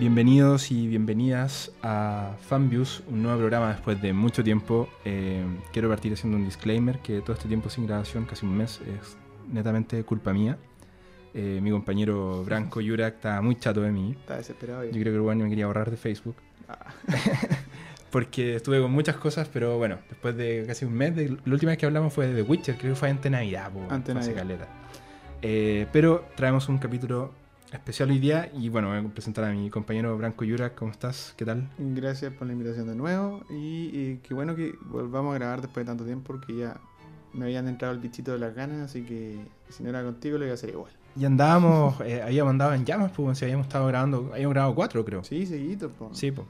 Bienvenidos y bienvenidas a Fanviews, un nuevo programa después de mucho tiempo. Eh, quiero partir haciendo un disclaimer que todo este tiempo sin grabación, casi un mes, es netamente culpa mía. Eh, mi compañero Branco Yurak está muy chato de mí. Está desesperado. Yo creo que el bueno me quería borrar de Facebook. Ah. Porque estuve con muchas cosas, pero bueno, después de casi un mes, de, la última vez que hablamos fue de The Witcher, creo que fue ante Navidad. po, Ante fue hace Navidad. Eh, pero traemos un capítulo especial hoy día y bueno, voy a presentar a mi compañero Branco Yurak. ¿Cómo estás? ¿Qué tal? Gracias por la invitación de nuevo. Y, y qué bueno que volvamos a grabar después de tanto tiempo porque ya me habían entrado el bichito de las ganas. Así que si no era contigo, lo iba a hacer igual. Y andábamos, eh, habíamos andado en llamas, pues, si habíamos estado grabando, habíamos grabado cuatro, creo. Sí, seguito, po. Sí, pues.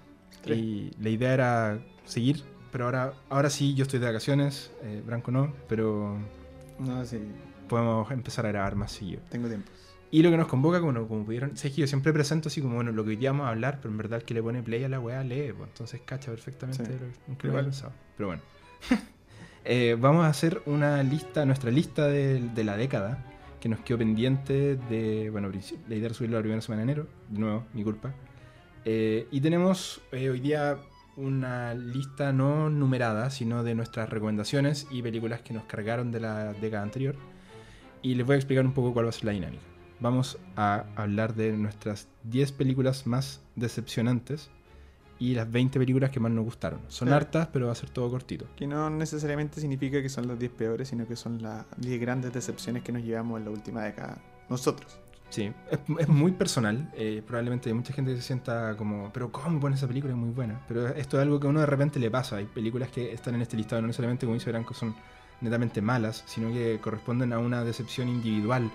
Y la idea era seguir, pero ahora, ahora sí, yo estoy de vacaciones, eh, Branco no, pero No, sí, podemos empezar a grabar más seguido. tengo tiempo. Y lo que nos convoca, como, como pudieron, sé que yo siempre presento así como, bueno, lo que hoy día vamos a hablar, pero en verdad el que le pone play a la weá lee, pues entonces cacha perfectamente Sí. lo que lo pensado. Pero bueno. Eh, vamos a hacer una lista, nuestra lista de, de la década, que nos quedó pendiente de, bueno, la idea era subirlo la primera semana de enero, de nuevo, mi culpa. Eh, y tenemos eh, hoy día una lista no numerada, sino de nuestras recomendaciones y películas que nos cargaron de la década anterior. Y les voy a explicar un poco cuál va a ser la dinámica. Vamos a hablar de nuestras 10 películas más decepcionantes y las 20 películas que más nos gustaron. Son Sí. hartas, pero va a ser todo cortito. Que no necesariamente significa que son las 10 peores, sino que son las 10 grandes decepciones que nos llevamos en la última década. Nosotros. Sí, es, es muy personal. eh, probablemente hay mucha gente que se sienta como, pero ¿cómo pones esa película? Es muy buena. Pero esto es algo que a uno de repente le pasa. Hay películas que están en este listado, no necesariamente, como dice Branco, son netamente malas, sino que corresponden a una decepción individual.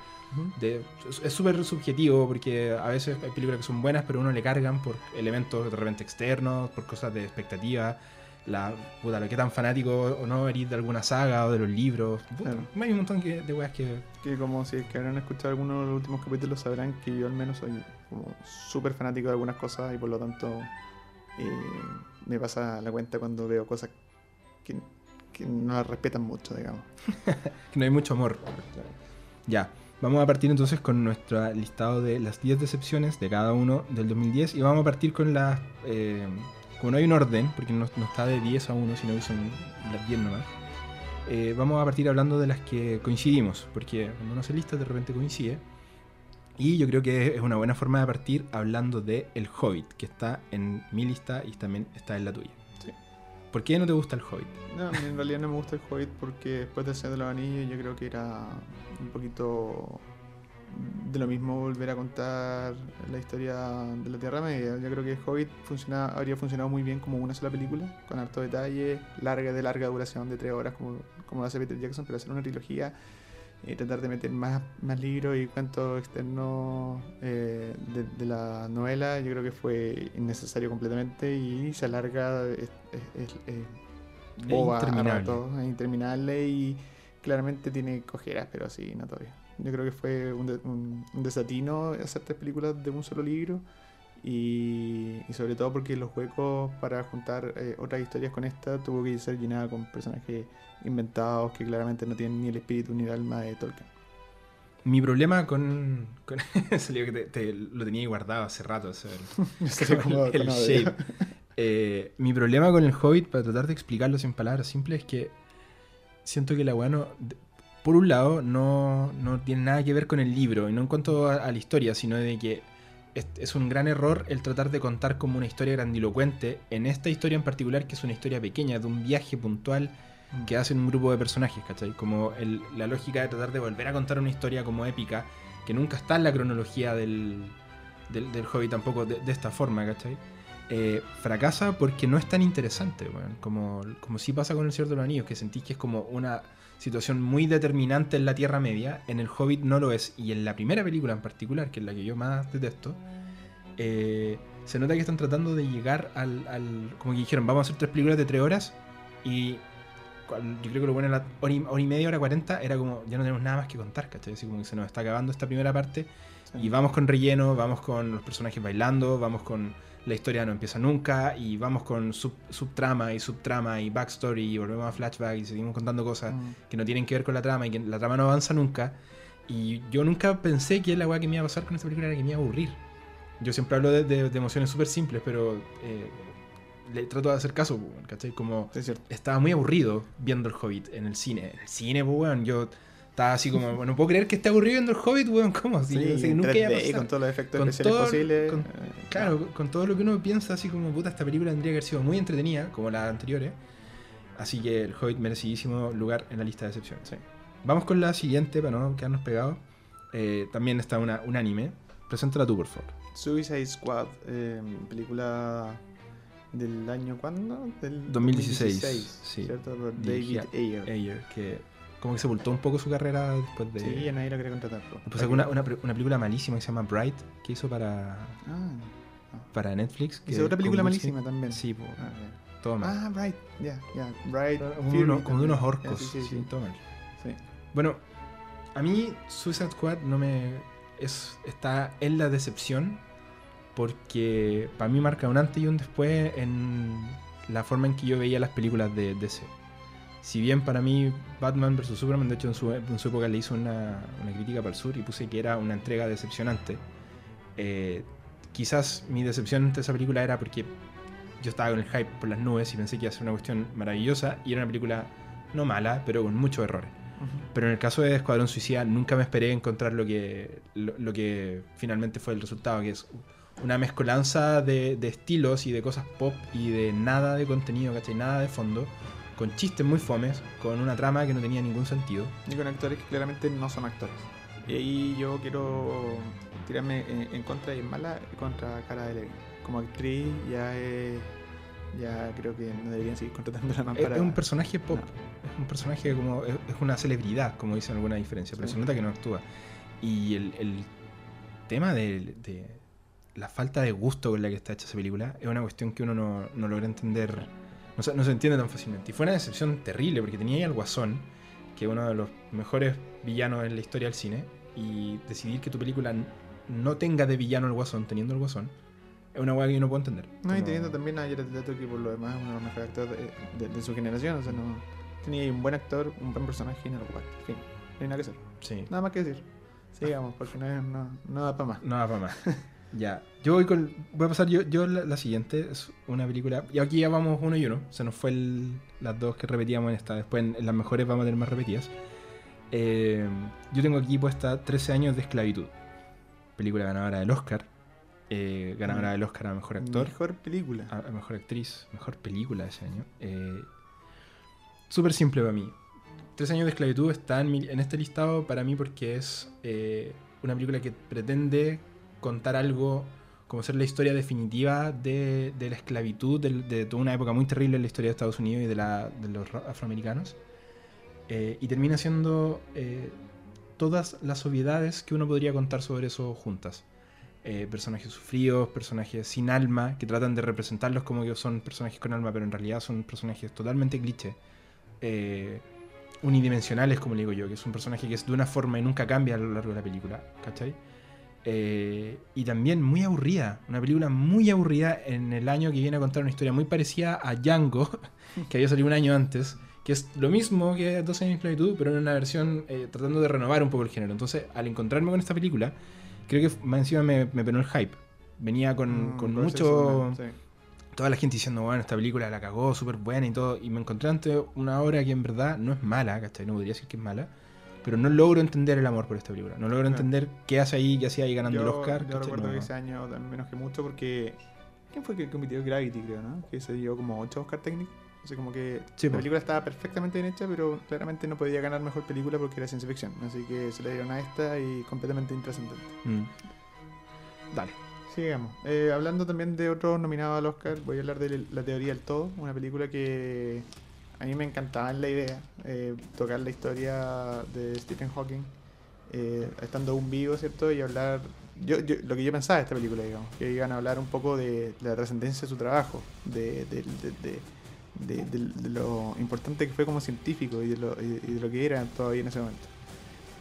De- es- súper subjetivo porque a veces hay películas que son buenas, pero uno le cargan por elementos de repente externos, por cosas de expectativa. La puta, lo que tan fanático o no eres de alguna saga o de los libros. Puta, Claro. Hay un montón que- de weas que Que como si es que habrán escuchado algunos de los últimos capítulos sabrán que yo al menos soy como súper fanático de algunas cosas y por lo tanto eh, me pasa la cuenta cuando veo cosas que, que no las respetan mucho, digamos. que no hay mucho amor. Ya, vamos a partir entonces con nuestro listado de las 10 decepciones de cada uno del 2010 y vamos a partir con las... eh, como no hay un orden, porque no, está de 10 a 1, sino que son las 10 nomás, eh, vamos a partir hablando de las que coincidimos, porque cuando uno hace listas de repente coincide. Y yo creo que es una buena forma de partir hablando de El Hobbit, que está en mi lista y también está en la tuya. ¿Por qué no te gusta El Hobbit? No, en realidad no me gusta el Hobbit porque después del Señor de los Anillos yo creo que era un poquito de lo mismo volver a contar la historia de la Tierra Media. Yo creo que el Hobbit funciona, habría funcionado muy bien como una sola película, con harto detalle, larga, de larga duración, de tres horas, como, como lo hace Peter Jackson, pero hacer una trilogía y tratar de meter más, más libros y cuentos externos eh, de, de la novela, yo creo que fue innecesario completamente y se alarga, es, es- boba a interminable. ratos, es interminable y claramente tiene cojeras, pero sí, notorio. Yo creo que fue un, de- un- un desatino hacer tres películas de un solo libro y, y sobre todo porque los huecos para juntar eh, otras historias con esta tuvo que ser llenada con personajes inventados que claramente no tienen ni el espíritu ni el alma de Tolkien. Mi problema con. con salió que te, te- lo tenía guardado hace rato. el- como- el shape. Eh, mi problema con el Hobbit, para tratar de explicarlo sin palabras simples, es que siento que la weá no. Por un lado, no, no tiene nada que ver con el libro, y no en cuanto a, a la historia, sino de que es, un gran error el tratar de contar como una historia grandilocuente en esta historia en particular, que es una historia pequeña, de un viaje puntual que hacen un grupo de personajes, ¿cachai? Como el- la lógica de tratar de volver a contar una historia como épica, que nunca está en la cronología del, del, del Hobbit tampoco de, de esta forma, ¿cachai? Eh, fracasa porque no es tan interesante, weón. Como, como sí pasa con El Señor de los Anillos, que sentís que es como una situación muy determinante en la Tierra Media, en el Hobbit no lo es, y en la primera película en particular, que es la que yo más detesto, eh, se nota que están tratando de llegar al, al- Como que dijeron, vamos a hacer tres películas de tres horas y yo creo que lo bueno en la hora y, hora y media, hora cuarenta, era como, ya no tenemos nada más que contar, ¿cachai? Así como que se nos está acabando esta primera parte Sí. y vamos con relleno, vamos con los personajes bailando, vamos con la historia no empieza nunca y vamos con sub, subtrama y subtrama y backstory y volvemos a flashback y seguimos contando cosas Mm. que no tienen que ver con la trama y que la trama no avanza nunca. Y yo nunca pensé que la weá que me iba a pasar con esta película era que me iba a aburrir. yo siempre hablo de, de- de emociones súper simples, pero eh, le trato de hacer caso, pues, ¿cachai? Como Es estaba muy aburrido viendo el Hobbit en el cine. En el cine, pues, weón, yo estaba así como, bueno, no puedo creer que esté aburrido viendo el Hobbit, weón, ¿cómo? Si yo sé que en nunca iba a 3D, pasar. con todos los efectos Con especiales todo- posibles. con- eh, Claro, con todo lo que uno piensa, así como, puta, esta película tendría que haber sido muy entretenida, como las anteriores. Así que el Hobbit merecidísimo lugar en la lista de excepciones. Sí. Vamos con la siguiente, para no quedarnos pegados. Eh, también está una, un anime. Preséntala tú, por favor. Suicide Squad, eh, película del año ¿cuándo? Del 2016, sí. ¿cierto? Por David Ayer. Ayer, que como que sepultó un poco su carrera después de... Sí, nadie lo quiere contratar. po. Después sacó una, una, pre- una película malísima que se llama Bright, que hizo para, Ah, para Netflix. que- hizo otra película malísima también. Sí, po, Ah, todo mal. Ah, Bright, ya, ya. Bright. como, Fury uno- como de unos orcos. Sí, sí, sí, sí. todo mal. Sí. Bueno, a mí Suicide Squad no me. Es, está en la decepción porque para mí marca un antes y un después en la forma en que yo veía las películas de DC. Si bien para mí Batman vs. Superman, de hecho en su, en su época le hizo una, una crítica para el sur y puse que era una entrega decepcionante, eh, quizás mi decepción ante esa película era porque yo estaba con el hype por las nubes y pensé que iba a ser una cuestión maravillosa y era una película no mala, pero con muchos errores. Ujú. Pero en el caso de Escuadrón Suicida nunca me esperé encontrar lo que, lo, lo que finalmente fue el resultado, que es una mezcolanza de, de estilos y de cosas pop y de nada de contenido, ¿cachai? Nada de fondo, con chistes muy fomes, con una trama que no tenía ningún sentido. Y con actores que claramente no son actores. Y ahí yo quiero tirarme en, en contra y en mala contra Cara de Como actriz ya es- ya creo que no deberían seguir contratándola más Es, para... es un personaje pop, No. es un personaje como, es, es una celebridad, como dicen alguna diferencia, pero Sí. se nota que no actúa. Y el, el tema de, de la falta de gusto con la que está hecha esa película es una cuestión que uno no, no logra entender, no se, no se entiende tan fácilmente. Y fue una decepción terrible porque tenía ahí al Guasón, que es uno de los mejores villanos en la historia del cine, y decidir que tu película no tenga de villano al Guasón teniendo el Guasón, es una hueá que yo no puedo entender. No, y Como- teniendo también a Jared Leto, que por lo demás es uno de los mejores actores de, de- de su generación. O sea, no, tenía ahí un buen actor, un buen personaje y no lo jugaste. En fin, no hay nada que hacer. Sí. Nada más que decir. Sigamos, porque no, no, no da para más. No da para más. ya. Yo voy con. Voy a pasar yo, yo la, la siguiente. Es una película. Y aquí ya vamos uno y uno. Se nos fue el- las dos que repetíamos en esta. Después en, en las mejores vamos a tener más repetidas. Eh, yo tengo aquí puesta 13 años de esclavitud. Película ganadora del Oscar. eh, ganadora del Oscar a mejor actor. Mejor película. A, a mejor actriz. Mejor película de ese año. Eh, Súper simple para mí. Tres años de esclavitud está en, mi- en este listado para mí porque es eh, una película que pretende contar algo como ser la historia definitiva de, de la esclavitud, del- de, toda una época muy terrible en la historia de Estados Unidos y de, la- de los ro- afroamericanos. Eh, y termina siendo eh, todas las obviedades que uno podría contar sobre eso juntas. Eh, personajes sufridos, personajes sin alma, que tratan de representarlos como que son personajes con alma, pero en realidad son personajes totalmente cliché. Eh, unidimensionales, como le digo yo, que es un personaje que es de una forma y nunca cambia a lo largo de la película, ¿cachai? Eh, y también muy aburrida, una película muy aburrida en el año que viene a contar una historia muy parecida a Django, que había salido un año antes, que es lo mismo que 12 años de esclavitud, pero en una versión eh, tratando de renovar un poco el género. Entonces, al encontrarme con esta película, creo que más encima me, me penó el hype. Venía con, Mm, con mucho sí. toda la gente diciendo, bueno, esta película la cagó, súper buena y todo, y me encontré ante una obra que en verdad no es mala, ¿cachai? No podría decir que es mala, pero no logro entender el amor por esta película, no logro entender qué hace ahí, qué hacía ahí ganando el Oscar. yo recuerdo No. que ese año también menos que mucho porque... ¿Quién fue que compitió Gravity, creo, no? Que se dio como 8 Oscar técnicos. O sea, como que Sí, la película estaba perfectamente bien hecha, pero claramente no podía ganar mejor película porque era ciencia ficción. Así que se le dieron a esta y completamente intrascendente. Mm. Dale. Sigamos. Eh, hablando también de otros nominados al Oscar, voy a hablar de La Teoría del Todo, una película que a mí me encantaba en la idea, eh, tocar la historia de Stephen Hawking, eh, estando aún vivo, ¿cierto? Y hablar, yo, yo- lo que yo pensaba de esta película, digamos, que iban a hablar un poco de, la trascendencia de su trabajo, de, de- de- lo importante que fue como científico y de lo, lo que era todavía en ese momento.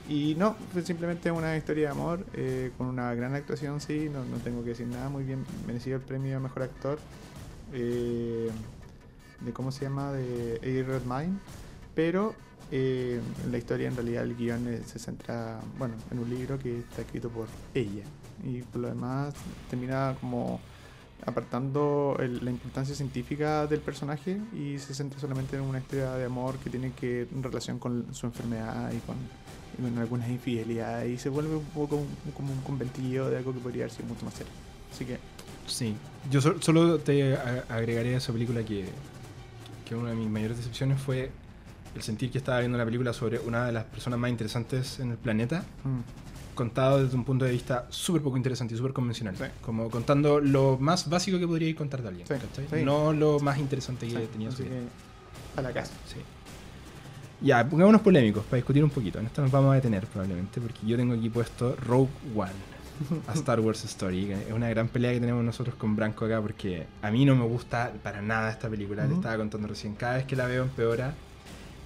Y no, fue simplemente una historia de amor eh, con una gran actuación, sí, no, no tengo que decir nada, muy bien merecido el premio a mejor actor. eh, de cómo se llama, de Eddie Redmayne. pero eh, la historia en realidad el guion eh, se centra, bueno, en un libro que está escrito por ella. Y por lo demás termina como apartando el- la importancia científica del personaje y se centra solamente en una historia de amor que tiene que en relación con su enfermedad y con, algunas infidelidades y se vuelve un poco un- como un conventillo de algo que podría haber sido mucho más serio. Así que Sí. Yo so- solo te a- agregaré a esa película que, que una de mis mayores decepciones fue el sentir que estaba viendo una película sobre una de las personas más interesantes en el planeta, contado desde un punto de vista súper poco interesante y súper convencional. Sí. Como contando lo más básico que podría contar de alguien, Sí. No lo más interesante que tenía su vida. a la casa. Sí. Ya, pongámonos polémicos para discutir un poquito. En esto nos vamos a detener probablemente, porque yo tengo aquí puesto Rogue One, a Star Wars Story. Es una gran pelea que tenemos nosotros con Branco acá, porque a mí no me gusta para nada esta película. Le Ujú. estaba contando recién, cada vez que la veo empeora.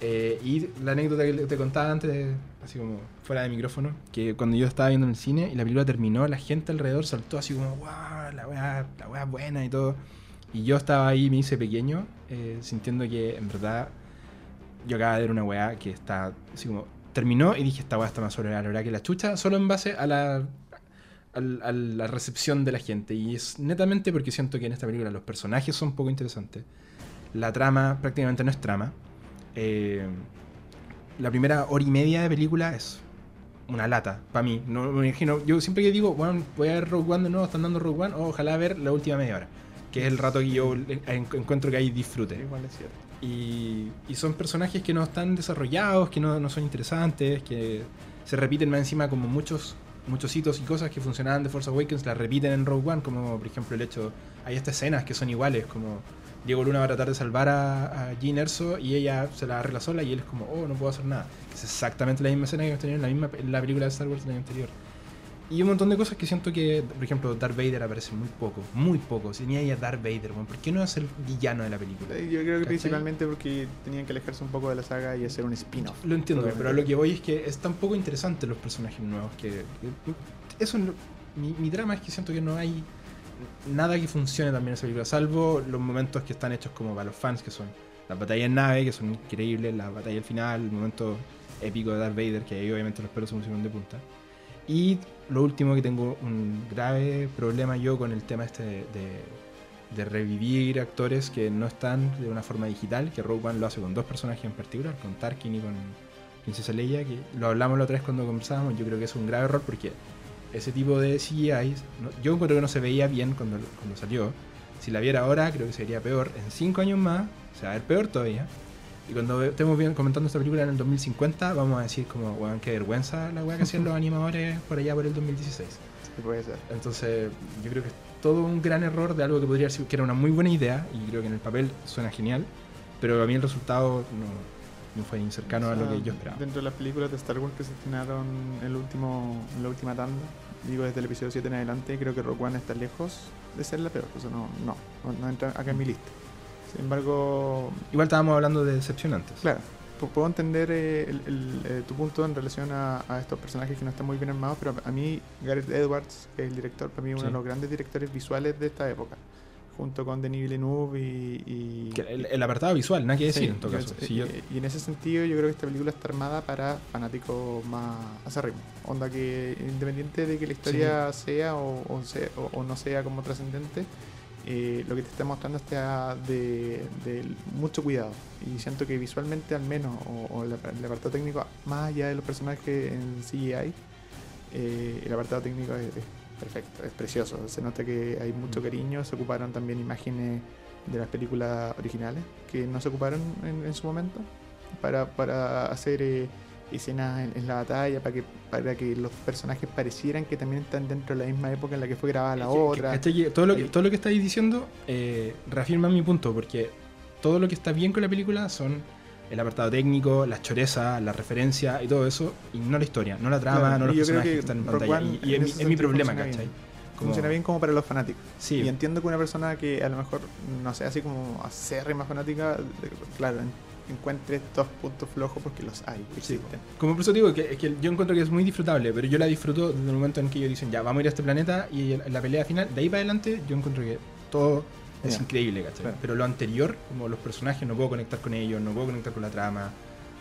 Eh, y la anécdota que te contaba antes, así como fuera de micrófono, que cuando yo estaba viendo en el cine y la película terminó, la gente alrededor saltó así como, wow, la weá, la weá es buena y todo. Y yo estaba ahí, me hice pequeño, eh, sintiendo que en verdad yo acababa de ver una weá que está así como terminó y dije esta weá está más sobrevalorada que la chucha, solo en base a la, al- a la recepción de la gente. Y es netamente porque siento que en esta película los personajes son poco interesantes. La trama prácticamente no es trama. Eh, la primera hora y media de película es una lata para mí. No me imagino. Yo siempre que digo, bueno, voy a ver Rogue One de nuevo, están dando Rogue One, o ojalá ver la última media hora. Que es el rato que yo en- encuentro que hay disfrute. Igual es cierto. Y, y son personajes que no están desarrollados, que no, no son interesantes, que se repiten más encima como muchos muchos hitos y cosas que funcionaban de Force Awakens, las repiten en Rogue One, como por ejemplo el hecho, hay estas escenas que son iguales, como Diego Luna va a tratar de salvar a, a Jean Erso y ella se la arregla sola y él es como, oh, no puedo hacer nada. Es exactamente la misma escena que hemos tenido en la, misma, en la película de Star Wars del año anterior. Y un montón de cosas que siento que, por ejemplo, Darth Vader aparece muy poco, muy poco. Si tenía ya Darth Vader, bueno, ¿por qué no es el villano de la película? Eh, Yo creo que ¿Cachai? principalmente porque tenían que alejarse un poco de la saga y hacer un spin-off. Lo entiendo, Obviamente. pero a lo que voy es que es tan poco interesante los personajes nuevos que. que- eso mi, mi drama es que siento que no hay nada que funcione también en esa película, salvo los momentos que están hechos como para los fans, que son las batallas en nave, que son increíbles, la batalla al final, el momento épico de Darth Vader, que ahí obviamente los pelos se pusieron de punta. Y lo último que tengo un grave problema yo con el tema este de, revivir actores que no están de una forma digital, que Rogue One lo hace con dos personajes en particular, con Tarkin y con Princesa Leia, que lo hablamos la otra vez cuando conversábamos, yo creo que es un grave error porque ese tipo de CGI, yo encuentro que no se veía bien cuando, cuando salió. Si la viera ahora, creo que sería peor. En cinco años más, se va a ver peor todavía. Y cuando estemos bien comentando esta película en el 2050, vamos a decir como, weón, qué vergüenza la weá que hacían los animadores por allá por el 2016. Sí, puede ser. Entonces, yo creo que es todo un gran error de algo que podría ser que era una muy buena idea y creo que en el papel suena genial, pero a mí el resultado no, no fue ni cercano O a lo que yo esperaba. Dentro de las películas de Star Wars que se estrenaron en, el último, en la última tanda, digo desde el episodio 7 en adelante, creo que Rogue One está lejos de ser la peor. O sea, no, no, no, no entra acá en mi lista. Sin embargo, Igual estábamos hablando de decepcionantes. claro, pu- puedo entender eh, el- el, eh, tu punto en relación a, a estos personajes que no están muy bien armados, pero a mí Gareth Edwards, el director, para mí uno Sí. de los grandes directores visuales de esta época, junto con Denis Villeneuve y... y- el, el apartado visual, nada que decir Sí, en todo caso. eh, Si yo- y en ese sentido yo creo que esta película está armada para fanáticos más acérrimos. Onda que independiente de que la historia sea o, o sea- o- o no sea como trascendente, eh, lo que te está mostrando está de, de mucho cuidado. Y siento que visualmente al menos, o, o el, el apartado técnico, más allá de los personajes en CGI, eh, el apartado técnico es, es perfecto, es precioso. Se nota que hay mucho Mm. cariño, se ocuparon también imágenes de las películas originales que no se ocuparon en, en su momento para, para hacer eh, escenas en, en la batalla, para que, para que los personajes parecieran que también están dentro de la misma época en la que fue grabada la que- otra. ¿cachai que todo, lo que, todo lo que estáis diciendo eh, reafirma mi punto, porque todo lo que está bien con la película son el apartado técnico, las chorezas, la referencia y todo eso, y no la historia, no la trama, Claro, no los personajes que, están en pantalla. One Y, y en es, mi- es mi sentido problema, funciona ¿cachai? bien. Como- Funciona bien como para los fanáticos. Sí, Y entiendo que una persona que a lo mejor, no sé, así como acérrima fanática, claro, encuentre estos puntos flojos porque los hay, existen. Como por eso digo que, yo encuentro que es muy disfrutable, pero yo la disfruto desde el momento en que ellos dicen, ya, vamos a ir a este planeta y en la pelea final, de ahí para adelante, yo encuentro que todo es increíble, ¿cachai? Claro. Pero lo anterior, como los personajes, no puedo conectar con ellos, no puedo conectar con la trama,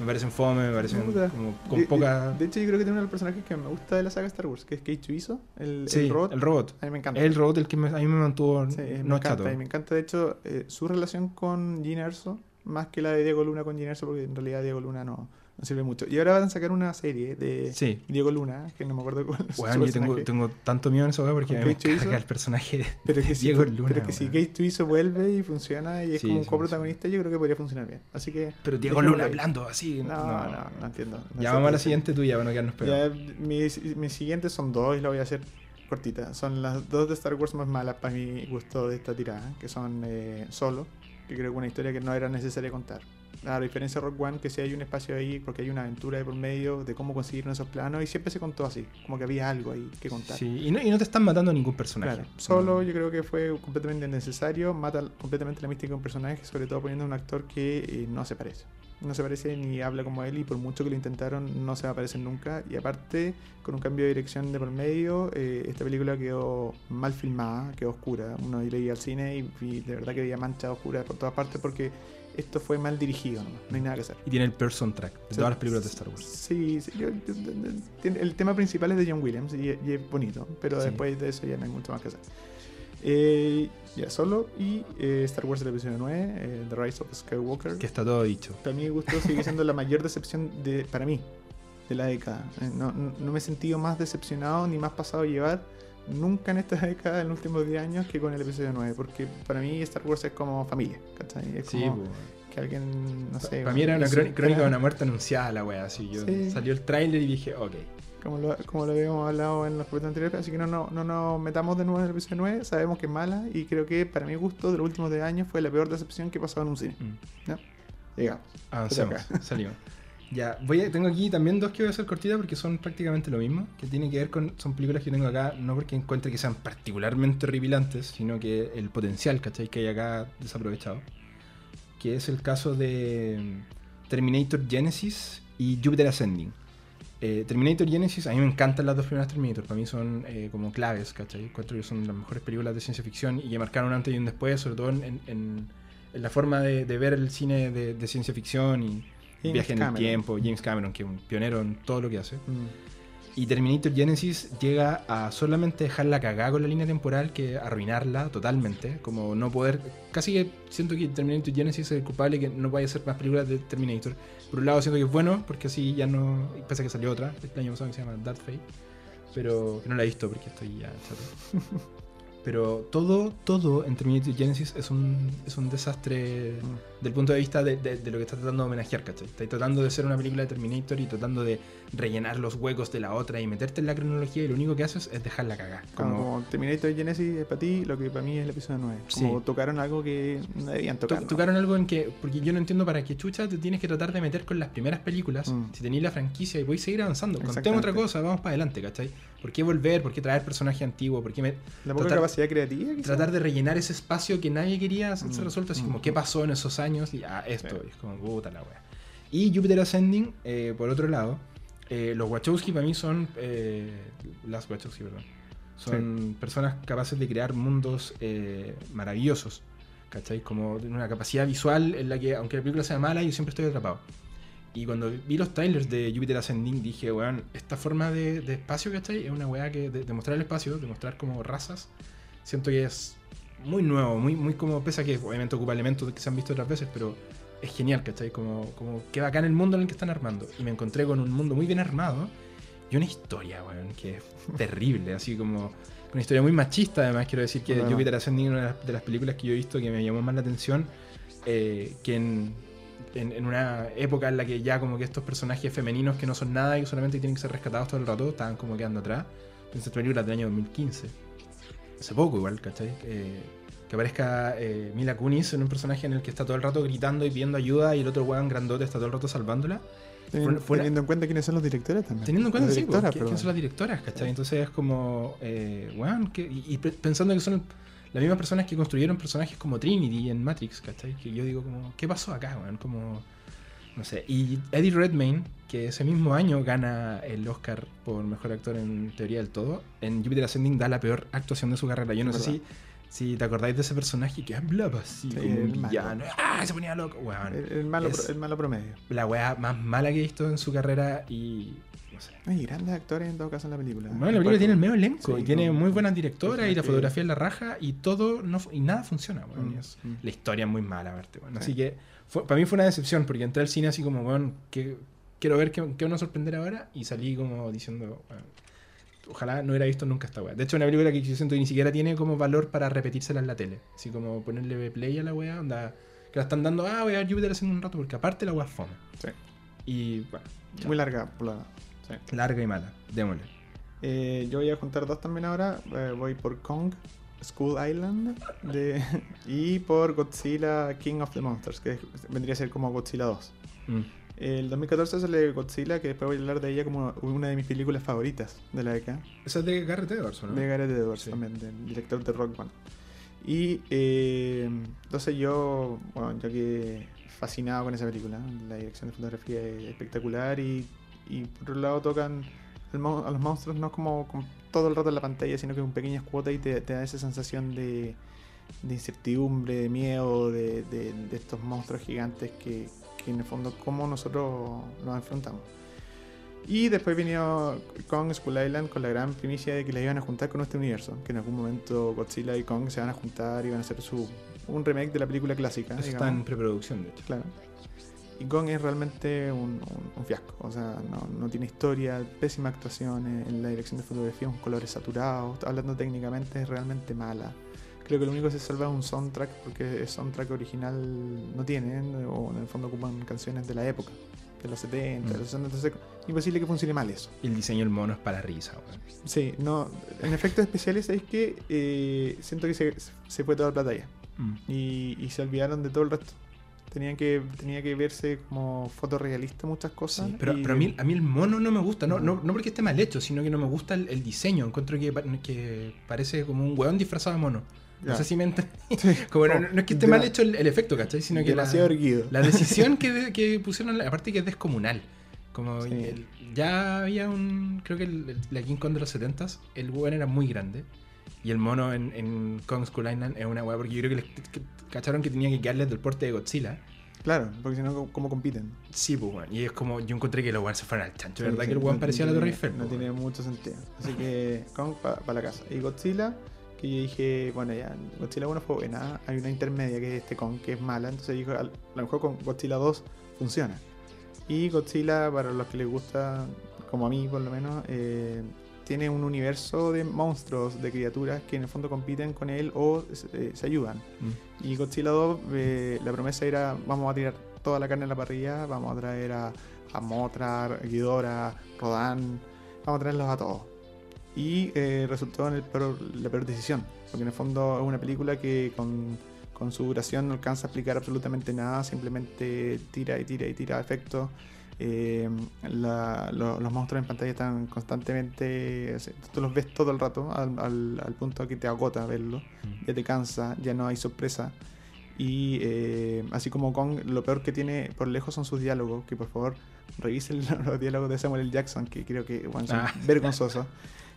Me parecen fome, me parecen como con De- poca... De, de hecho, yo creo que tiene uno de los personajes que me gusta de la saga Star Wars, que es Kate Chuizo, el, sí, el robot. el robot. A mí me encanta. El robot el que me- a mí me mantuvo Sí, me no encanta. chato. Y me encanta, de hecho, eh, su relación con Gene Erso, más que la de Diego Luna con Gene Erso, porque en realidad Diego Luna no, no sirve mucho. Y ahora van a sacar una serie de Sí. Diego Luna, que no me acuerdo cuál es Bueno, yo tengo, tanto miedo en weá porque ¿Con me carga el personaje de, Pero que, de si, Diego Luna. pero que si. Kate vuelve y funciona y es Sí, como un coprotagonista, yo creo que podría funcionar bien. Así que. Pero Diego Luna hablando así. No, no, no, entiendo. No Ya sé vamos a la siguiente tuya para no quedarnos pegados. Ya, mis, mis siguientes son dos y la voy a hacer cortita. Son las dos de Star Wars más malas para mi gusto de esta tirada, que son eh, Solo, que creo que una historia que no era necesaria contar. A diferencia de Rock One, que sí hay un espacio ahí, porque hay una aventura de por medio de cómo conseguir esos planos, y siempre se contó así, como que había algo ahí que contar. Sí, y no, y no te están matando a ningún personaje. Claro, solo No. yo creo que fue completamente innecesario, mata completamente la mística de un personaje, sobre todo poniendo a un actor que eh, no se parece. No se parece ni habla como él y por mucho que lo intentaron no se va a parecer nunca. Y aparte, con un cambio de dirección de por medio, eh, esta película quedó mal filmada, quedó oscura. Uno iba al cine y, y de verdad que había manchas oscuras por todas partes porque esto fue mal dirigido, no hay nada que hacer. Y tiene el person track de todas las películas de Star Wars. Sí, sí, yo- yo- yo- tiene- el tema principal es de John Williams y, y es bonito, pero Sí. después de eso ya no hay mucho más que hacer. Eh, ya solo y eh, Star Wars el episodio 9, eh, The Rise of Skywalker. Que está todo dicho. Para mí gusto sigue siendo la mayor decepción de, para mí de la década. Eh, No, no- me he sentido más decepcionado ni más pasado a llevar nunca en esta década, en los últimos 10 años, que con el episodio 9, porque para mí Star Wars es como familia, ¿cachai? Es Sí, como pues. que alguien, no sé... Para mí era una crónica, de una muerte anunciada la wea. Así yo Sí. salió el tráiler y dije, ok. Como lo, como lo habíamos hablado en los capítulos anteriores, así que no, no, no nos metamos de nuevo en el episodio 9, sabemos que es mala y creo que para mi gusto de los últimos 10 años fue la peor decepción que he pasado en un cine. Mm. Digamos. Avancemos, Te salimos. Ya, voy a- tengo aquí también dos que voy a hacer cortitas porque son prácticamente lo mismo. Que tiene que ver con. Son películas que tengo acá, no porque encuentre que sean particularmente horripilantes, sino que el potencial, ¿cachai? Que hay acá desaprovechado. Que es el caso de mm, Terminator Genesis y Jupiter Ascending. Eh, Terminator Genesis, a mí me encantan las dos primeras Terminator, para mí son eh, como claves, ¿cachai? Encuentro que son las mejores películas de ciencia ficción y que marcaron un antes y un después, sobre todo en, en- en la forma de, de ver el cine de, de ciencia ficción y James viaje en el tiempo. James Cameron, que es un pionero en todo lo que hace. Mm. Y Terminator Genesis llega a solamente dejar la cagada con la línea temporal que arruinarla totalmente. Como no poder. Casi que siento que Terminator Genesis es el culpable que no vaya a hacer más películas de Terminator. Por un lado siento que es bueno, porque así ya no. Pese a que salió otra el año pasado que se llama Dark Fate. Pero no la he visto porque estoy ya chato. Pero todo, todo en Terminator Genesis es un, es un desastre. Del punto de vista de, de- de lo que está tratando de homenajear, ¿cachai? Está tratando de ser una película de Terminator y tratando de rellenar los huecos de la otra y meterte en la cronología y lo único que haces es dejarla cagar. Como, Como, Terminator Genesis es para ti lo que para mí es el episodio 9. Como Sí. tocaron algo que no debían to- tocar. ¿no? tocaron algo en que, porque yo no entiendo para qué chucha te tienes que tratar de meter con las primeras películas, Mm. si tenéis la franquicia y a seguir avanzando. Contemos otra cosa, vamos para adelante, ¿cachai? ¿Por qué volver? ¿Por qué traer personaje antiguo? ¿Por qué me- La poca tratar- capacidad creativa. quizás. tratar de rellenar ese espacio que nadie quería Mm, resuelto, así mm, como qué pasó en esos años y ah, esto, Sí. y es como puta la wea. Y Jupiter Ascending, eh, por otro lado, eh, los Wachowski para mí son eh, las Wachowski, perdón. Son personas capaces de crear mundos eh, maravillosos, ¿cachai? Como una capacidad visual en la que, aunque la película sea mala, yo siempre estoy atrapado. Y cuando vi los trailers de Jupiter Ascending dije, weón, esta forma de, de espacio, ¿cachai? Es una weá que de, de mostrar el espacio, de mostrar como razas, siento que es muy nuevo, muy, muy como, pese a que obviamente ocupa elementos que se han visto otras veces, pero es genial, ¿cachai? Como, como que bacán el mundo en el que están armando. Y me encontré con un mundo muy bien armado y una historia, weón, que es terrible, así como una historia muy machista, además quiero decir que Claro. Jupiter Ascending una de las- películas que yo he visto que me llamó más la atención, eh, que en, en, en una época en la que ya como que estos personajes femeninos que no son nada y solamente tienen que ser rescatados todo el rato, estaban como quedando atrás. Pensé esta película del año 2015. Hace poco igual, ¿cachai? Eh, que aparezca eh, Mila Kunis en un personaje en el que está todo el rato gritando y pidiendo ayuda y el otro weón grandote está todo el rato salvándola. Teniendo en cuenta quiénes son los directores también. Teniendo en cuenta, sí, pues, directoras, ¿quién- perdón. quién son las directoras, ¿cachai? Entonces es como, eh, weón, que- y, y pe- pensando que son las mismas personas que construyeron personajes como Trinity en Matrix, ¿cachai? Que yo digo como, ¿qué pasó acá, weón? Como, no sé. Y Eddie Redmayne, que ese mismo año gana el Oscar por Mejor Actor en Teoría del Todo, en Jupiter Ascending da la peor actuación de su carrera. Yo no sé si Sí, ¿te acordáis de ese personaje que hablaba así, Sí, como un malo. villano? ¡Ah! Se ponía loco, weón. El, el malo, pro- el malo promedio. La weá más mala que he visto en su carrera y. No sé. Hay grandes actores en todo caso en la película. Bueno, la película tiene el medio elenco Sí, y tiene muy buenas directoras y la fotografía es la raja y todo no, y nada funciona, weón. Mm, y es- mm. La historia es muy mala, aparte. Sí. Así que fue- para mí fue una decepción porque entré al cine así como, weón, que, quiero ver qué, qué van a sorprender ahora y salí como diciendo, ojalá no hubiera visto nunca esta weá. De hecho, una película que yo siento que ni siquiera tiene como valor para repetírsela en la tele. Así como ponerle play a la weá, onda, que la están dando, ah, voy a ver Jupiter haciendo un rato porque aparte la weá es fome. Sí. Y, bueno, Muy larga, por la- sí. larga y mala, démosle. Eh, yo voy a juntar dos también ahora. Eh, voy por Kong, School Island de, y por Godzilla King of the Monsters, que vendría a ser como Godzilla 2. Mm. El 2014 sale Godzilla, que después voy a hablar de ella como una de mis películas favoritas de la década. Esa es de Garrett Edwards, ¿o ¿no? De Gareth Edwards Sí. también, del director de Rock One. Y eh, entonces yo, bueno, yo quedé fascinado con esa película. La dirección de fotografía es espectacular y, y por otro lado tocan a los monstruos no como, como todo el rato en la pantalla, sino que con pequeñas cuotas y te, te da esa sensación de, de incertidumbre, de miedo, de, de- de estos monstruos gigantes que, que en el fondo cómo nosotros nos enfrentamos. Y después vino Kong Skull Island con la gran primicia de que la iban a juntar con este universo, que en algún momento Godzilla y Kong se van a juntar y van a hacer su, un remake de la película clásica. Eso está en preproducción, de hecho. Claro. Y Kong es realmente un, un- un fiasco. O sea, no, no tiene historia, pésima actuación eh, en la dirección de fotografía, unos colores saturados. Hablando técnicamente, es realmente mala. Creo que lo único que se salva es un soundtrack, porque el soundtrack original no tienen, o en el fondo ocupan canciones de la época, de los 70, de Mm. los 60. Entonces, imposible que funcione mal eso. Y el diseño del mono es para risa, weón. Sí, no. En efectos especiales, es que eh, siento que se, se fue toda la plata allá Mm. y, y se olvidaron de todo el resto. Tenían que, tenía que verse como fotorrealista muchas cosas. Sí, pero, pero a, mí, a mí el mono no me gusta, no, no, no porque esté mal hecho, sino que no me gusta el, el diseño. Encuentro que, que parece como un weón disfrazado de mono. No sé si me entendí. Sí, Como no, es que esté mal hecho el, el efecto, ¿cachai? Sino que la, erguido. la decisión que, de- que pusieron, aparte que es descomunal. Como Sí. el- ya había un. Creo que el, la King Kong de los 70s, el weón era muy grande. Y el mono en, en Kong Skull Island es una weá, porque yo creo que, les- que cacharon que tenía que quedarles del porte de Godzilla. Claro, porque si no, ¿cómo compiten? Sí, pues weón. Y es como, yo encontré que los weones se fueron al chancho, ¿verdad? sí, que el weón no- parecía no la Torre tiene- Eiffel. No po, tiene mucho sentido. Así que Kong para la casa. Y Godzilla, que yo dije, bueno, ya, Godzilla 1 fue buena. Hay una intermedia que es este Kong, que es mala. Entonces dijo, a lo mejor con Godzilla 2 funciona. Y Godzilla, para los que les gusta, como a mí por lo menos, eh, tiene un universo de monstruos, de criaturas que en el fondo compiten con él o eh, se ayudan. Mm. Y Godzilla 2, eh, la promesa era, vamos a tirar toda la carne en la parrilla, vamos a traer a, a Mothra, Ghidorah, Rodan, vamos a traerlos a todos. Y eh, resultó en el peor- la peor decisión, porque en el fondo es una película que con, con su duración no alcanza a explicar absolutamente nada, simplemente tira y tira y tira efectos. Eh, la- lo- los monstruos en pantalla están constantemente, tú los ves todo el rato, al, al- al punto que te agota verlo Mm. ya te cansa, ya no hay sorpresa. Y eh, así como Kong, lo peor que tiene por lejos son sus diálogos, que por favor revisen los diálogos de Samuel L. Jackson, que creo que bueno, son Ah. vergonzosos.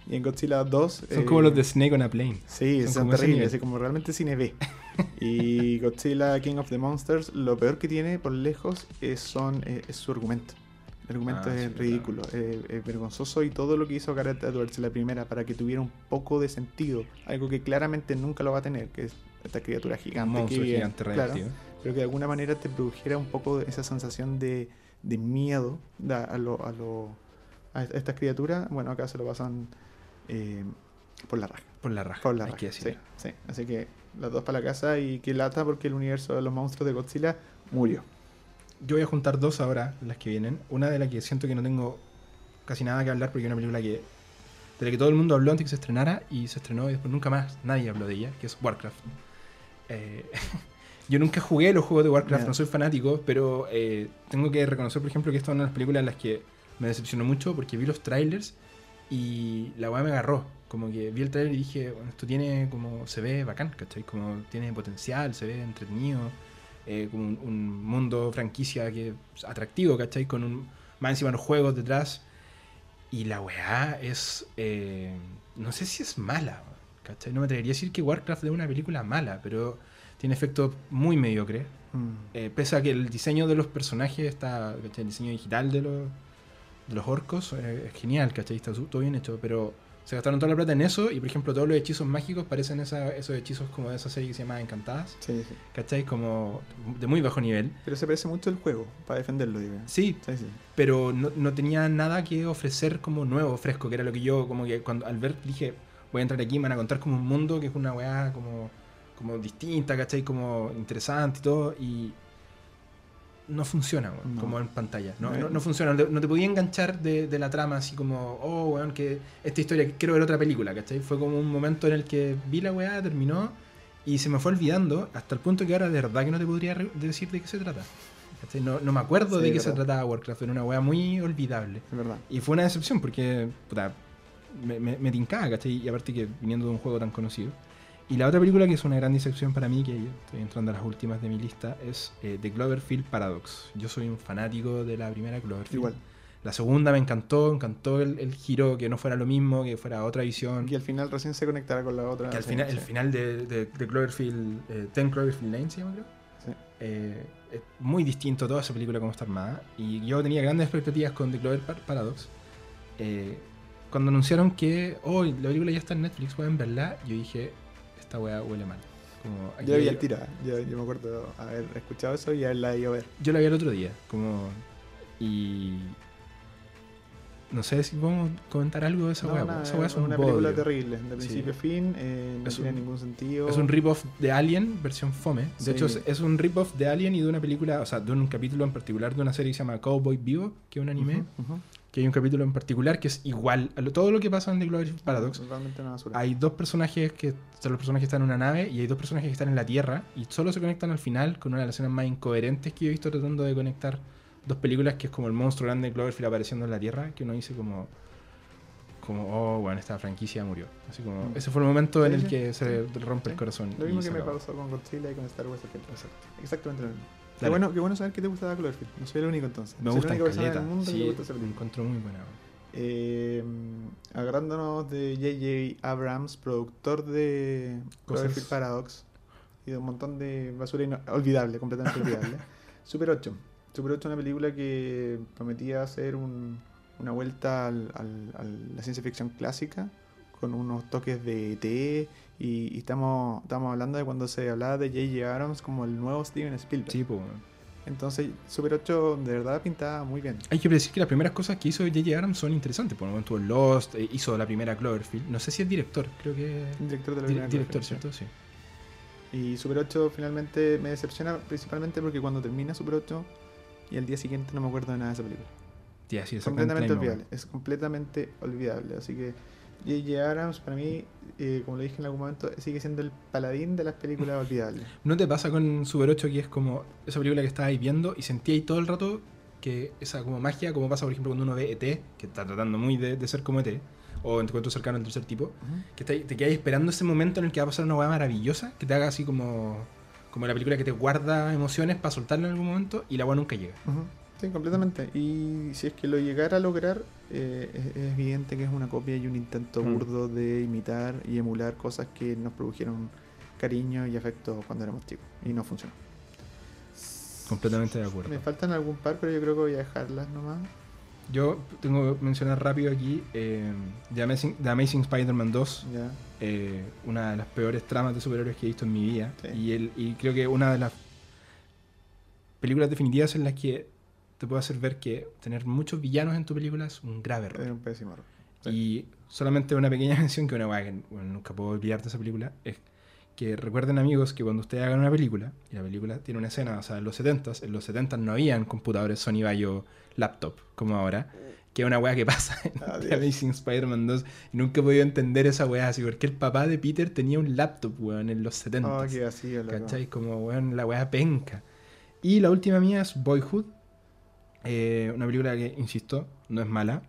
Y en Godzilla 2... Son eh, como los de Snake on a Plane. Sí, son son, terribles, así como realmente cine B. y Godzilla King of the Monsters, lo peor que tiene por lejos es, son, eh, es su argumento. El argumento Ah, es sí, ridículo, eh, es vergonzoso y todo lo que hizo Gareth Edwards en la primera para que tuviera un poco de sentido, algo que claramente nunca lo va a tener, que es esta criatura Un gigante. monstruo que gigante claro, pero que de alguna manera te produjera un poco esa sensación de, de miedo a, lo, a, lo- a estas criaturas. Bueno, acá se lo pasan eh, por la raja. Por la raja. Por la hay raja. que Sí, decirlo. sí. Así que las dos para la casa y que lata porque el universo de los monstruos de Godzilla murió. Yo voy a juntar dos ahora, las que vienen. Una de la que siento que no tengo casi nada que hablar porque es una película que de la que todo el mundo habló antes que se estrenara y se estrenó y después nunca más nadie habló de ella, que es Warcraft. Eh, yo nunca jugué los juegos de Warcraft, no soy fanático, pero eh, tengo que reconocer, por ejemplo, que esta es una de las películas en las que me decepcionó mucho porque vi los trailers y la weá me agarró. Como que vi el trailer y dije, bueno, esto tiene como, se ve bacán, ¿cachai? Como tiene potencial, se ve entretenido, eh, como un, un mundo franquicia que es atractivo, ¿cachai? Con un, más encima los juegos detrás. Y la weá es, eh, no sé si es mala, ¿cachai? No me atrevería a decir que Warcraft es una película mala, pero tiene efectos muy mediocres. Mm. Eh, pese a que el diseño de los personajes está, ¿cachai? El diseño digital de los, de los orcos eh, es genial, ¿cachai? Está todo bien hecho, pero se gastaron toda la plata en eso y, por ejemplo, todos los hechizos mágicos parecen esa- esos hechizos como de esa serie que se llama Encantadas, Sí, sí. ¿cachai? Como de muy bajo nivel. Pero se parece mucho al juego, para defenderlo, digo. Sí, Sí, sí. pero no, no tenía nada que ofrecer como nuevo, fresco, que era lo que yo, como que cuando al ver dije, voy a entrar aquí, me van a contar como un mundo que es una weá como, como distinta, ¿cachai? Como interesante y todo, y no funciona, No. como en pantalla. No, No, no, no funciona, no te- podía enganchar de, de la trama así como, oh, weón, que esta historia, quiero ver otra película, ¿cachai? Fue como un momento en el que vi la weá, terminó, y se me fue olvidando, hasta el punto que ahora de verdad que no te podría decir de qué se trata. ¿cachai? No, no me acuerdo Sí, de qué se trataba Warcraft, era una weá muy olvidable. Es verdad. Y fue una decepción porque, puta, me, me, me tincaba, ¿cachai? Y aparte que viniendo de un juego tan conocido. Y la otra película que es una gran decepción para mí, que estoy entrando a las últimas de mi lista, es eh, The Cloverfield Paradox. Yo soy un fanático de la primera Cloverfield. Igual. La segunda me encantó, encantó el, el giro, que no fuera lo mismo, que fuera otra visión. Y al final recién se conectará con la otra. Que al final, el final de, de, de Cloverfield, eh, 10 Cloverfield Lane se llama creo. Sí. Eh, es muy distinto toda esa película como está armada. Y yo tenía grandes expectativas con The Clover Par- Paradox. Eh, cuando anunciaron que hoy la película ya está en Netflix, pueden verla, yo dije, esta weá huele mal. Como, Yo vi al tiro. ¿eh? Yo, yo me acuerdo haber escuchado eso y haberla ido a ver. yo la vi el otro día, como. Y. No sé si podemos comentar algo de esa No, weá. nada, Esa weá es un una película terrible, de principio a fin, eh, no Es tiene un- ningún sentido. Es un rip-off de Alien, versión fome. De Sí. hecho, es, es un rip-off de Alien y de una película, o sea, de un capítulo en particular de una serie que se llama Cowboy Vivo, que es un anime. Ujú. Que hay un capítulo en particular que es igual a lo- todo lo que pasa en The Cloverfield Paradox. Hay dos personajes que son los personajes que están en una nave y hay dos personajes que están en la Tierra y solo se conectan al final con una de las escenas más incoherentes que yo he visto tratando de conectar dos películas que es como el monstruo grande de Cloverfield apareciendo en la Tierra, que uno dice como como oh, bueno, esta franquicia murió. Así como Mm. ese fue el momento en el que se rompe el corazón. Lo mismo que me pasó con Godzilla y con Star Wars. Exactamente lo mismo. Qué bueno, qué bueno saber que te gusta Cloverfield. No soy el único entonces. Me soy gusta la única persona caleta. en el mundo que le gusta esa me película. encuentro muy buena. Eh, agarrándonos de J.J. Abrams, productor de Cosas- Cloverfield Paradox y de un montón de basura olvidable, completamente olvidable. Super 8. Super 8 es una película que prometía hacer un- una vuelta al- al- a la ciencia ficción clásica con unos toques de ET y, y estamos, estamos hablando de cuando se hablaba de J.J. Abrams como el nuevo Steven Spielberg. Sí, pues. Entonces Super 8 de verdad pintaba muy bien. Hay que decir que las primeras cosas que hizo J.J. Abrams son interesantes. Por momento Lost, eh, hizo la primera Cloverfield. No sé si es director, creo que. Director de la Di- primera director, Cloverfield, ¿cierto? Sí. Y Super 8 finalmente me decepciona principalmente porque cuando termina Super 8 y al día siguiente no me acuerdo de nada de esa película. Sí, así exactamente completamente olvidable. Es completamente olvidable. Así que J.J. Abrams para mí, eh, como lo dije en algún momento, sigue siendo el paladín de las películas olvidables. ¿No te pasa con Super 8 que es como esa película que estabais viendo y sentí ahí todo el rato que esa como magia, como pasa por ejemplo cuando uno ve ET, que está tratando muy de, de ser como ET, o en encuentro cercano al tercer tipo, que te, te quedas esperando ese momento en el que va a pasar una hueá maravillosa, que te haga así como, como la película que te guarda emociones para soltarla en algún momento y la hueá nunca llega. Sí, completamente. Y si es que lo llegara a lograr, eh, es, es evidente que es una copia y un intento Mm. burdo de imitar y emular cosas que nos produjeron cariño y afecto cuando éramos chicos. Y no funcionó. Completamente de acuerdo. Me faltan algún par, pero yo creo que voy a dejarlas nomás. Yo tengo que mencionar rápido aquí eh, The Amazing, Amazing Spider-Man 2, Ya. eh, una de las peores tramas de superhéroes que he visto en mi vida. Sí. Y, el, y creo que una de las películas definitivas en las que te puede hacer ver que tener muchos villanos en tu película es un grave error. Era un pésimo error. Sí. Y solamente una pequeña mención que una weá que bueno, nunca puedo olvidar de esa película es que recuerden amigos que cuando ustedes hagan una película y la película tiene una escena, o sea, en los 70s, en los 70 no habían computadores Sony Vaio laptop como ahora, que es una weá que pasa en Ah, The. Amazing Spider-Man 2 y nunca he podido entender esa weá así, porque el papá de Peter tenía un laptop, weón, en los 70s. Oh, qué vacío, loco. ¿Cachai? Como, weón, la weá penca. Y la última mía es Boyhood. Eh, una película que, insisto, no es mala,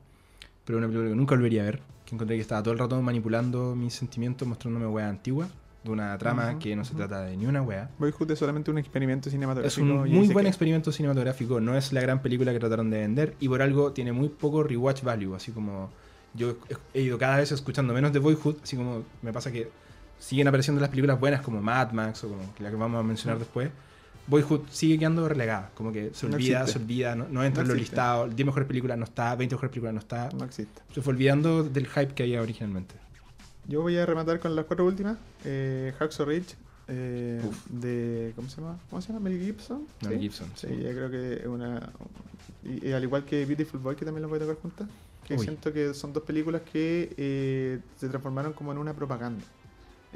pero una película que nunca volvería a ver. Que encontré que estaba todo el rato manipulando mis sentimientos, mostrándome weá antigua, de una trama que no se trata de ni una weá. Boyhood es solamente un experimento Es cinematográfico. un y ahí muy buen experimento cinematográfico, no es la gran película que trataron de vender y por algo tiene muy poco rewatch value, así como yo he- he ido cada vez escuchando menos de Boyhood, así como me pasa que siguen apareciendo las películas buenas como Mad Max o como la que vamos a mencionar después, Boyhood sigue quedando relegada. Como que se No olvida, existe. se olvida, no, no entra No en los listados. 10 mejores películas no está, 20 mejores películas no está. No existe. Se fue olvidando del hype que había originalmente. Yo voy a rematar con las cuatro últimas. Eh, Hacksaw Ridge, eh, de. ¿Cómo se llama? ¿Cómo se llama? Mel Gibson. Mel ¿Sí? Gibson, Sí, sí. yo creo que es una. Y, y al igual que Beautiful Boy, que también lo voy a tocar juntas. Que Uy. siento que son dos películas que eh, se transformaron como en una propaganda.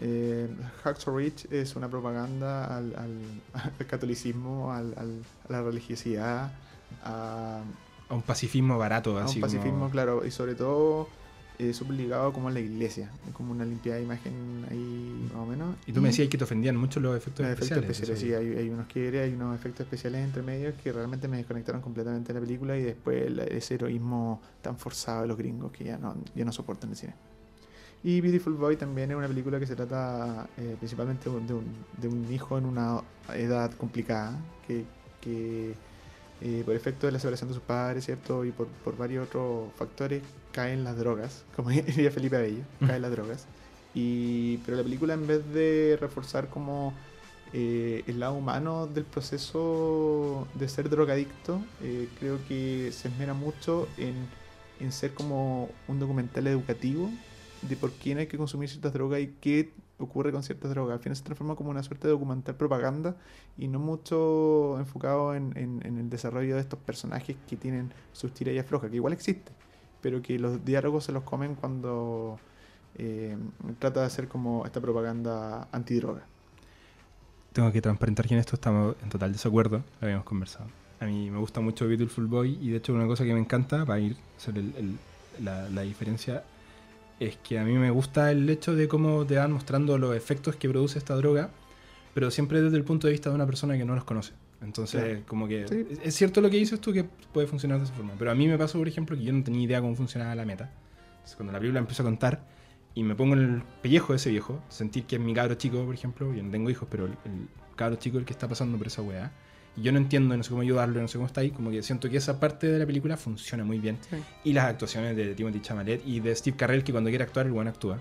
Eh, Hacksaw Ridge es una propaganda al, al- al catolicismo, al- a la religiosidad, a, A un pacifismo barato, a así un pacifismo, como... claro, y sobre todo eh, súper ligado como a la iglesia, como una limpiada de imagen ahí más o menos. Y tú me decías que te ofendían mucho los efectos los efectos especiales. especiales, sí, hay, hay unos quiebres, hay unos efectos especiales entre medios que realmente me desconectaron completamente de la película y después la- ese heroísmo tan forzado de los gringos que ya no, ya no soportan el cine. Y Beautiful Boy también es una película que se trata eh, principalmente de un, de un hijo en una edad complicada que, que, eh, por efecto de la separación de sus padres, ¿cierto? Y por, por varios otros factores caen las drogas, como diría Felipe Abello, caen las drogas. Y, pero la película en vez de reforzar como eh, el lado humano del proceso de ser drogadicto, eh, creo que se esmera mucho en, en ser como un documental educativo de por qué no hay que consumir ciertas drogas y qué ocurre con ciertas drogas. Al final se transforma como una suerte de documental propaganda y no mucho enfocado en, en- el desarrollo de estos personajes que tienen sus tiras y aflojas, que igual existe, pero que los diálogos se los comen cuando eh, trata de hacer como esta propaganda antidroga. Tengo que transparentar que en esto estamos en total desacuerdo, lo habíamos conversado. A mí me gusta mucho Beautiful Boy y de hecho una cosa que me encanta, ir a hacer el- el- la, la diferencia, es que a mí me gusta el hecho de cómo te van mostrando los efectos que produce esta droga, pero siempre desde el punto de vista de una persona que no los conoce. Entonces, Claro. como que Sí. es- cierto lo que dices tú que puede funcionar de esa forma, pero a mí me pasó, por ejemplo, que yo no tenía idea cómo funcionaba la meta. Entonces, cuando la película empezó a contar y me pongo en el pellejo de ese viejo, sentir que es mi cabro chico, por ejemplo, yo no tengo hijos, pero el, el cabro chico es el que está pasando por esa weá, y yo no entiendo, no sé cómo ayudarlo, no sé cómo está ahí, como que siento que esa parte de la película funciona muy bien. Sí. Y las actuaciones de Timothy Chalamet y de Steve Carell, que cuando quiere actuar, el buen actúa.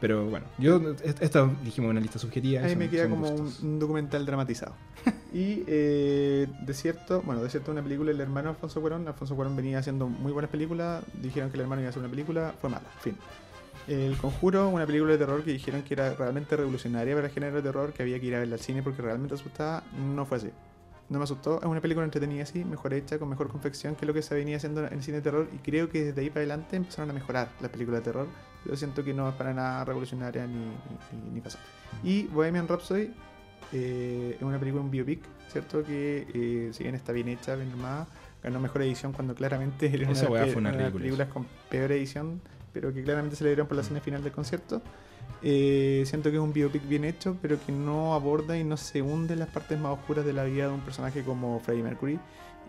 Pero bueno, yo, est- esta dijimos una lista subjetiva. Ahí son- me queda como un, un documental dramatizado. y eh, Desierto, bueno, Desierto es una película del hermano Alfonso Cuarón. Alfonso Cuarón venía haciendo muy buenas películas. Dijeron que el hermano iba a hacer una película, fue mala, fin. El Conjuro, una película de terror que dijeron que era realmente revolucionaria para el género de terror, que había que ir a verla al cine porque realmente asustaba. No fue así. No me asustó. Es una película entretenida, sí, mejor hecha, con mejor confección que lo que se venía haciendo en el cine de terror. Y creo que desde ahí para adelante empezaron a mejorar las películas de terror. Yo siento que no es para nada revolucionaria ni, ni, ni pasó. Y Bohemian Rhapsody eh, es una película, un biopic, ¿cierto? Que eh, si bien está bien hecha, bien armada, ganó mejor edición cuando claramente era una, de las películas con peor edición, pero que claramente se le dieron por la escena final del concierto. Eh, siento que es un biopic bien hecho, pero que no aborda y no se hunde en las partes más oscuras de la vida de un personaje como Freddie Mercury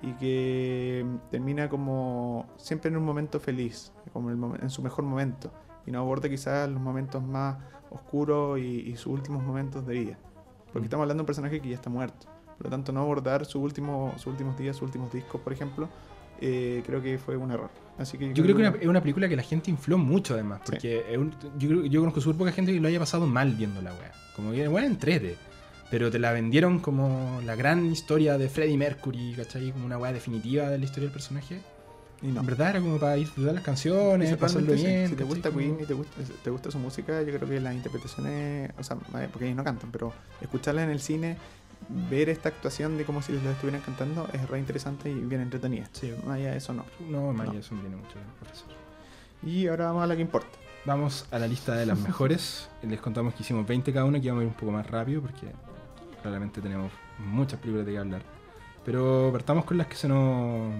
y que termina como siempre en un momento feliz, como el en su mejor momento, y no aborda quizás los momentos más oscuros y, y sus últimos momentos de vida. Porque Mm. estamos hablando de un personaje que ya está muerto. Por lo tanto, no abordar su último, sus últimos días, sus últimos discos, por ejemplo, eh, creo que fue un error. Así que Yo creo que es una película que la gente infló mucho además, Sí. porque es un- yo, yo conozco súper poca gente que lo haya pasado mal viendo la weá. Como que, weá, entrete. Pero te la vendieron como la gran historia de Freddie Mercury, ¿cachai? Como una weá definitiva de la historia del personaje. y no. En verdad era como para disfrutar las canciones, pasarlo sí, bien. Si te ¿cachai? gusta Como- Queen y te gusta, te gusta su música, yo creo que las interpretaciones, o sea, eh, porque ellos no cantan, pero escucharla en el cine, ver esta actuación de como si les lo estuvieran cantando es re interesante y bien entretenida. Sí. De eso, no. No, Maya, No. eso no tiene mucho ofrecer. Y ahora vamos a la que importa. Vamos a la lista de las mejores. Les contamos que hicimos 20 cada una, que vamos a ir un poco más rápido porque claramente tenemos muchas películas de que hablar. Pero partamos con las que se nos,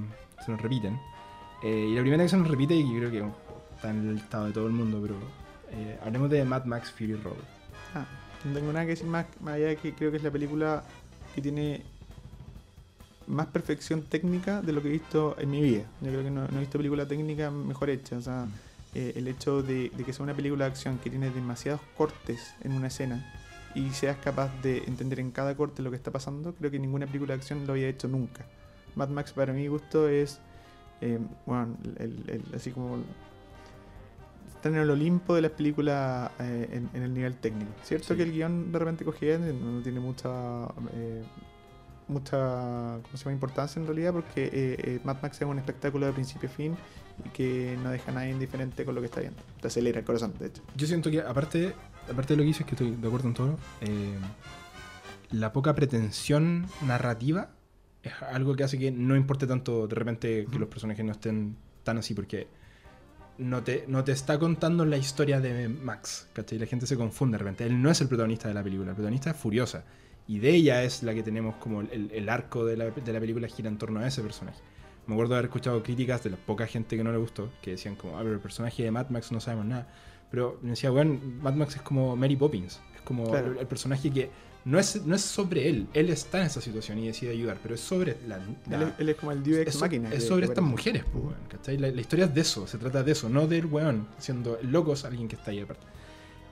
se nos repiten. Eh, y la primera que se nos repite, y yo creo que está en el listado de todo el mundo, pero eh, hablemos de Mad Max Fury Road. Ah, no tengo nada que decir más, más allá de que creo que es la película que tiene más perfección técnica de lo que he visto en mi vida. Yo creo que no, no he visto película técnica mejor hecha. O sea, eh, el hecho de, de que sea una película de acción que tiene demasiados cortes en una escena y seas capaz de entender en cada corte lo que está pasando, creo que ninguna película de acción lo había hecho nunca. Mad Max para mi gusto es, eh, bueno, el- el- así como están en el Olimpo de las películas eh, en, en el nivel técnico. Cierto Sí. que el guion de repente cogía, no tiene mucha eh, mucha ¿cómo se llama? importancia en realidad porque eh, eh, Mad Max es un espectáculo de principio a fin y que no deja a nadie indiferente con lo que está viendo. Te acelera el corazón, de hecho. Yo siento que, aparte, aparte de lo que dices, que estoy de acuerdo en todo, eh, la poca pretensión narrativa es algo que hace que no importe tanto de repente que los personajes no estén tan así, porque no te, no te está contando la historia de Max, ¿cachai? La gente se confunde de repente. Él no es el protagonista de la película, el protagonista es Furiosa. Y de ella es la que tenemos como el, el arco de la, de la película gira en torno a ese personaje. Me acuerdo de haber escuchado críticas de la poca gente que no le gustó, que decían como, ah, pero el personaje de Mad Max no sabemos nada. Pero me decía, bueno, Mad Max es como Mary Poppins. Es como Claro. el, el personaje que no es, no es sobre él. Él está en esa situación y decide ayudar, pero es sobre la... la- él, es, él es como el Dios es, máquina. es sobre estas mujeres, pues, weón, ¿cachai? La, la historia es de eso, se trata de eso, no del weón, siendo el loco es alguien que está ahí aparte.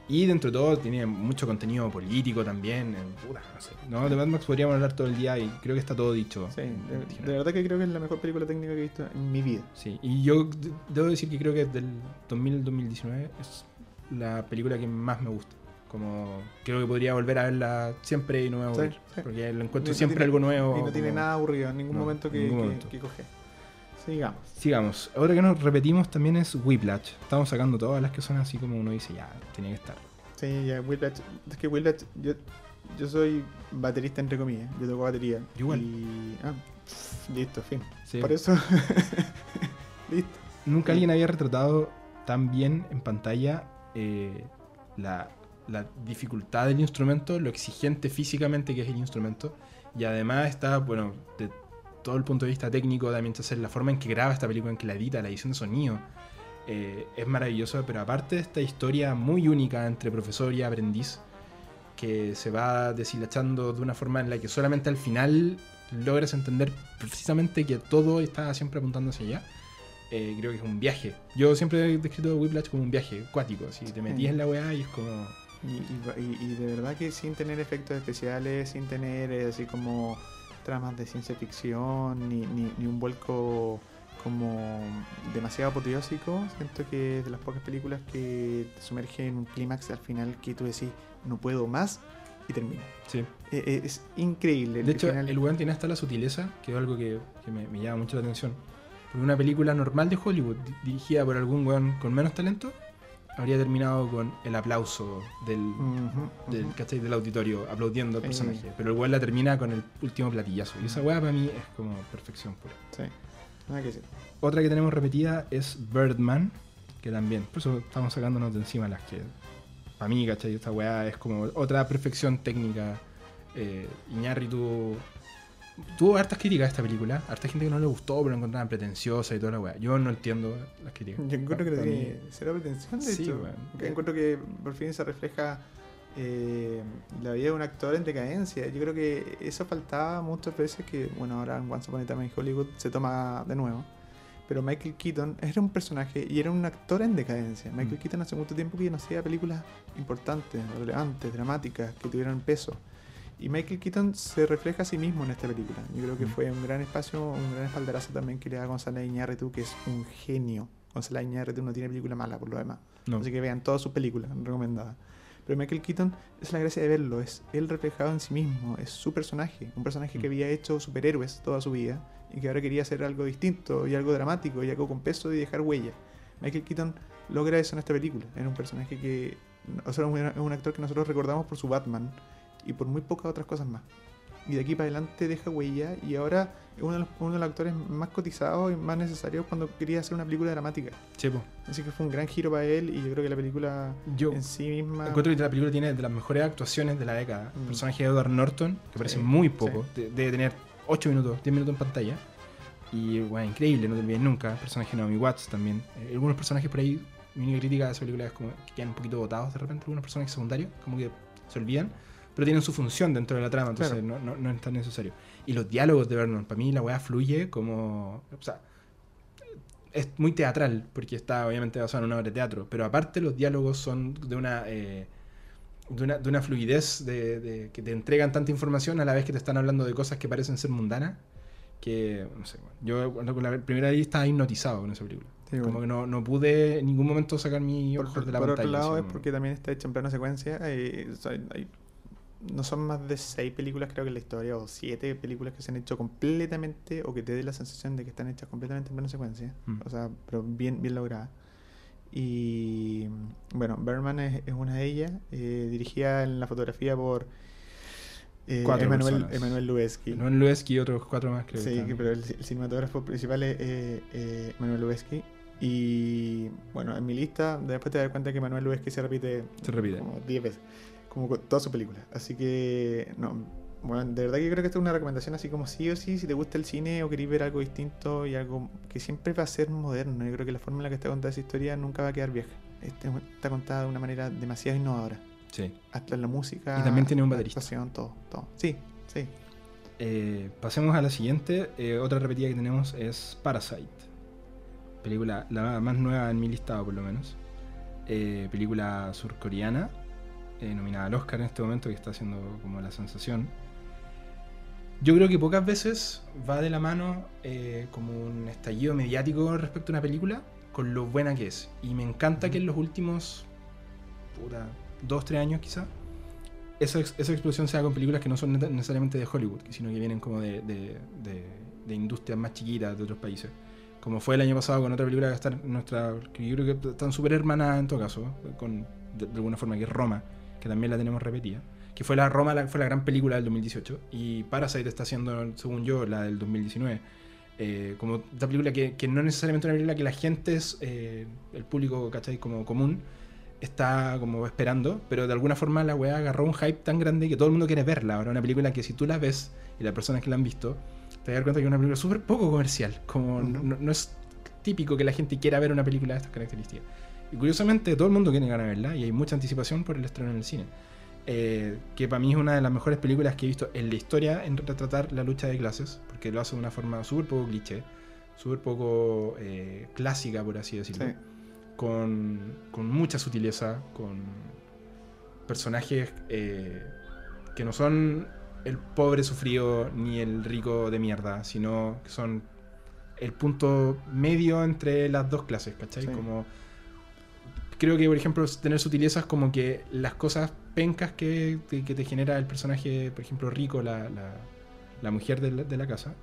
Y dentro de todo tiene mucho contenido político también. puta, no sé. No, de Mad Max podríamos hablar todo el día y creo que está todo dicho. Sí, de, de verdad que creo que es la mejor película técnica que he visto en mi vida. Sí, y yo debo decir que creo que del 2000-2019 es la película que más me gusta. Como creo que podría volver a verla siempre y no me voy a Sí, sí. Porque lo encuentro No siempre tiene- algo nuevo. Y no tiene como- nada aburrido en ningún No, momento en que, ningún que- momento. que coge. Sigamos. Sigamos. Ahora que nos repetimos también es Whiplash. Estamos sacando todas las que son así como uno dice, ya, tenía que estar. Sí, ya, Whiplash. Es que Whiplash, yo, yo soy baterista entre comillas. Yo toco batería. Igual. Y. Ah, listo, fin. Sí. Por eso. listo. Nunca Sí. alguien había retratado tan bien en pantalla eh, la, la dificultad del instrumento, lo exigente físicamente que es el instrumento. Y además está, bueno, de todo el punto de vista técnico, también hacer la forma en que graba esta película, en que la edita, la edición de sonido. eh, es maravilloso, pero aparte de esta historia muy única entre profesor y aprendiz, que se va deshilachando de una forma en la que solamente al final logras entender precisamente que todo está siempre apuntando hacia allá. Eh, creo que es un viaje. Yo siempre he descrito Whiplash como un viaje acuático. Si te metías en la weá y es como. Y, y- y- de verdad que sin tener efectos especiales, sin tener eh, así como tramas de ciencia ficción, ni, ni, ni un vuelco como demasiado apoteósico, siento que es de las pocas películas que te sumerge en un clímax al final que tú decís, no puedo más, y termina. Sí. Eh, eh, es increíble. De hecho, final- el weón tiene hasta la sutileza, que es algo que, que me, me llama mucho la atención. Porque una película normal de Hollywood, di- dirigida por algún weón con menos talento, habría terminado con el aplauso del, del auditorio, aplaudiendo al Sí. personaje. Pero el weón la termina con el último platillazo. Y esa weá para mí es como perfección pura. Sí, que decir. Otra que tenemos repetida es Birdman, que también, por eso estamos sacándonos de encima las que, para mí, ¿cachai? Esta weá es como otra perfección técnica. Eh, tuvo hartas críticas a esta película, harta gente que no le gustó, pero la encontraban pretenciosa y toda la weá. Yo no entiendo las críticas. Yo encuentro que tiene cero pretensión, de Sí, hecho. Que Encuentro que por fin se refleja eh, la vida de un actor en decadencia. Yo creo que eso faltaba muchas veces que, bueno, ahora en Once Upon a Time in Hollywood se toma de nuevo. Pero Michael Keaton era un personaje y era un actor en decadencia. Michael Mm. Keaton hace mucho tiempo que no hacía películas importantes, relevantes, dramáticas, que tuvieran peso. Y Michael Keaton se refleja a sí mismo en esta película. Yo creo que Mm. fue un gran espacio, un gran espaldarazo también que le da a Gonzalo Iñárritu, que es un genio. Gonzalo Iñárritu no tiene película mala por lo demás. No. Así que vean todas sus películas, recomendadas. Pero Michael Keaton es la gracia de verlo, es él reflejado en sí mismo, es su personaje, un personaje que Mm. había hecho superhéroes toda su vida y que ahora quería hacer algo distinto y algo dramático y algo con peso y dejar huella. Michael Keaton logra eso en esta película, era un personaje que, o sea, un- es un actor que nosotros recordamos por su Batman y por muy pocas otras cosas más. Y de aquí para adelante deja huella y ahora es uno de los, uno de los actores más cotizados y más necesarios cuando quería hacer una película dramática. Sí, po. Así que fue un gran giro para él y yo creo que la película Yo en sí misma. encuentro que la película tiene de las mejores actuaciones de la década. El Mm. personaje de Edward Norton, que parece Sí, muy poco, de- debe tener 8 minutos, 10 minutos en pantalla. Y bueno, increíble, no te olvides nunca. El personaje de Naomi Watts también. Eh, algunos personajes por ahí, mi única crítica de esa película es como que quedan un poquito botados de repente, algunos personajes secundarios, como que se olvidan, pero tienen su función dentro de la trama, entonces Claro. no, no- no es tan necesario. Y los diálogos de Vernon, para mí la weá fluye como. O sea, es muy teatral, porque está obviamente basado en una obra de teatro, pero aparte los diálogos son de una. eh, de una, de una fluidez de, de- que te entregan tanta información a la vez que te están hablando de cosas que parecen ser mundanas que no sé bueno, yo cuando la primera vez estaba hipnotizado con esa película Sí, Como bueno. que no, no pude en ningún momento sacar mi Por, ojo de la por pantalla. otro lado es como- porque también está hecha en plano secuencia. eh, o sea, hay- no son más de seis películas creo que en la historia o siete películas que se han hecho completamente o que te dé la sensación de que están hechas completamente en plano secuencia. Mm. O sea, pero bien, bien logradas. Y bueno, Berman es, es una de ellas, eh, dirigida en la fotografía por eh, Emanuel. Emanuel Lubezki. Manuel Lubezki y otros cuatro más, creo. Sí, que pero el, el cinematógrafo principal es eh, eh, Manuel Lubezki. Y bueno, en mi lista, después te das cuenta que Manuel Lubezki se repite Se repite. como 10 veces, como con todas sus películas. Así que, no, bueno, de verdad que yo creo que esta es una recomendación así como sí o sí, si te gusta el cine o querés ver algo distinto y algo que siempre va a ser moderno. Yo creo que la forma en la que está contada esa historia nunca va a quedar vieja. Este- Está contada de una manera demasiado innovadora. Sí. Hasta en la música. Y también tiene un baterista. actuación, todo, todo. Sí, sí. Eh, pasemos a la siguiente. Eh, otra repetida que tenemos es Parasite. Película, la más nueva en mi listado, por lo menos. Eh, película surcoreana, eh, nominada al Oscar en este momento, que está haciendo como la sensación. Yo creo que pocas veces va de la mano eh, como un estallido mediático respecto a una película con lo buena que es. Y me encanta que en los últimos puta, dos, tres años quizá, esa, esa explosión se haga con películas que no son necesariamente de Hollywood, sino que vienen como de, de, de- de industrias más chiquitas de otros países. Como fue el año pasado con otra película que está en nuestra, que yo creo que están súper hermanadas en todo caso, con, de, de alguna forma, que es Roma, que también la tenemos repetida. Que fue la Roma, la- fue la gran película del 2018. Y Parasite está haciendo, según yo, la del 2019. Eh, como esta película que, que no es necesariamente una película que la gente es, eh, el público, ¿cachai? Como común, está como esperando, pero de alguna forma la weá agarró un hype tan grande que todo el mundo quiere verla. Ahora, una película que si tú la ves y las personas que la han visto, te vas a dar cuenta que es una película súper poco comercial. Como no es típico que la gente quiera ver una película de estas características. Y curiosamente, todo el mundo quiere ganar de verla y hay mucha anticipación por el estreno en el cine. Eh, que para mí es una de las mejores películas que he visto en la historia en retratar la lucha de clases, porque lo hace de una forma súper poco cliché, súper poco eh, clásica, por así decirlo Sí. con, con mucha sutileza, con personajes eh, que no son el pobre sufrido ni el rico de mierda, sino que son el punto medio entre las dos clases, ¿cachai? Sí. Como creo que, por ejemplo, tener sutilezas como que las cosas pencas que, que- que te genera el personaje, por ejemplo, rico, la, la- la mujer de la, de la casa,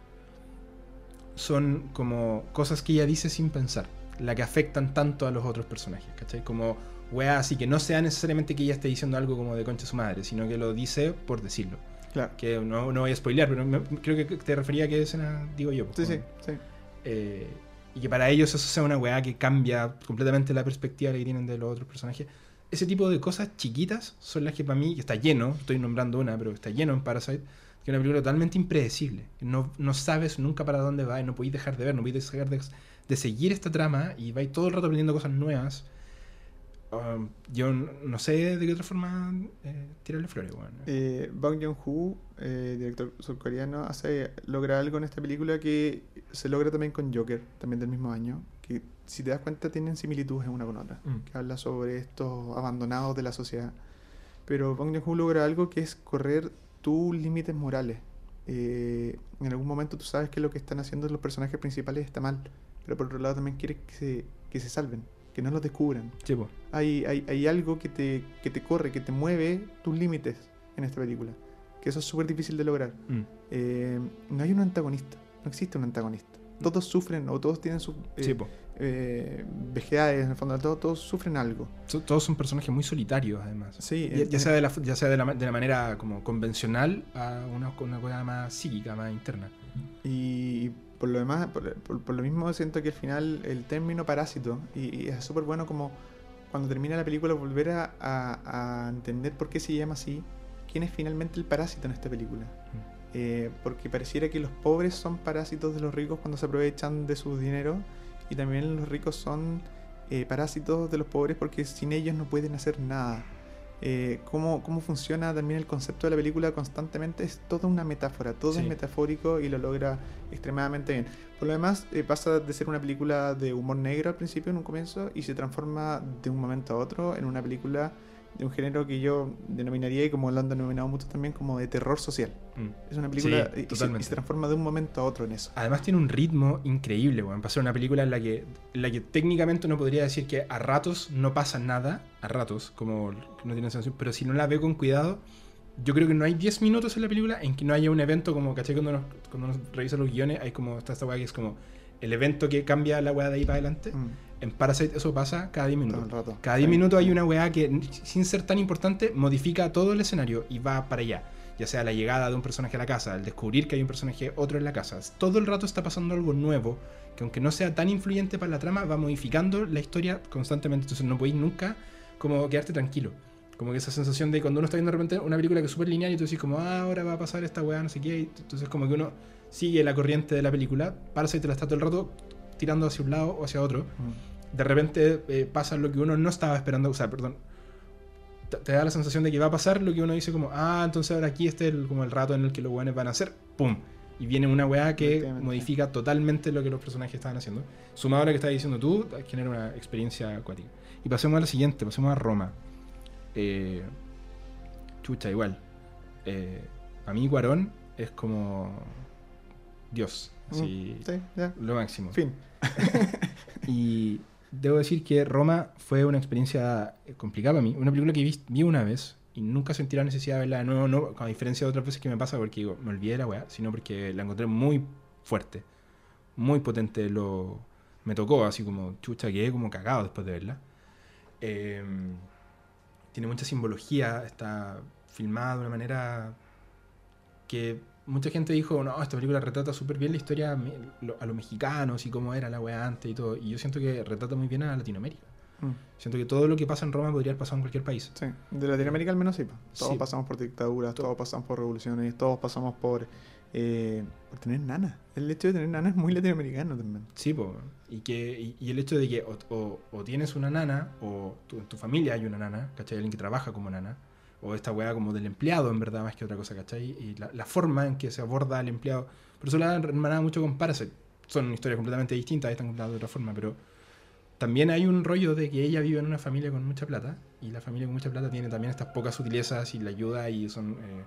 son como cosas que ella dice sin pensar, la que afectan tanto a los otros personajes, ¿cachai? Como weá, así que no sea necesariamente que ella esté diciendo algo como de concha su madre, sino que lo dice por decirlo. Claro. Que no, no voy a spoilear, pero me- creo que te refería a qué escena digo yo. pues, Sí, sí, sí. eh, y que para ellos eso sea una weá que cambia completamente la perspectiva que tienen de los otros personajes. Ese tipo de cosas chiquitas son las que para mí, que está lleno, estoy nombrando una, pero está lleno en Parasite, que es una película totalmente impredecible. No, no sabes nunca para dónde va y no podéis dejar de ver, no podéis dejar de, de seguir esta trama y vais todo el rato aprendiendo cosas nuevas. Um, yo no sé de qué otra forma eh, tirarle flores. Eh, Bong Joon-ho, eh, director surcoreano, hace, logra algo en esta película que se logra también con Joker, también del mismo año, que si te das cuenta tienen similitudes una con otra, Mm. que habla sobre estos abandonados de la sociedad. Pero Bong Joon-ho logra algo que es correr tus límites morales. Eh, en algún momento tú sabes que lo que están haciendo los personajes principales está mal, pero por otro lado también quieres que se, que se salven, que no los descubran Sí, hay, hay, hay algo que te, que te corre, que te mueve tus límites en esta película. Que eso es súper difícil de lograr. Mm. Eh, no hay un antagonista, no existe un antagonista. Todos sufren o todos tienen sus eh, Sí, eh, vejedades, en el fondo, todos, todos sufren algo. So- Todos son personajes muy solitarios, además. Sí, Ya, sea, de la, ya sea de, la, de la manera como convencional a una, una cosa más psíquica, más interna. Y por lo demás, por, por- por lo mismo siento que al final el término parásito, y, y es súper bueno como cuando termina la película volver a, a- a entender por qué se llama así, quién es finalmente el parásito en esta película. Eh, porque pareciera que los pobres son parásitos de los ricos cuando se aprovechan de su dinero y también los ricos son eh, parásitos de los pobres porque sin ellos no pueden hacer nada. Eh, cómo, cómo funciona también el concepto de la película constantemente es toda una metáfora, todo Sí. es metafórico y lo logra extremadamente bien. Por lo demás, eh, pasa de ser una película de humor negro al principio, en un comienzo, y se transforma de un momento a otro en una película de un género que yo denominaría, y como lo han denominado muchos también, como de terror social. Mm. Es una película Sí, y- se, y se transforma de un momento a otro en eso. Además tiene un ritmo increíble, weón. Pasar una película en la que, en la que técnicamente uno podría decir que a ratos no pasa nada, a ratos, como no tiene sensación, pero si no la ve con cuidado, yo creo que no hay 10 minutos en la película en que no haya un evento como, ¿cachai? Cuando uno, cuando uno revisa los guiones, hay como está esta weá que es como el evento que cambia la weá de ahí para adelante. Mm, En Parasite eso pasa cada 10 todo minutos. rato. Cada 10 Sí, minutos hay una weá que, sin ser tan importante, modifica todo el escenario y va para allá. Ya sea la llegada de un personaje a la casa, el descubrir que hay un personaje otro en la casa. Todo el rato está pasando algo nuevo, que aunque no sea tan influyente para la trama, va modificando la historia constantemente. Entonces no podéis nunca como quedarte tranquilo. Como que esa sensación de cuando uno está viendo de repente una película que es súper lineal y tú decís como, ah, ahora va a pasar esta weá, no sé qué. entonces como que uno sigue la corriente de la película, Parasite te la está todo el rato tirando hacia un lado o hacia otro Mm. De repente eh, pasa lo que uno no estaba esperando, o sea, perdón, te, te da la sensación de que va a pasar lo que uno dice como, ah, entonces ahora aquí este es el, como el rato en el que los weones van a hacer, ¡pum! Y viene una weá que modifica totalmente lo que los personajes estaban haciendo. Sumado a lo que estás diciendo tú, genera una experiencia acuática. Y pasemos a la siguiente, pasemos a Roma. Eh, chucha, igual. Eh, a mí Cuarón es como Dios, así, Mm, Sí, ya. lo máximo. Fin. Y debo decir que Roma fue una experiencia eh, complicada para mí. Una película que vi, vi una vez y nunca sentí la necesidad de verla de nuevo, no, a diferencia de otras veces que me pasa porque me olvidé de la weá, sino porque la encontré muy fuerte, muy potente. Lo, me tocó así como chucha, quedé como cagado después de verla. Eh, tiene mucha simbología, está filmada de una manera que mucha gente dijo, no, esta película retrata súper bien la historia a los mexicanos y cómo era la weá antes y todo. Y yo siento que retrata muy bien a Latinoamérica. Mm, Siento que todo lo que pasa en Roma podría haber pasado en cualquier país. Sí. De Latinoamérica al menos sí. Todos Sí. pasamos por dictaduras, Todo. todos pasamos por revoluciones, todos pasamos por, eh, por tener nana. El hecho de tener nana es muy latinoamericano también. Sí, po. Y, que, y, y el hecho de que o, o- o tienes una nana, o tu- en tu familia hay una nana, ¿cachai? Alguien que trabaja como nana, o esta weá como del empleado, en verdad, más que otra cosa, ¿cachai? Y la, la forma en que se aborda al empleado. Por eso la hermanada mucho con Parasite. Son historias completamente distintas, están contadas de otra forma, pero también hay un rollo de que ella vive en una familia con mucha plata, y la familia con mucha plata tiene también estas pocas sutilezas y la ayuda, y son. eh,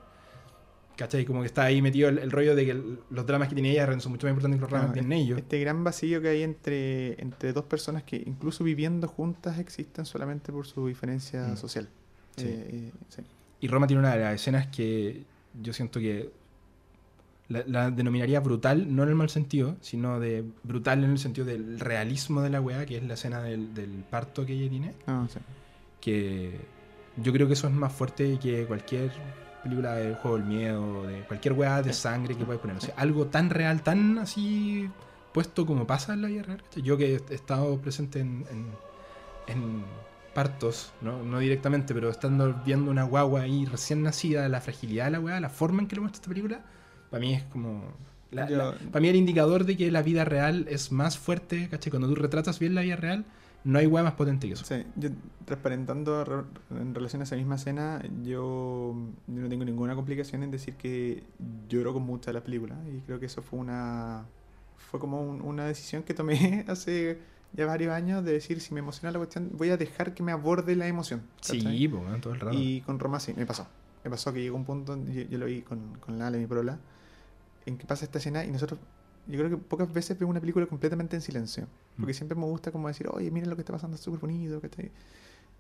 ¿Cachai? Como que está ahí metido el, el rollo de que el- los dramas que tiene ella son mucho más importantes que los dramas que tienen ellos. Este gran vacío que hay entre, entre dos personas que incluso viviendo juntas existen solamente por su diferencia Mm. social. Sí. Eh, eh, sí. Y Roma tiene una de las escenas que yo siento que la, la denominaría brutal, no en el mal sentido, sino de brutal en el sentido del realismo de la weá, que es la escena del, del parto que ella tiene. Ah, sí. Que yo creo que eso es más fuerte que cualquier película de juego del miedo, de cualquier weá de sangre que puedas poner. O sea, algo tan real, tan así puesto como pasa en la vida real. Yo que he estado presente en, en- en partos, ¿no? no directamente, pero estando viendo una guagua ahí recién nacida, la fragilidad de la weá, la forma en que lo muestra esta película, para mí es como... la- Yo- la- para mí el indicador de que la vida real es más fuerte, ¿cachai? Cuando tú retratas bien la vida real, no hay weá más potente que eso. Sí, yo transparentando re- en relación a esa misma escena, yo, yo no tengo ninguna complicación en decir que lloro con muchas de las películas y creo que eso fue una fue como un- una decisión que tomé hace ya varios años de decir si me emociona la cuestión voy a dejar que me aborde la emoción. ¿cachai? Sí, pues, todo el rato. Y con Roma sí, me pasó. Me pasó que llegó un punto, yo, yo lo vi con, con Lala, mi prola, en que pasa esta escena y nosotros, yo creo que pocas veces veo una película completamente en silencio. Porque Mm. siempre me gusta como decir, oye, miren lo que está pasando, es súper bonito, ¿cachai?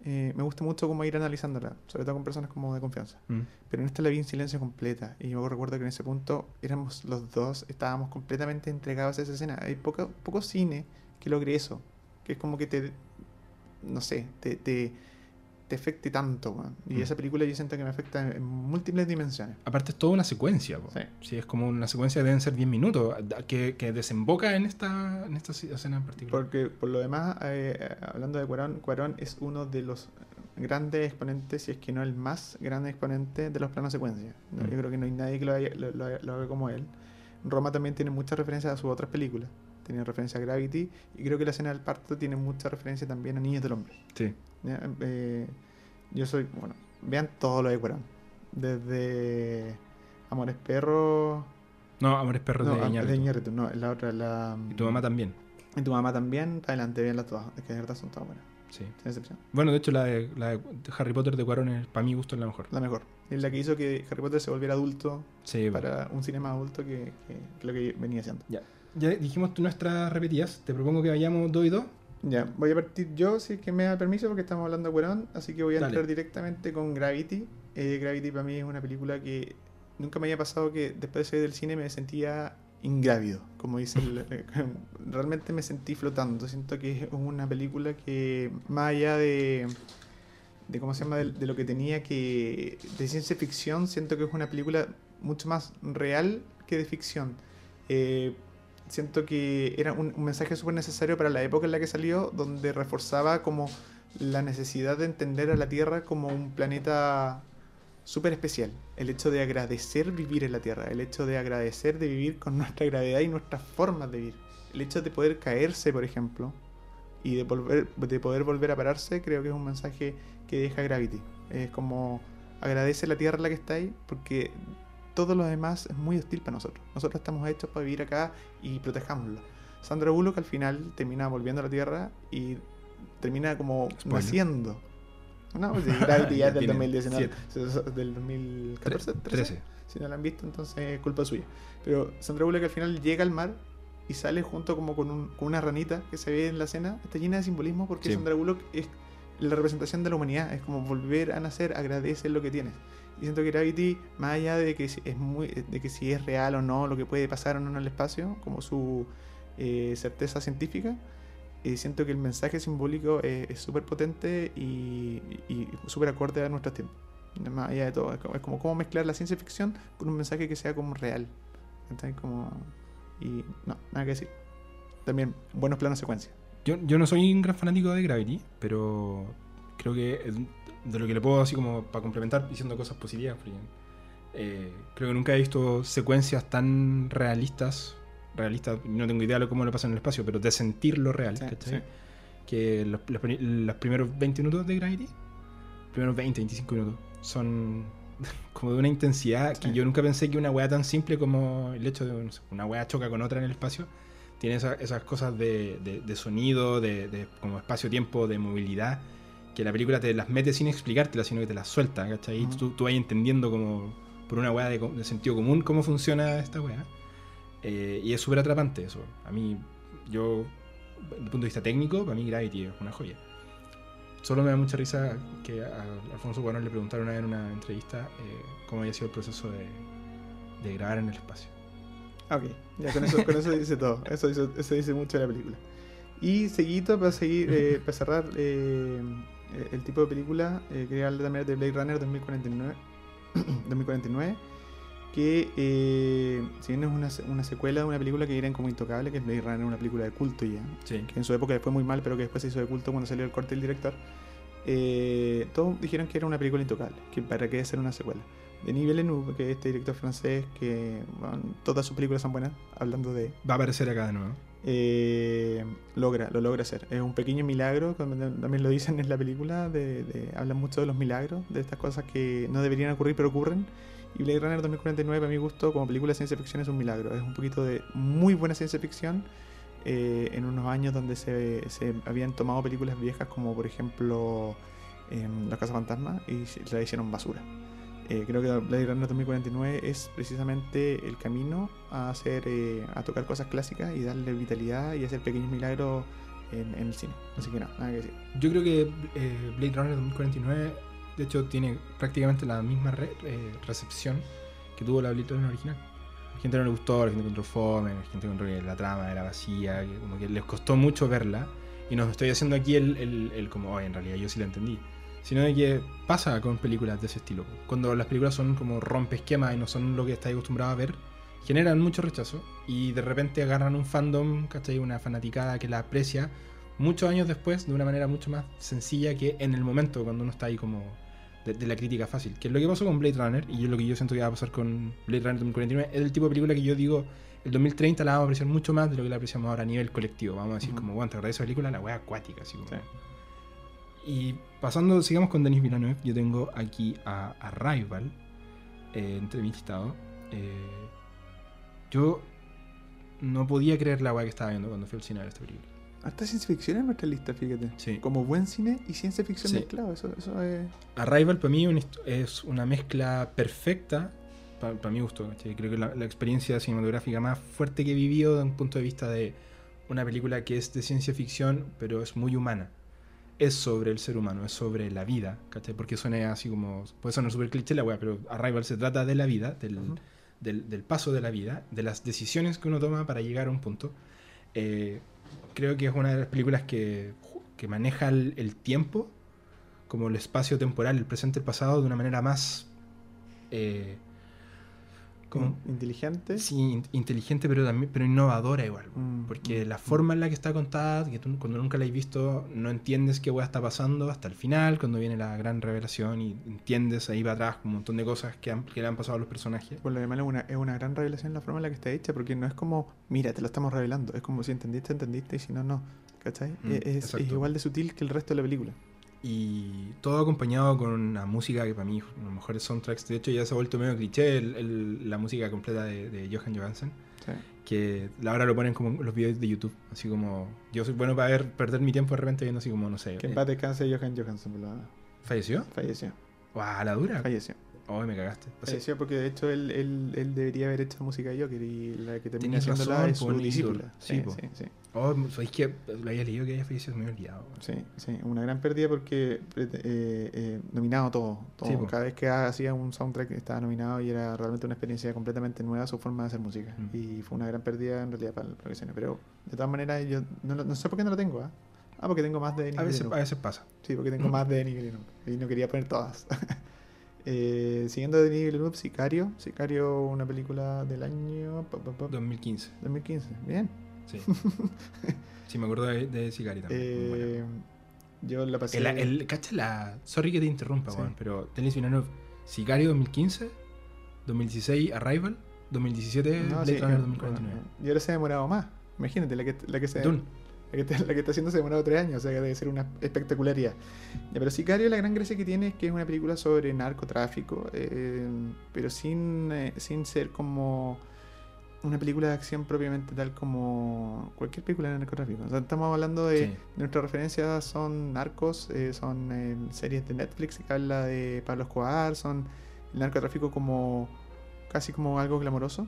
Eh, me gusta mucho como ir analizándola, sobre todo con personas como de confianza. Mm. Pero en esta la vi en silencio completa. Y yo recuerdo que en ese punto éramos los dos, estábamos completamente entregados a esa escena. Hay poco, poco cine que logre eso. Que es como que te, no sé, te, te, te afecte tanto. weón. Y Mm. esa película yo siento que me afecta en, en múltiples dimensiones. Aparte es toda una secuencia. Sí. Sí, es como una secuencia que deben ser 10 minutos, que, que desemboca en esta, en esta escena en particular. Porque por lo demás, eh, hablando de Cuarón, Cuarón es uno de los grandes exponentes, si es que no el más grande exponente de los planos secuencia. No, Mm. Yo creo que no hay nadie que lo, haya- lo, lo- lo haga como él. Roma también tiene muchas referencias a sus otras películas. Tiene referencia a Gravity y creo que la escena del parto tiene mucha referencia también a Niños del Hombre. Sí. Eh, yo soy, bueno, vean todo lo de Cuarón. Desde Amores Perros... No, Amores Perros No, de Iñárritu. de Iñárritu, no, la otra, la... Y tu mamá también. Y tu mamá también, adelante, veanlas todas. Es que de verdad son todas buenas. Sí. sin excepción. Bueno, de hecho, la de, la de Harry Potter de Cuarón, es- para mi gusto, es la mejor. La mejor. Es la que hizo que Harry Potter se volviera adulto Sí, para un cine más adulto que, que- que lo que venía haciendo. Ya. Ya dijimos nuestras repetidas. Te propongo que vayamos dos y dos. Ya, voy a partir yo, si es que me da permiso, porque estamos hablando de Cuarón, así que voy a Dale. entrar directamente con Gravity. Eh, Gravity para mí es una película que nunca me había pasado que después de salir del cine me sentía ingrávido, como dice el- eh, realmente me sentí flotando. Siento que es una película que más allá de de cómo se llama de, de lo que tenía que de ciencia ficción, siento que es una película mucho más real que de ficción. Eh, siento que era un, mensaje súper necesario para la época en la que salió, donde reforzaba como la necesidad de entender a la Tierra como un planeta súper especial. El hecho de agradecer vivir en la Tierra, el hecho de agradecer de vivir con nuestra gravedad y nuestras formas de vivir. El hecho de poder caerse, por ejemplo, y de, volver, de poder volver a pararse, creo que es un mensaje que deja Gravity. Es como agradece la Tierra en la que está ahí, porque todo lo demás es muy hostil para nosotros. Nosotros estamos hechos para vivir acá y protejámoslo. Sandra Bullock al final termina volviendo a la Tierra y termina como Spoiler. naciendo. No, pues sí, Gravity ya es del Tiene 2019, del 2014, 13. 13. Si no la han visto, entonces es culpa suya. Pero Sandra Bullock al final llega al mar y sale junto como con, un- con una ranita que se ve en la escena. Está llena de simbolismo porque Sí. Sandra Bullock es la representación de la humanidad. Es como volver a nacer, agradecer lo que tienes. Y siento que Gravity, más allá de que es muy, de que si es real o no, lo que puede pasar o no en el espacio, como su eh, certeza científica, eh, siento que el mensaje simbólico es súper potente y, y súper acorde a nuestros tiempos. Más allá de todo, es como, es como cómo mezclar la ciencia ficción con un mensaje que sea como real. Como... Y no, nada que decir. También buenos planos secuencia. Yo, yo no soy un gran fanático de Gravity, pero creo que de lo que le puedo, así como para complementar, diciendo cosas positivas, porque, eh, creo que nunca he visto secuencias tan realistas, realistas, no tengo idea de cómo lo pasa en el espacio, pero de sentirlo real, Sí. Que los, los los primeros 20 minutos de Gravity, primeros 20, 25 minutos, son como de una intensidad que yo nunca pensé que una weá tan simple como el hecho de no sé, una weá choca con otra en el espacio, tiene esa- esas cosas de, de- de sonido, de, de como espacio-tiempo, de movilidad, que la película te las mete sin explicártelas, sino que te las suelta, ¿cachai? Y Ujú. tú, tú vas entendiendo como por una weá de, sentido común cómo funciona esta weá. Eh, y es súper atrapante eso. A mí, yo, desde el punto de vista técnico, para mí Gravity es una joya. Solo me da mucha risa que a Alfonso Cuarón le preguntaron una vez en una entrevista eh, cómo había sido el proceso de, de grabar en el espacio. Ah, Ok, ya con eso, con eso dice todo. Eso dice, eso dice mucho de la película. Y seguito, para seguir, eh, para cerrar eh, eh, el tipo de película, eh, quería hablar también de Blade Runner 2049. 2049 que eh, si bien es una, se- una secuela de una película que era como intocable, que es Blade Runner, una película de culto ya, Sí. que en su época fue muy mal, pero que después se hizo de culto cuando salió el corte del director, eh, todos dijeron que era una película intocable, que para qué hacer una secuela. Denis Villeneuve, que es este director francés, que bueno, todas sus películas son buenas, hablando de... Va a aparecer acá de nuevo. Eh, logra, lo logra hacer. Es un pequeño milagro, como también lo dicen en la película, de, hablan mucho de los milagros, de estas cosas que no deberían ocurrir pero ocurren. Y Blade Runner 2049, para mi gusto, como película de ciencia ficción, es un milagro. Es un poquito de muy buena ciencia ficción eh, en unos años donde se, se habían tomado películas viejas como, por ejemplo, em, Los Cazafantasmas y la hicieron basura. Eh, creo que Blade Runner 2049 es precisamente el camino a hacer eh, a tocar cosas clásicas y darle vitalidad y hacer pequeños milagros en, en el cine. Así que no, nada que decir. Yo creo que eh, Blade Runner 2049, de hecho, tiene prácticamente la misma re- eh, recepción que tuvo la Blade Runner original. La gente no le gustó, la gente encontró fome, la gente encontró que la trama era vacía, que como que les costó mucho verla. Y no estoy haciendo aquí el, el, el como, "Oye, en realidad yo sí la entendí. Sino de que pasa con películas de ese estilo. Cuando las películas son como rompe esquemas y no son lo que estáis acostumbrado a ver, generan mucho rechazo y de repente agarran un fandom, ¿cachai? Una fanaticada que la aprecia muchos años después de una manera mucho más sencilla que en el momento cuando uno está ahí como de, de la crítica fácil. Que es lo que pasó con Blade Runner y yo lo que yo siento que va a pasar con Blade Runner 2049 es el tipo de película que yo digo el 2030 la vamos a apreciar mucho más de lo que la apreciamos ahora a nivel colectivo. Vamos a decir Ujú. como, bueno, te agradezco esa película, la wea acuática, así como. Sí. Y pasando, sigamos con Denis Villeneuve, yo tengo aquí a Arrival eh, entre mi listado. Eh, yo no podía creer la weá que estaba viendo cuando fui al cine a ver esta película. Harta ciencia ficción en nuestra lista, fíjate. Sí. Como buen cine y ciencia ficción Sí. mezclado. Eso, eso es. Arrival para mí es una mezcla perfecta, para mi gusto. Creo que la, la experiencia cinematográfica más fuerte que he vivido desde un punto de vista de una película que es de ciencia ficción, pero es muy humana. Es sobre el ser humano, es sobre la vida, ¿cachai? Porque suena así como... Puede sonar súper cliché la weá, pero Arrival se trata de la vida, del, del, del paso de la vida, de las decisiones que uno toma para llegar a un punto. Eh, creo que es una de las películas que, que maneja el, el tiempo, como el espacio temporal, el presente y el pasado, de una manera más... eh, como, Inteligente. sí, in- inteligente, pero, también, pero innovadora igual. Mm, Porque mm, la mm. forma en la que está contada, que tú cuando nunca la has visto, no entiendes qué weá está pasando hasta el final, cuando viene la gran revelación y entiendes ahí para atrás un montón de cosas que, han- que le han pasado a los personajes. Por lo demás es una, es una gran revelación la forma en la que está hecha, porque no es como, mira, te lo estamos revelando. Es como si entendiste, entendiste, y si no, no. ¿Cachai? Mm, es, es exacto. igual de sutil que el resto de la película. Y todo acompañado con una música que para mí, uno de los mejores soundtracks. De hecho, ya se ha vuelto medio cliché el- el- la música completa de, de Johan Johansen. Sí. Que ahora lo ponen como los videos de YouTube. Así como, yo soy bueno para ver, perder mi tiempo de repente viendo así como, no sé. Que en eh, paz descanse Johan Johansson, por la- ¿Falleció? falleció. ¡Guau, la dura! Falleció. Oh, me cagaste. O sea, Falleció porque de hecho él, él, él debería haber hecho música de Joker y la que termina haciéndola razón, es su Nick discípula. Sí, Sí, po. sí, sí. Oh, ¿sabéis que lo había leído que había fallecido? Me había olvidado. Sí, sí, una gran pérdida porque eh, eh, nominado todo. todo. Sí, po. Cada vez que hacía un soundtrack estaba nominado y era realmente una experiencia completamente nueva su forma de hacer música. Mm. Y fue una gran pérdida en realidad para el profesional. Pero de todas maneras, yo no, no sé por qué no lo tengo. ¿ah? Ah, porque tengo más de Denis A veces, a veces pasa. Sí, porque tengo más de Denis. Y no quería poner todas. Eh, siguiendo de Denis Villeneuve, Sicario. Sicario, una película del año pa, pa, pa, 2015. 2015. Bien. Sí. sí, me acuerdo de, de Sicari también. Eh, yo la pasé. El, el, cacha la. Sorry que te interrumpa, Sí. weón, pero Denis Villeneuve, Sicario 2015, 2016 Arrival, 2017 No, sí, Runner eh, 2049. bueno, y ahora se ha demorado más. Imagínate, la que, la que se. Dune. La que, está, la que está haciendo se demorado tres años, o sea que debe ser una espectacularidad. Pero Sicario, la gran gracia que tiene es que es una película sobre narcotráfico, eh, pero sin, eh, sin ser como una película de acción propiamente tal como cualquier película de narcotráfico. O sea, estamos hablando de. Sí. Nuestras referencias son narcos, eh, son series de Netflix que habla de Pablo Escobar, son el narcotráfico como casi como algo glamoroso,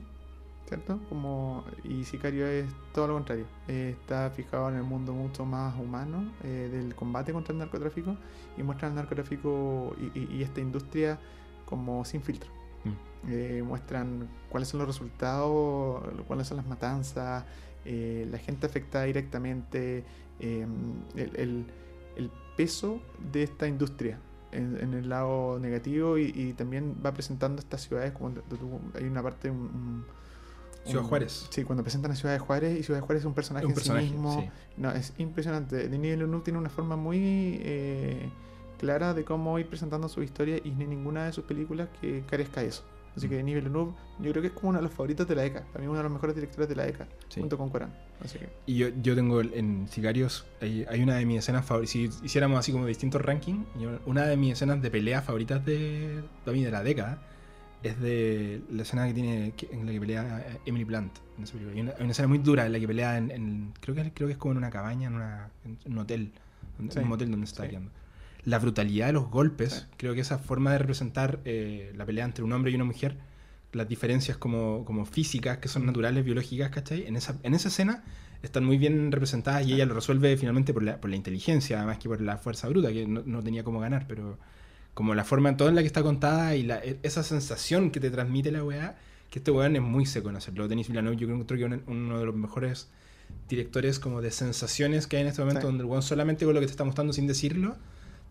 ¿cierto? Como, y Sicario es todo lo contrario. Eh, está fijado en el mundo mucho más humano eh, del combate contra el narcotráfico y muestra el narcotráfico y, y- y esta industria como sin filtro. Mm. Eh, muestran cuáles son los resultados, cuáles son las matanzas, eh, la gente afectada directamente, eh, el, el- el peso de esta industria en, en el lado negativo y, y también va presentando estas ciudades como hay una parte un, un- Ciudad Juárez. sí cuando presentan a Ciudad de Juárez y Ciudad de Juárez es un personaje un en sí mismo sí. no, es impresionante. Denis Villeneuve tiene una forma muy eh, clara de cómo ir presentando su historia y hay ninguna de sus películas que carezca de eso. Así Mm. que Denis Villeneuve yo creo que es como uno de los favoritos de la década. Para mí uno de los mejores directores de la Sí. junto con Cuarón. Así que Y yo, yo tengo en Sicarios, hay, hay una de mis escenas favoritas. Si hiciéramos así como distintos rankings, una de mis escenas de pelea favoritas de, de la década es de la escena que tiene en la que pelea eh, Emily Blunt. En esa película. Hay, una, hay una escena muy dura en la que pelea en, en- creo, que, creo que es como en una cabaña, en, una, en un hotel, en Sí, un motel donde se está sí. quedando. La brutalidad de los golpes, Sí. creo que esa forma de representar eh, la pelea entre un hombre y una mujer, las diferencias como, como físicas, que son naturales, biológicas, ¿cachai? En esa, en esa escena están muy bien representadas y ella lo resuelve finalmente por la, por la inteligencia, más que por la fuerza bruta, que no, no tenía cómo ganar, pero como la forma en toda en la que está contada y la- e- esa sensación que te transmite la weá, que este weón es muy seco en hacerlo. Denis Villeneuve yo creo que es uno de los mejores directores como de sensaciones que hay en este momento, Sí. donde el weón solamente con lo que te está mostrando sin decirlo,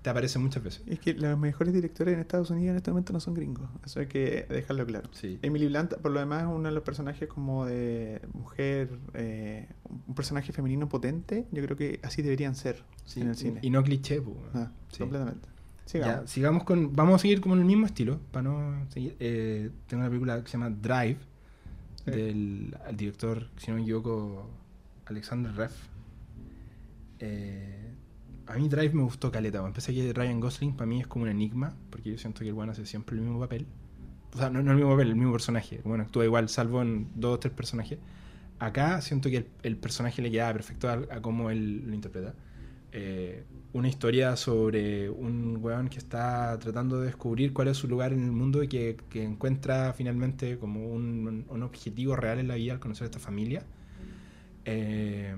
te aparece muchas veces. es que los mejores directores en Estados Unidos en este momento no son gringos. Eso hay que dejarlo claro. Sí. Emily Blunt, por lo demás, es uno de los personajes como de mujer, eh, un personaje femenino potente. Yo creo que así deberían ser Sí, en el cine. Y no cliché, pues. Ah, Sí. Completamente. Ya, Sigamos. sigamos con. Vamos a seguir como en el mismo estilo. Para no seguir. eh, tengo una película que se llama Drive. Sí. Del al director, si no me equivoco, Alexander Reff. Eh, a mí Drive me gustó caleta. weón. Pensé que Ryan Gosling para mí es como un enigma. Porque yo siento que el bueno hace siempre el mismo papel. O sea, no, no el mismo papel, el mismo personaje. Bueno, actúa igual, salvo en dos o tres personajes. acá siento que el, el personaje le queda perfecto a, a cómo él lo interpreta. Eh, una historia sobre un weón que está tratando de descubrir cuál es su lugar en el mundo y que, encuentra finalmente como un, objetivo real en la vida al conocer a esta familia. Eh,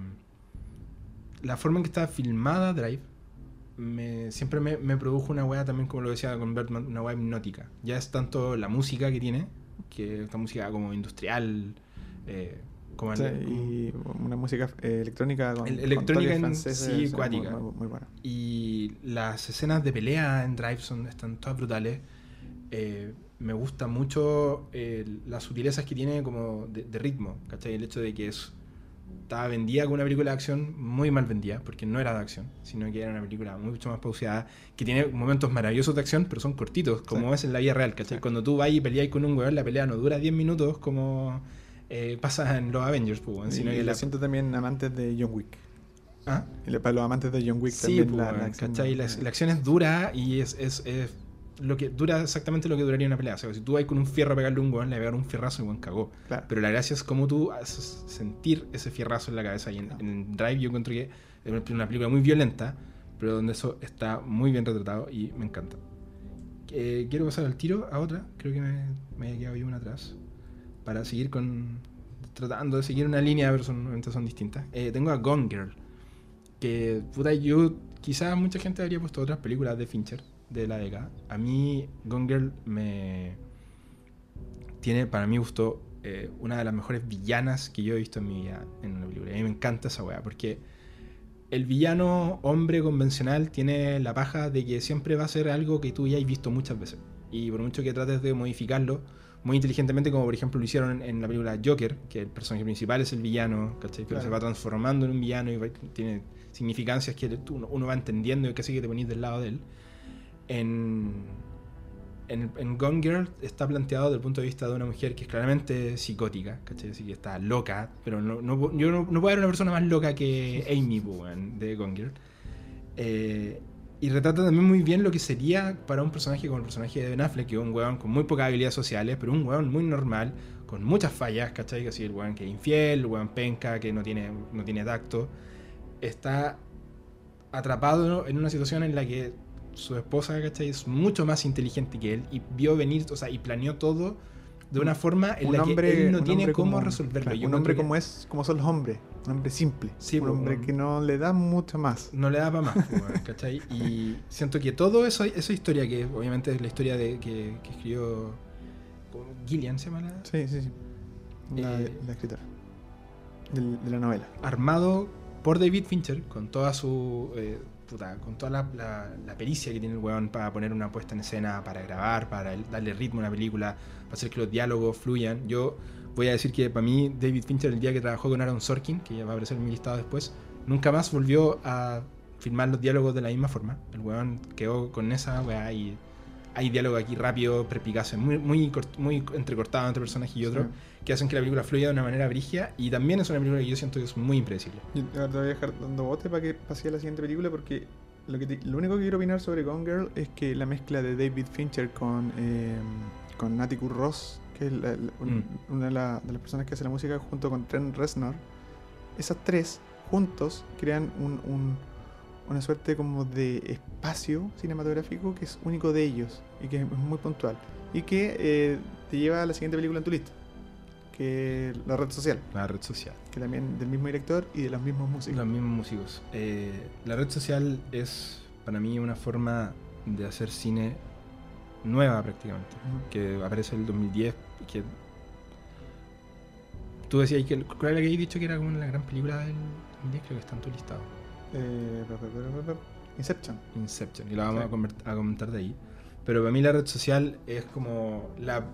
la forma en que está filmada Drive siempre me, me produjo una weá también, como lo decía con Bertman, una weá hipnótica. Ya es tanto la música que tiene, que esta música como industrial, eh, como Sí, el- y una música eh, electrónica con, El- con electrónica en- sí, es muy- cuática. Muy, muy buena. Y las escenas de pelea en Drive son, están todas brutales. Eh, me gusta mucho eh, las sutilezas que tiene como de, de ritmo, ¿cachai? El hecho de que es, estaba vendida como una película de acción muy mal vendida, porque no era de acción, sino que era una película mucho más pauseada, que tiene momentos maravillosos de acción, pero son cortitos, como Sí. es en la vida real, ¿cachai? Sí. Cuando tú vas y peleas con un weón, la pelea no dura 10 minutos como eh, pasa en los Avengers, pues, sino y que lo la... siento también amantes de John Wick. ¿Ah? Y para los amantes de John Wick Sí, también pues, la, la acción- ¿cachai? La, la acción es dura y es, es, es lo que dura exactamente lo que duraría una pelea. O sea, si tú vas con un fierro a pegarle a un weón, le pegar un fierrazo y el weón cagó. Claro. Pero la gracia es cómo tú haces sentir ese fierrazo en la cabeza. Y en, Drive yo encuentro que es una película muy violenta, pero donde eso está muy bien retratado y me encanta. Eh, quiero pasar al tiro a otra. Creo que me, me había quedado ahí una atrás. Para seguir con. Tratando de seguir una línea, pero son, distintas. Eh, tengo a Gone Girl. Que, puta, yo. Quizás mucha gente habría puesto otras películas de Fincher de la década. A mí, Gone Girl me. Tiene, para mi gusto, eh, una de las mejores villanas que yo he visto en mi vida en una película. A mí me encanta esa weá, porque el villano hombre convencional tiene la paja de que siempre va a ser algo que tú ya has visto muchas veces. Y por mucho que trates de modificarlo muy inteligentemente, como por ejemplo lo hicieron en, en la película Joker, que el personaje principal es el villano, ¿cachai? Pero Claro. se va transformando en un villano y va- tiene significancias que uno, uno va entendiendo y casi que te ponís del lado de él. En, en, en Gone Girl está planteado desde el punto de vista de una mujer que es claramente psicótica, ¿cachai? Así que está loca, pero no, no- yo no, no puedo haber una persona más loca que Amy weón, de Gone Girl. Eh, y retrata también muy bien lo que sería para un personaje como el personaje de Ben Affleck, que es un weón con muy pocas habilidades sociales, pero un weón muy normal, con muchas fallas, ¿cachai? Que así el weón que es infiel, el weón penca, que no tiene, no tiene tacto. Está atrapado en una situación en la que su esposa, ¿cachai? Es mucho más inteligente que él y vio venir, o sea, y planeó todo de una forma en Un la hombre- que él no tiene cómo como- resolverlo. claro, un hombre como es, como son los hombres. Un hombre simple. Sí, un pues, hombre un- que no le da mucho más. no le da para más, pues, ¿cachai? Y siento que todo eso, esa historia, que obviamente es la historia de, que, que escribió. Gillian, se llama la... Sí, sí, sí. La, Eh, la escritora. De la novela. Armado por David Fincher, con toda su... eh, puta, con toda la, la- la pericia que tiene el weón para poner una puesta en escena, para grabar, para darle ritmo a una película, para hacer que los diálogos fluyan. Yo voy a decir que para mí David Fincher, el día que trabajó con Aaron Sorkin, que ya va a aparecer en mi listado después, nunca más volvió a filmar los diálogos de la misma forma. El weón quedó con esa weá y hay diálogo aquí rápido, perpicaces, muy, muy, muy entrecortado entre personaje y otro, Sí. Que hacen que la película fluya de una manera brigia y también es una película que yo siento que es muy impredecible. Yo te voy a dejar dando bote para que pase a la siguiente película porque lo, que te- lo único que quiero opinar sobre Gone Girl es que la mezcla de David Fincher con, eh, con Atticus Ross, que es la- la- un- Mm. una de, la- de las personas que hace la música junto con Trent Reznor, esas tres juntos crean un- un- una suerte como de espacio cinematográfico que es único de ellos y que es muy puntual y que eh, te lleva a la siguiente película en tu lista, que La Red Social, La red social. que también del mismo director y de los mismos músicos. Los mismos músicos. Eh, la red social es para mí una forma de hacer cine nueva prácticamente. Que aparece en el 2010. Que tú decías que ¿cuál era que habías dicho que era como la gran película del 2010? Creo que está en tu listado. Eh. Inception. Inception. Y la vamos Sí. a, convert- a comentar de ahí. Pero para mí la red social es como la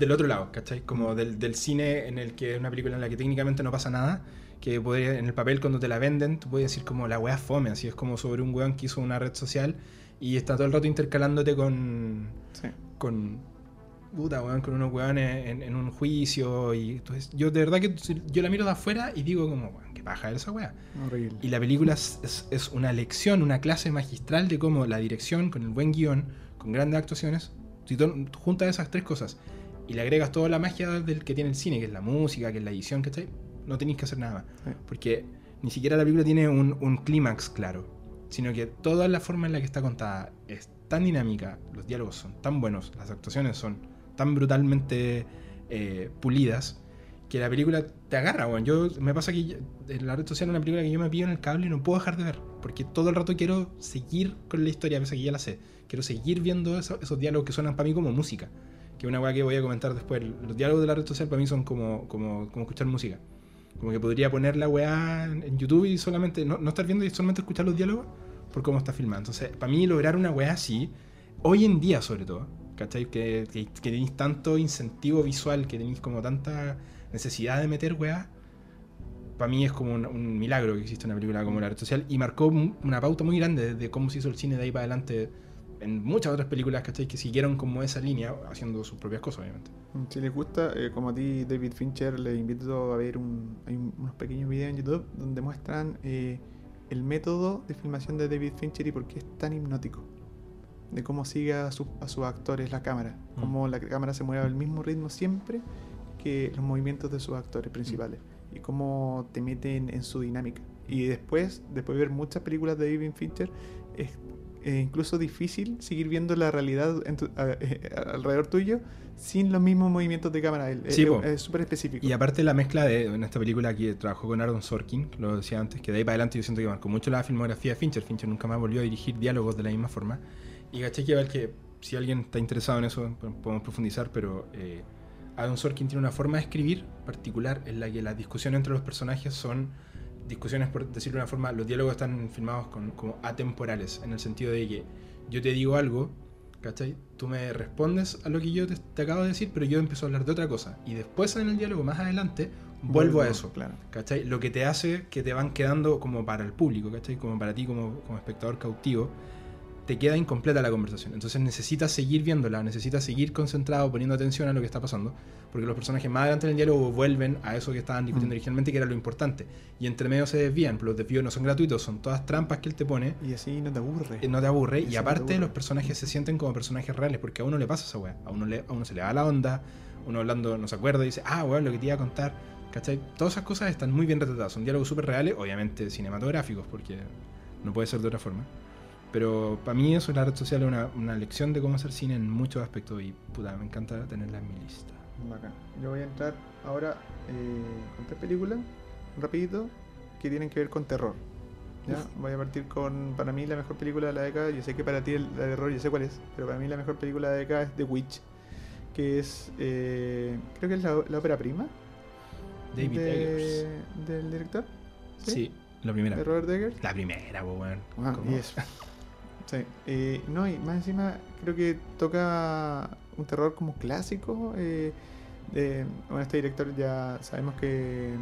del otro lado, ¿cachai? Como del, del cine en el que es una película en la que técnicamente no pasa nada, que podría, en el papel cuando te la venden, tú puedes decir como la wea fome, así es como sobre un weón que hizo una red social y está todo el rato intercalándote con, Sí. con puta, weón, con unos weones en, en un juicio y entonces yo de verdad que yo la miro de afuera y digo como, weón, qué paja esa wea. Horrible. Y la película es, es- una lección, una clase magistral de cómo la dirección, con el buen guion, con grandes actuaciones, si tú juntas esas tres cosas y le agregas toda la magia del que tiene el cine, que es la música, que es la edición, ¿cachai? no tenéis que hacer nada más. Porque ni siquiera la película tiene un, un clímax claro, sino que toda la forma en la que está contada es tan dinámica, los diálogos son tan buenos, las actuaciones son tan brutalmente eh, pulidas, que la película te agarra, weón. Yo, me pasa que yo- en la red social es una película que yo me pillo en el cable y no puedo dejar de ver, porque todo el rato quiero seguir con la historia, a que ya la sé. Quiero seguir viendo eso- esos diálogos que suenan para mí como música, que una weá que voy a comentar después. Los diálogos de la red social para mí son como, como, como escuchar música. Como que podría poner la weá en, YouTube y solamente, no, no estar viendo y solamente escuchar los diálogos por cómo está filmado. Entonces, para mí lograr una weá así, hoy en día sobre todo, ¿cachai? Que, tenéis tanto incentivo visual, que tenéis como tanta necesidad de meter weá, para mí es como un, un milagro que existe una película como la red social y marcó una pauta muy grande de, de cómo se hizo el cine de ahí para adelante en muchas otras películas, ¿cachai? Que siguieron como esa línea, haciendo sus propias cosas, obviamente. Si les gusta, eh, como a ti, David Fincher, les invito a ver un, hay un- unos pequeños videos en YouTube donde muestran eh, el método de filmación de David Fincher y por qué es tan hipnótico. De cómo sigue a, sus- a sus actores la cámara. Mm. Cómo la cámara se mueve al mismo ritmo siempre que los movimientos de sus actores principales. Y cómo te meten en su dinámica. Y después, después de ver muchas películas de David Fincher, es eh, incluso difícil seguir viendo la realidad en tu- a- eh, alrededor tuyo sin los mismos movimientos de cámara. Sí, es- po. es súper específico. Y aparte la mezcla de en esta película que trabajó con Aaron Sorkin, lo decía antes, que de ahí para adelante yo siento que marcó mucho la filmografía de Fincher. Fincher nunca más volvió a dirigir diálogos de la misma forma. Y caché que, que si alguien está interesado en eso, podemos profundizar, pero eh, Aaron Sorkin tiene una forma de escribir particular en la que las discusiones entre los personajes son discusiones, por decirlo de una forma, los diálogos están filmados con, como atemporales, en el sentido de que yo te digo algo, ¿cachai? Tú me respondes a lo que yo te, te acabo de decir, pero yo empiezo a hablar de otra cosa. Y después en el diálogo, más adelante, vuelvo a eso. Claro. ¿Cachai? Lo que te hace que te van quedando como para el público, ¿cachai? Como para ti como, como espectador cautivo, te queda incompleta la conversación. Entonces necesitas seguir viéndola, necesitas seguir concentrado, poniendo atención a lo que está pasando, porque los personajes más adelante en el diálogo vuelven a eso que estaban discutiendo Mm. originalmente, que era lo importante. Y entre medio se desvían, pero los desvíos no son gratuitos, son todas trampas que él te pone, Y así no te aburre. eh, no te aburre, y aparte aburre. los personajes se sienten como personajes reales, porque a uno le pasa esa weá, a uno, le, a uno se le va la onda, uno hablando no se acuerda y dice, ah, weón, lo que te iba a contar, ¿cachai? Todas esas cosas están muy bien retratadas, son diálogos súper reales, obviamente cinematográficos, porque no puede ser de otra forma. Pero para mí eso, la red social es una, una lección de cómo hacer cine en muchos aspectos y puta, me encanta tenerla en mi lista. Bacán. Yo voy a entrar ahora eh, con tres películas, rapidito, que tienen que ver con terror. ¿ya? Uf. Voy a partir con, para mí, la mejor película de la década. Yo sé que para ti el, la de terror, yo sé cuál es, pero para mí la mejor película de la década es The Witch, que es, eh, creo que es la, la ópera prima David de- Eggers. del director. Sí, la primera. De Robert Eggers. La primera, weón. Ah, es- Sí. Eh, no, y más encima creo que toca un terror como clásico. eh, de, bueno, este director ya sabemos que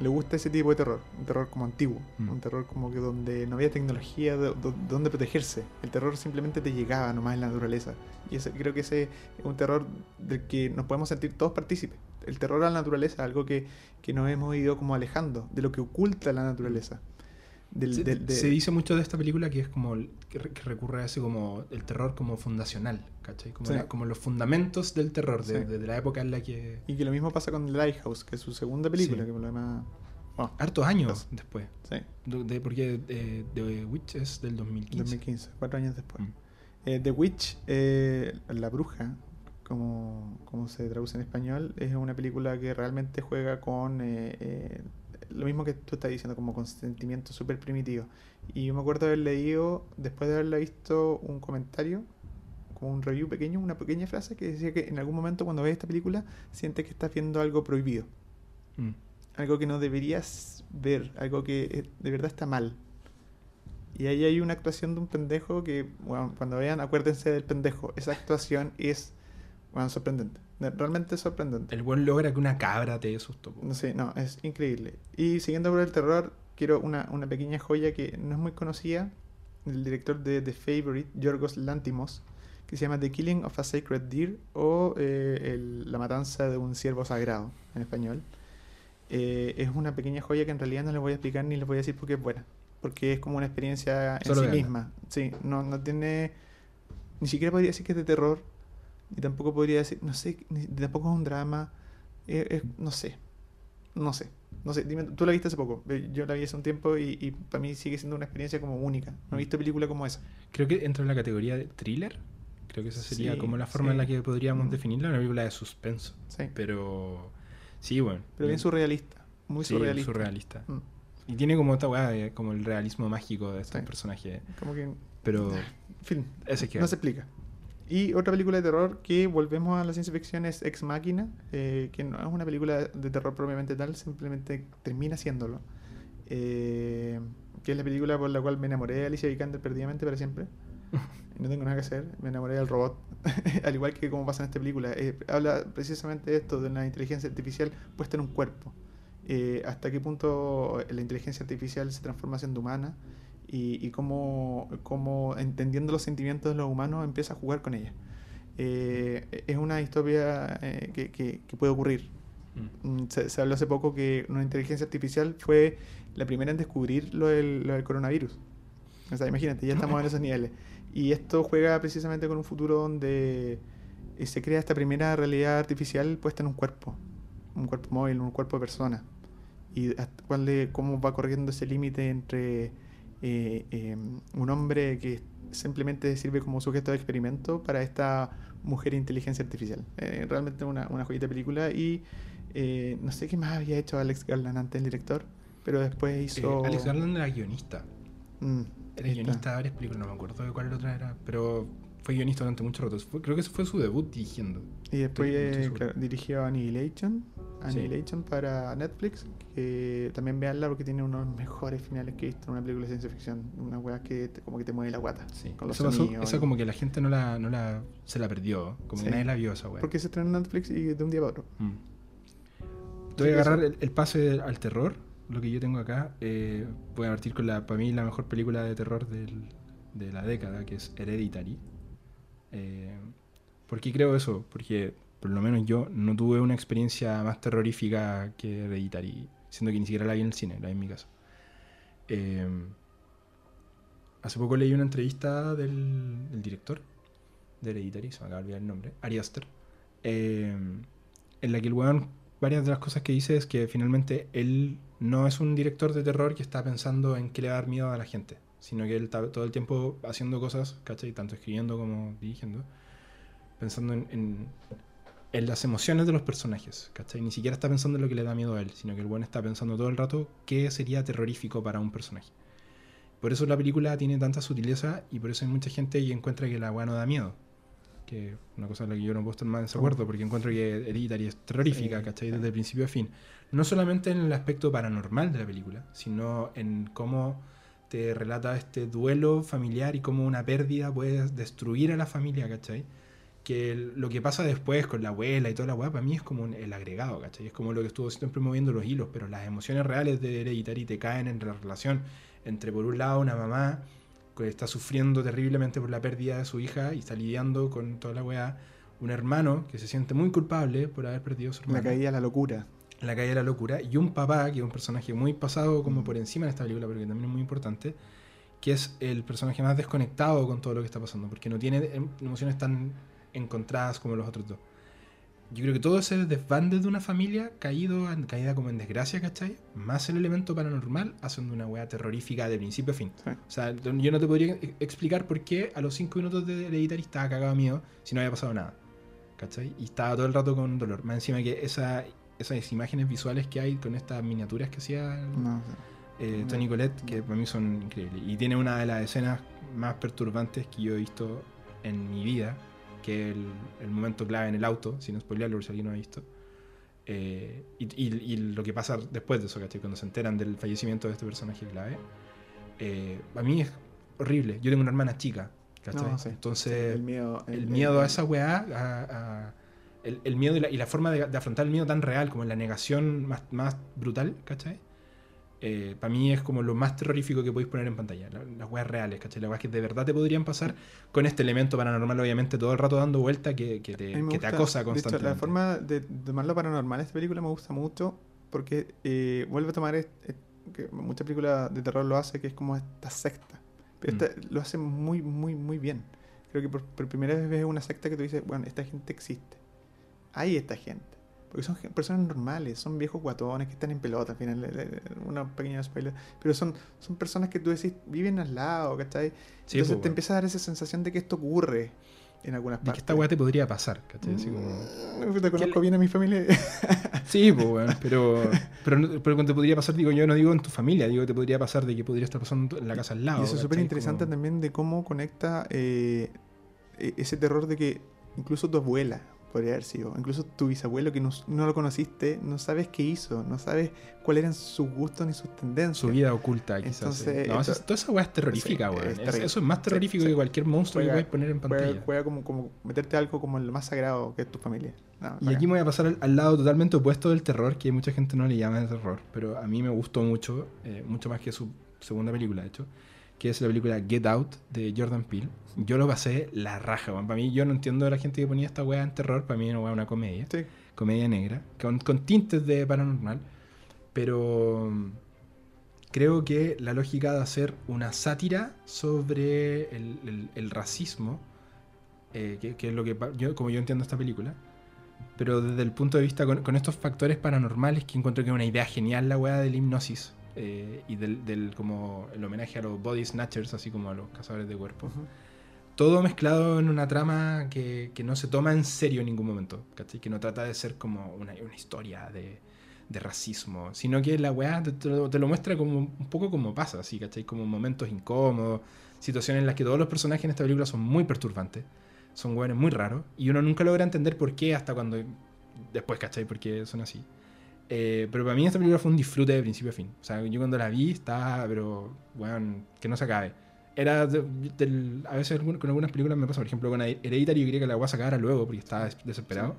le gusta ese tipo de terror. Un terror como antiguo. Mm. Un terror como que donde no había tecnología de, de- donde protegerse. El terror simplemente te llegaba nomás en la naturaleza. Y ese, creo que ese es un terror del que nos podemos sentir todos partícipes. El terror a la naturaleza, algo que, que nos hemos ido como alejando de lo que oculta la naturaleza. Del, Se, del- de- se dice mucho de esta película que es como que, re- que recurre a ese como el terror como fundacional, ¿cachai? Como, Sí. la- como los fundamentos del terror de, Sí. de- de la época en la que Y que lo mismo pasa con Lighthouse, que es su segunda película, Sí. que por lo demás. oh, hartos años Pues, después, sí, porque eh, The Witch es del 2015. 2015, cuatro años después. Mm. Eh, The Witch, eh, La Bruja, como, como se traduce en español, es una película que realmente juega con eh, lo mismo que tú estás diciendo, como con sentimientos súper primitivos. Y yo me acuerdo haber leído, después de haberla visto, un comentario, como un review pequeño, una pequeña frase que decía que en algún momento cuando ves esta película sientes que estás viendo algo prohibido. Mm. algo que no deberías ver, algo que eh, de verdad está mal. Y ahí hay una actuación de un pendejo que, bueno, cuando vean, acuérdense del pendejo. Esa actuación es, bueno, sorprendente. De- Realmente sorprendente. El buen logra que una cabra te dé susto. po. No sé, no, es increíble. Y siguiendo por el terror, quiero una, una pequeña joya que no es muy conocida, del director de The Favorite, Yorgos Lantimos, que se llama The Killing of a Sacred Deer o eh, el- La matanza de un ciervo sagrado en español. Eh, es una pequeña joya que en realidad no les voy a explicar ni les voy a decir porque es buena. Porque es como una experiencia en Solo sí misma. Sí, no, no tiene. Ni siquiera podría decir que es de terror. Ni tampoco podría decir. No sé, ni- tampoco es un drama. eh, no sé. no sé. No sé, dime, tú la viste hace poco. Eh, Yo la vi hace un tiempo y, y para mí sigue siendo una experiencia como única. No he visto película como esa. Creo que entra en la categoría de thriller. Creo que esa sería Sí, como la forma en la que podríamos Mm. definirla, una película de suspenso. Sí. Pero sí, bueno. Pero bien surrealista. Muy surrealista. surrealista. Mm, Y tiene como esta weá, como el realismo mágico de estos personajes. Como que. En Pero fin, ese es que. no se explica. Y otra película de terror que volvemos a la ciencia ficción es Ex Máquina, eh, que no es una película de terror propiamente tal, simplemente termina siéndolo. Eh, que es la película por la cual me enamoré de Alicia Vikander perdidamente para siempre. No tengo nada que hacer, me enamoré del robot. Al igual que como pasa en esta película. Eh, habla precisamente de esto, de la inteligencia artificial puesta en un cuerpo. Hasta qué punto la inteligencia artificial se transforma siendo humana y, y cómo, cómo, entendiendo los sentimientos de los humanos, empieza a jugar con ella. Eh, es una distopia eh, que, que- que puede ocurrir. Mm. Mm, Se, se habló hace poco que una inteligencia artificial fue la primera en descubrir lo del, lo del coronavirus. O sea, imagínate, ya estamos en esos niveles. Y esto juega precisamente con un futuro donde eh, se crea esta primera realidad artificial puesta en un cuerpo, un cuerpo móvil, un cuerpo de persona. Y cuál de- cómo va corriendo ese límite entre eh, eh, un hombre que simplemente sirve como sujeto de experimento para esta mujer inteligencia artificial. Eh, realmente una, una joyita película y eh, no sé qué más había hecho Alex Garland antes, el director, pero después hizo... Alex Garland era guionista. Mm, Era guionista de varias películas, no me acuerdo de cuál otra era. Pero fue guionista durante mucho rato. Fue- creo que ese fue su debut dirigiendo. Y después eh, claro, dirigió Annihilation, Sí. Annihilation para Netflix, que también veanla porque tiene uno de los mejores finales que he visto en una película de ciencia ficción. Una weá que te- como que te mueve la guata. Con los Eso pasó- y- como que la gente no la, no la se la perdió. Como Sí. que nadie la vio esa weá. Porque se estrenó en Netflix y de un día para otro. Mm. Sí, Voy a eso. agarrar el, el pase al terror, lo que yo tengo acá. eh, voy a partir con la, para mí, la mejor película de terror del- de la década, que es Hereditary. Eh, ¿Por qué creo eso? Porque por lo menos yo no tuve una experiencia más terrorífica que Hereditary, siendo que ni siquiera la vi en el cine, la vi en mi casa. Eh, hace poco leí una entrevista del, director de Hereditary, se me acaba de olvidar el nombre, Ari Aster, eh, en la que el weón, varias de las cosas que dice es que finalmente él no es un director de terror que está pensando en qué le va a dar miedo a la gente, sino que él está todo el tiempo haciendo cosas, ¿cachai? Tanto escribiendo como dirigiendo, pensando en, en, en las emociones de los personajes, ¿cachai? Ni siquiera está pensando en lo que le da miedo a él, sino que el weón está pensando todo el rato qué sería terrorífico para un personaje. Por eso la película tiene tanta sutileza y por eso hay mucha gente que encuentra que la weá no da miedo. Que una cosa en la que yo no puedo estar más en desacuerdo, porque encuentro que Hereditary es terrorífica, Sí, ¿cachai? Desde el principio a fin. No solamente en el aspecto paranormal de la película, sino en cómo te relata este duelo familiar y cómo una pérdida puede destruir a la familia, ¿cachai? Que lo que pasa después con la abuela y toda la weá, para mí es como un- el agregado, ¿cachai? Es como lo que estuvo siempre moviendo los hilos, pero las emociones reales de Hereditary te caen en la relación entre, por un lado, una mamá que está sufriendo terriblemente por la pérdida de su hija y está lidiando con toda la weá, un hermano que se siente muy culpable por haber perdido a su La hermana caída a la locura. la calle de la locura, y un papá, que es un personaje muy pasado como por encima en esta película, pero que también es muy importante, que es el personaje más desconectado con todo lo que está pasando, porque no tiene em- emociones tan encontradas como los otros dos. Yo creo que todo ese desbande de una familia caído, en- caída como en desgracia, ¿cachai? Más el elemento paranormal hacen de una wea terrorífica de principio a fin. Sí. O sea, yo no te podría explicar por qué a los 5 minutos de Hereditary estaba cagado de miedo si no había pasado nada. ¿Cachai? Y estaba todo el rato con dolor. Más encima que esa, esas imágenes visuales que hay con estas miniaturas que hacía No, eh, no. Tony Colette, que para mí son increíbles. Y tiene una de las escenas más perturbantes que yo he visto en mi vida, que es el, el momento clave en el auto, sin spoilearlo por si alguien no ha visto. Eh, y, y- y lo que pasa después de eso, ¿cachai? Cuando se enteran del fallecimiento de este personaje clave. Eh, a mí es horrible. Yo tengo una hermana chica, ¿cachai? No, sí. Entonces, el miedo. el miedo a esa weá, a- a- el, el miedo y la, y la forma de, de afrontar el miedo tan real, como la negación más, más brutal, ¿cachai? Para mí es como lo más terrorífico que podéis poner en pantalla. la- Las weas reales, ¿cachai? Las weas que de verdad te podrían pasar con este elemento paranormal, obviamente, todo el rato dando vuelta que, que te, que te acosa de hecho, constantemente. la forma de tomarlo paranormal en esta película me gusta mucho porque eh, vuelve a tomar, est- eh, que muchas películas de terror lo hace, que es como esta secta. Pero Mm. esta lo hace muy, muy, muy bien. Creo que por, por primera vez ves una secta que tú dices, bueno, esta gente existe. Hay esta gente. Porque son personas normales, son viejos guatones que están en pelota al final. Una pequeña spoiler. Pero son, son personas que tú decís, viven al lado, ¿cachai? Sí, Entonces po, te empieza a dar esa sensación de que esto ocurre en algunas De que partes. esta weá te podría pasar, ¿cachai? Así como... Mm, Te conozco le- bien a mi familia. Sí, pues, weón, pero, pero, no- pero cuando te podría pasar, digo, yo no digo en tu familia, digo, te podría pasar de que podría estar pasando en la casa al lado. y eso es súper interesante Como- también de cómo conecta eh, e- ese terror de que incluso tu abuela podría haber sido, incluso tu bisabuelo que no, no lo conociste, no sabes qué hizo, no sabes cuáles eran sus gustos ni sus tendencias. Su vida oculta, quizás. Entonces, sí. No, toda esa weá es terrorífica, Sí, es Es- eso es más terrorífico Sí, que cualquier monstruo que Juega- puedes poner en pantalla. Juega, juega como, como meterte algo como lo más sagrado que es tu familia. No, Y aquí me voy a pasar al, al lado totalmente opuesto del terror, que mucha gente no le llama de terror, pero a mí me gustó mucho, eh, mucho más que su segunda película, de hecho, que es la película Get Out de Jordan Peele. Yo lo pasé la raja, weón. Para mí, yo no entiendo a la gente que ponía esta weá en terror, para mí no es una comedia, Sí. comedia negra, con, con tintes de paranormal, pero mm, creo que la lógica de hacer una sátira sobre el, el- el racismo, eh, que, que es lo que yo, como yo entiendo esta película, pero desde el punto de vista con, con estos factores paranormales que encuentro que es una idea genial la weá de la hipnosis eh, y del, del- como el homenaje a los body snatchers, así como a los cazadores de cuerpos. Ujú. Todo mezclado en una trama que, que no se toma en serio en ningún momento, ¿cachai? Que no trata de ser como una, una historia de, de racismo, sino que la weá te, te lo muestra como un poco como pasa, así, ¿cachai? Como momentos incómodos, situaciones en las que todos los personajes en esta película son muy perturbantes, son weones muy raros, y uno nunca logra entender por qué hasta cuando... Después, ¿cachai? Porque son así. Eh, pero para mí esta película fue un disfrute de principio a fin. O sea, yo cuando la vi estaba, pero, weón, que no se acabe. Era de- del- a veces con algunas películas me pasa, por ejemplo, con Hereditary yo quería que la voy a sacar luego porque estaba des- desesperado.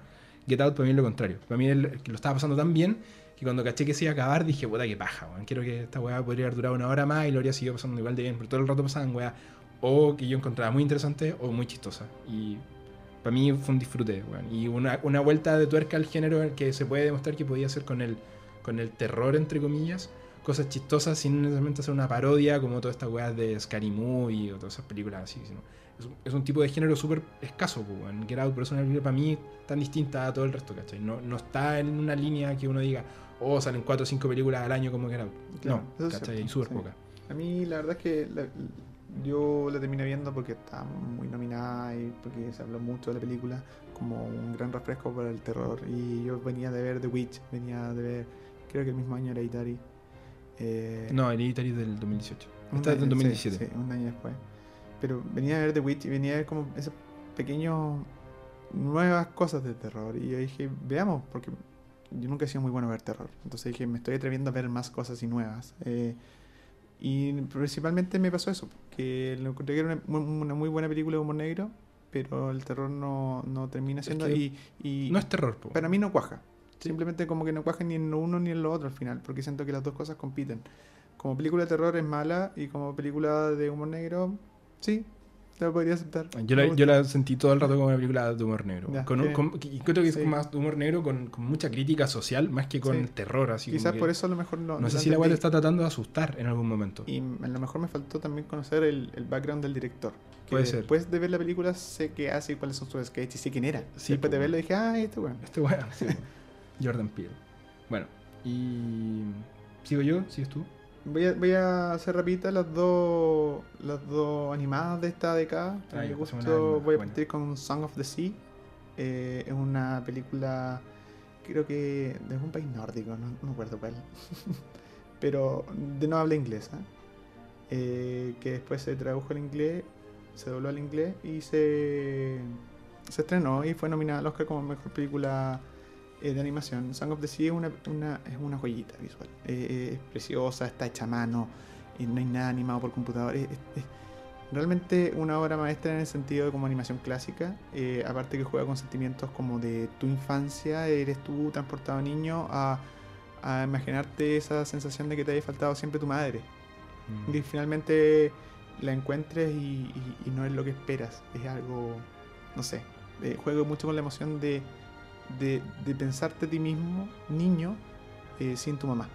Get Out para mí es lo contrario. Para mí el- lo estaba pasando tan bien que cuando caché que se iba a acabar dije, puta, qué paja, weón. Quiero que esta weá podría haber durado una hora más y lo habría seguido pasando igual de bien. Pero todo el rato pasaban weá o que yo encontraba muy interesante o muy chistosa. Y para mí fue un disfrute, weón. Y una, una vuelta de tuerca al género que se puede demostrar que podía hacer con el, con el terror, entre comillas. Cosas chistosas sin necesariamente hacer una parodia como todas estas weas de Scary Movie o todas esas películas así. sino- es, un, es un tipo de género súper escaso, pues, weón. Get Out, por eso es una película para mí tan distinta a todo el resto, ¿cachai? No, no está en una línea que uno diga, oh, salen 4 o 5 películas al año como Get Out. Claro, no, ¿cachai? Súper sí. poca. A mí la verdad es que la- yo la terminé viendo porque está muy nominada y porque se habló mucho de la película como un gran refresco para el terror. Y yo venía de ver The Witch, venía de ver, creo que el mismo año Hereditary. Eh, No, Hereditary es del 2018. un Esta es del año- 2017. Sí, sí, un año después. Pero venía a ver The Witch y venía a ver como esos pequeños nuevas cosas de terror. Y yo dije, veamos, porque yo nunca he sido muy bueno a ver terror. Entonces dije, me estoy atreviendo a ver más cosas y nuevas. Eh, y principalmente me pasó eso, que lo encontré que era una, una muy buena película de humor negro, pero el terror no, no termina Es siendo... que y, y No es terror, po. para mí no cuaja. Simplemente como que no cuaja ni en lo uno ni en lo otro al final, porque siento que las dos cosas compiten. Como película de terror es mala y como película de humor negro, sí, lo podría aceptar. Yo la, yo la sentí todo el rato como una película de humor negro. Ya, con, con- creo que es sí. más de humor negro con, con mucha crítica social, más que con Sí. terror. Así Quizás por eso a lo mejor no. No sé la si la entendí. está tratando de asustar en algún momento. Y a lo mejor me faltó también conocer el, el background del director. Que Puede ser. Después de ver la película sé qué hace y cuáles son sus sketches y sé quién era. Sí, después de pues, verlo dije, ah, este weón. Este weón. Jordan Peele. Bueno, y. ¿Sigo yo? ¿Sigues tú? Voy a, voy a hacer rapidita las dos las dos animadas de esta década. Ah, gusto pasemos a la animada, voy a partir con Song of the Sea. Eh, es una película, creo que de un país nórdico, no, no me acuerdo cuál. Pero de no habla inglesa. eh, que después se tradujo al inglés, se dobló al inglés y se, se estrenó y fue nominada al Oscar como mejor película eh, de animación. Song of the Sea es una, una- es una joyita visual. Eh, eh, es preciosa, está hecha a mano, y no hay nada animado por computador. Es, realmente una obra maestra en el sentido de como animación clásica. aparte que juega con sentimientos como de tu infancia, eres tú transportado niño a, a imaginarte esa sensación de que te haya faltado siempre tu madre. Mm. Y finalmente la encuentres y, y- y no es lo que esperas. Es algo, no sé, eh, juego mucho con la emoción de, de, de pensarte a ti mismo, niño, eh, sin tu mamá.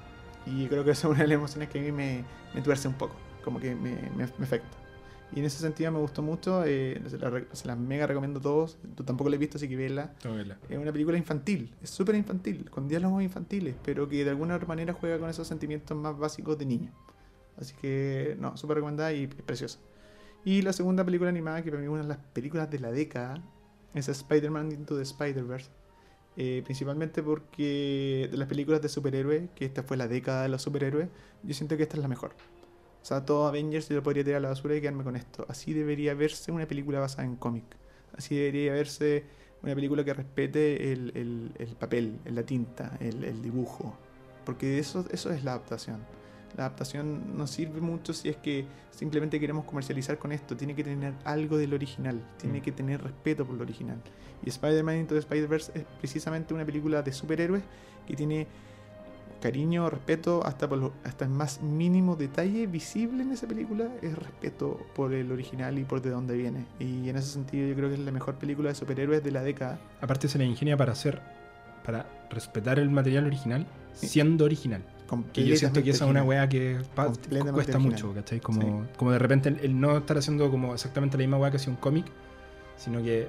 Y creo que esa es una de las emociones que a mí me, me tuerce un poco, como que me, me, me afecta. Y en ese sentido me gustó mucho, eh, se, la, se las mega recomiendo a todos. Tú tampoco la has visto, así que vela. Es una película infantil, es súper infantil, con diálogos infantiles, pero que de alguna manera juega con esos sentimientos más básicos de niño. Así que, no, súper recomendada y es preciosa. Y la segunda película animada, que para mí es una de las películas de la década, es Spider-Man Into the Spider-Verse. Eh, principalmente porque de las películas de superhéroes, que esta fue la década de los superhéroes, yo siento que esta es la mejor. O sea, todo Avengers yo lo podría tirar a la basura y quedarme con esto. Así debería verse una película basada en cómic. Así debería verse una película que respete el, el- el papel, la tinta, el, el dibujo. Porque eso, eso es la adaptación. La adaptación no sirve mucho si es que simplemente queremos comercializar con esto. Tiene que tener algo del original. Tiene Mm. que tener respeto por lo original. Y Spider-Man Into the Spider-Verse es precisamente una película de superhéroes que tiene cariño, respeto, hasta, por lo- hasta el más mínimo detalle visible en esa película es respeto por el original y por de dónde viene. Y en ese sentido yo creo que es la mejor película de superhéroes de la década. Aparte se la ingenia para hacer, para respetar el material original, siendo original. Que yo siento que esa es una weá que cuesta mucho, ¿cachai? Como, como de repente el, el no estar haciendo como exactamente la misma weá que hacía un cómic, sino que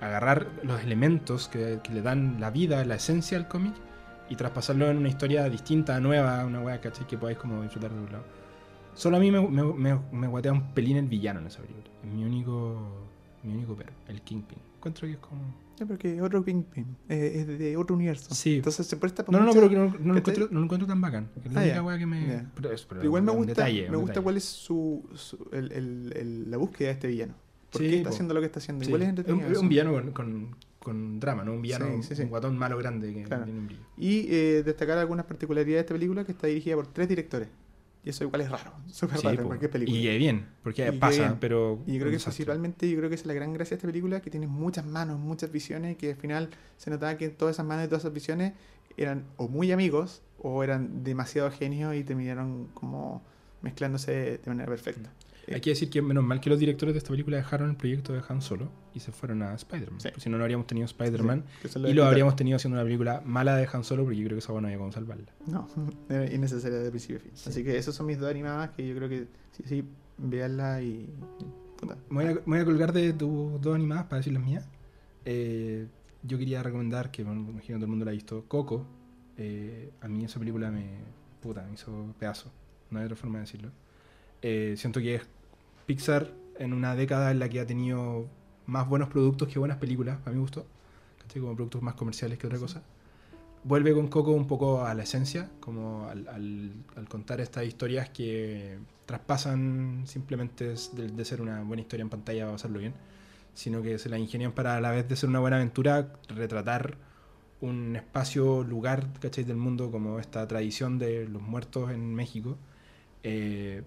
agarrar los elementos que, que le dan la vida, la esencia al cómic y traspasarlo en una historia distinta, nueva, una weá, ¿cachai? Que podáis como disfrutar de un lado. Solo a mí me, me, me, me guatea un pelín el villano en esa película. Es mi único, mi único pero, el Kingpin. Encuentro que es como... Ya, porque otro Kingpin, eh, es de otro universo. Sí. Entonces se presta para No, no, no, pero que no, no lo encuentro, no lo encuentro tan bacán. Es la Ah, única weá que me... Ya. Pero, es- pero igual me un gusta, detalle, me un gusta cuál es su, su- el, el- el- la búsqueda de este villano. ¿Por Sí, qué está po. haciendo lo que está haciendo? Sí. Igual es un, entretenido. un eso. villano con, con, con drama, ¿no? Un villano, Sí, sí, sí. un guatón malo grande que Claro. tiene un brillo. Y eh, destacar algunas particularidades de esta película que está dirigida por tres directores. Y eso igual es raro, súper Sí, raro po. en cualquier película. Y bien, porque Y pasa, bien. pero. Y yo creo que desastre. principalmente, yo creo que esa es la gran gracia de esta película, que tiene muchas manos, muchas visiones, y que al final se notaba que todas esas manos y todas esas visiones eran o muy amigos o eran demasiado genios y terminaron como mezclándose de manera perfecta. Hay que decir que menos mal que los directores de esta película dejaron el proyecto de Han Solo y se fueron a Spider-Man. Sí. Si no, no habríamos tenido Spider-Man y lo habríamos tenido haciendo una película mala de Han Solo porque yo creo que esa buena no había cómo salvarla. No, innecesaria de principio a fin. Sí. Así que esos son mis dos animadas que yo creo que sí, sí, veanla y. Me voy, a, me voy a colgar de tus dos animadas para decir las mías. Eh, yo quería recomendar, que bueno, me imagino que todo el mundo la ha visto, Coco. Eh, a mí esa película me, puta, me hizo pedazo. No hay otra forma de decirlo. Eh, siento que es Pixar en una década en la que ha tenido más buenos productos que buenas películas, a mi gusto. Como productos más comerciales que otra cosa. Vuelve con Coco un poco a la esencia, como al, al- al contar estas historias que traspasan simplemente de, de ser una buena historia en pantalla a bien, sino que se la ingenian para a la vez de ser una buena aventura, retratar un espacio, lugar, ¿cachai? del mundo como esta tradición de los muertos en México, eh,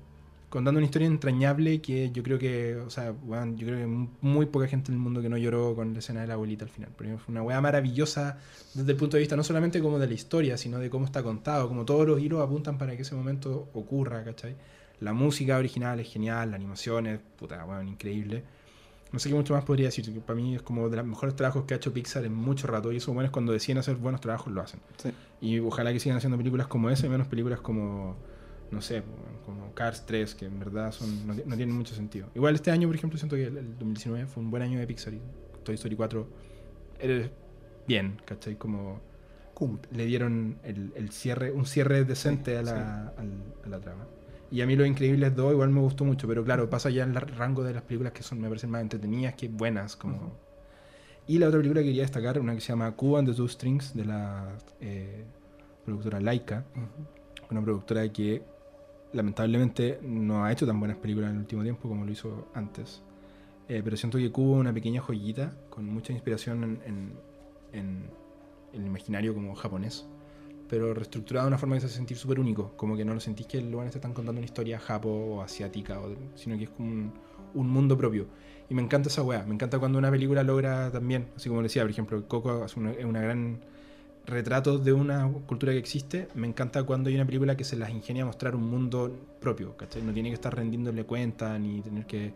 contando una historia entrañable que yo creo que, o sea, weón, yo creo que muy poca gente en el mundo que no lloró con la escena de la abuelita al final. Pero fue una weá maravillosa desde el punto de vista no solamente como de la historia, sino de cómo está contado, como todos los hilos apuntan para que ese momento ocurra, ¿cachai? La música original es genial, la animación es, puta, weón, increíble. No sé qué mucho más podría decir, que para mí es como de los mejores trabajos que ha hecho Pixar en mucho rato, y eso bueno es cuando deciden hacer buenos trabajos lo hacen. Sí. Y ojalá que sigan haciendo películas como esa y menos películas como, no sé, como Cars 3, que en verdad son, no, ti- no tienen mucho sentido. Igual este año, por ejemplo, siento que el, el 2019 fue un buen año de Pixar y Toy Story 4 era bien, ¿cachai? Como Cumple. le dieron el, el cierre, un cierre decente Sí, a, la, al- a la trama. Y a mí Los Increíbles 2 igual me gustó mucho, pero claro, pasa ya en el rango de las películas que son, me parecen más entretenidas que buenas. Como... Ujú. Y la otra película que quería destacar, una que se llama Cuba and the Two Strings, de la eh, productora Laika, una productora que lamentablemente no ha hecho tan buenas películas en el último tiempo como lo hizo antes. Eh, pero siento que Cuba una pequeña joyita con mucha inspiración en, en- en el imaginario como japonés, pero reestructurado de una forma que se hace sentir súper único, como que no lo sentís que los te están contando una historia japo o asiática, o sino que es como un, un mundo propio. Y me encanta esa weá, me encanta cuando una película logra también, así como decía, por ejemplo, Coco es una, es una gran retrato de una cultura que existe. Me encanta cuando hay una película que se las ingenia a mostrar un mundo propio, ¿cachai? No tiene que estar rendiéndole cuenta ni tener que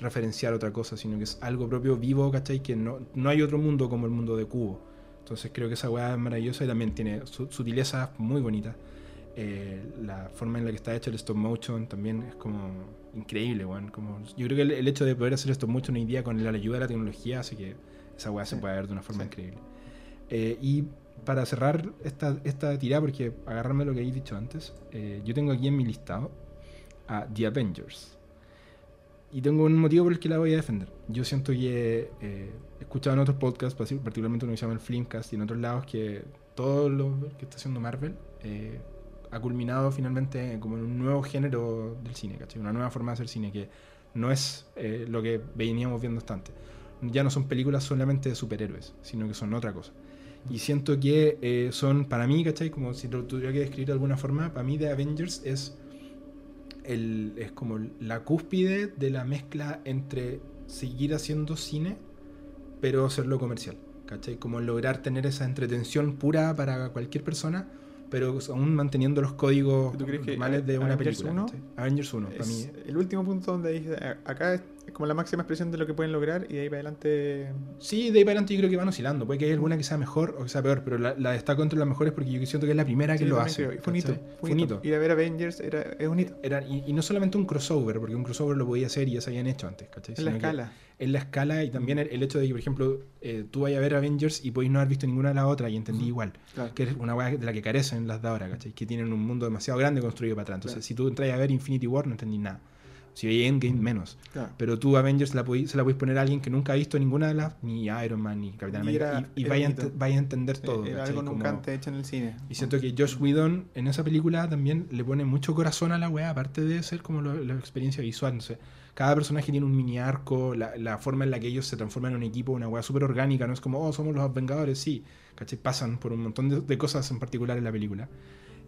referenciar otra cosa, sino que es algo propio, vivo, ¿cachai? Que no, no hay otro mundo como el mundo de Cubo. Entonces creo que esa weá es maravillosa y también tiene su- sutilezas muy bonitas. Eh, la forma en la que está hecho el stop motion también es como increíble, weón. Como, yo creo que el, el hecho de poder hacer stop motion hoy día con la ayuda de la tecnología hace que esa weá se pueda ver de una forma Sí. increíble. Eh, y para cerrar esta, esta tirada, porque agarrarme lo que habéis dicho antes, eh, yo tengo aquí en mi listado a The Avengers. Y tengo un motivo por el que la voy a defender. Yo siento que eh, he escuchado en otros podcasts, partic- particularmente uno que se llama el Flimcast y en otros lados, que todo lo que está haciendo Marvel eh, ha culminado finalmente como en un nuevo género del cine. Una nueva forma de hacer cine que no es eh, lo que veníamos viendo hasta antes. Ya no son películas solamente de superhéroes, sino que son otra cosa. Y siento que eh, son, para mí, ¿cachai? Como si lo tuviera que describir de alguna forma, para mí The Avengers es, el, es como la cúspide de la mezcla entre seguir haciendo cine, pero hacerlo comercial, ¿cachai? Como lograr tener esa entretención pura para cualquier persona, pero aún manteniendo los códigos ¿Tú crees que normales de una Avengers película. 1? ¿cachai? Avengers 1, para mí. El último punto donde dice, "A- acá como la máxima expresión de lo que pueden lograr y de ahí para adelante... Sí, de ahí para adelante yo creo que van oscilando. Puede que haya alguna que sea mejor o que sea peor, pero la, la destaco entre las mejores porque yo siento que es la primera que Sí, lo hace. creo, y Fue a ver Avengers era, es un hito. Era- y, y no solamente un crossover, porque un crossover lo podía hacer y ya se habían hecho antes, ¿cachai? En la Sino escala. En la escala y también el, el hecho de que, por ejemplo, eh, tú vayas a ver Avengers y podéis no haber visto ninguna de las otras y entendí igual. Claro. Que es una weá de la que carecen las de ahora, ¿cachai? Que tienen un mundo demasiado grande construido para atrás. Entonces, Claro. si tú entras a ver Infinity War, no entendí nada. Si veis Endgame, menos. Claro. Pero tú Avengers la podí- se la podéis poner a alguien que nunca ha visto ninguna de las, ni Iron Man, ni Capitán América, y, y vaya, a bonito. ent- vaya a entender todo. era algo nunca antes hecho en el cine. y siento que Josh Whedon en esa película también le pone mucho corazón a la weá, aparte de ser como lo- la experiencia visual. No sé, cada personaje tiene un mini arco, la, la forma en la que ellos se transforman en un equipo, una weá súper orgánica, no es como, oh, somos los Vengadores, sí, ¿cachai? Pasan por un montón de, de cosas en particular en la película.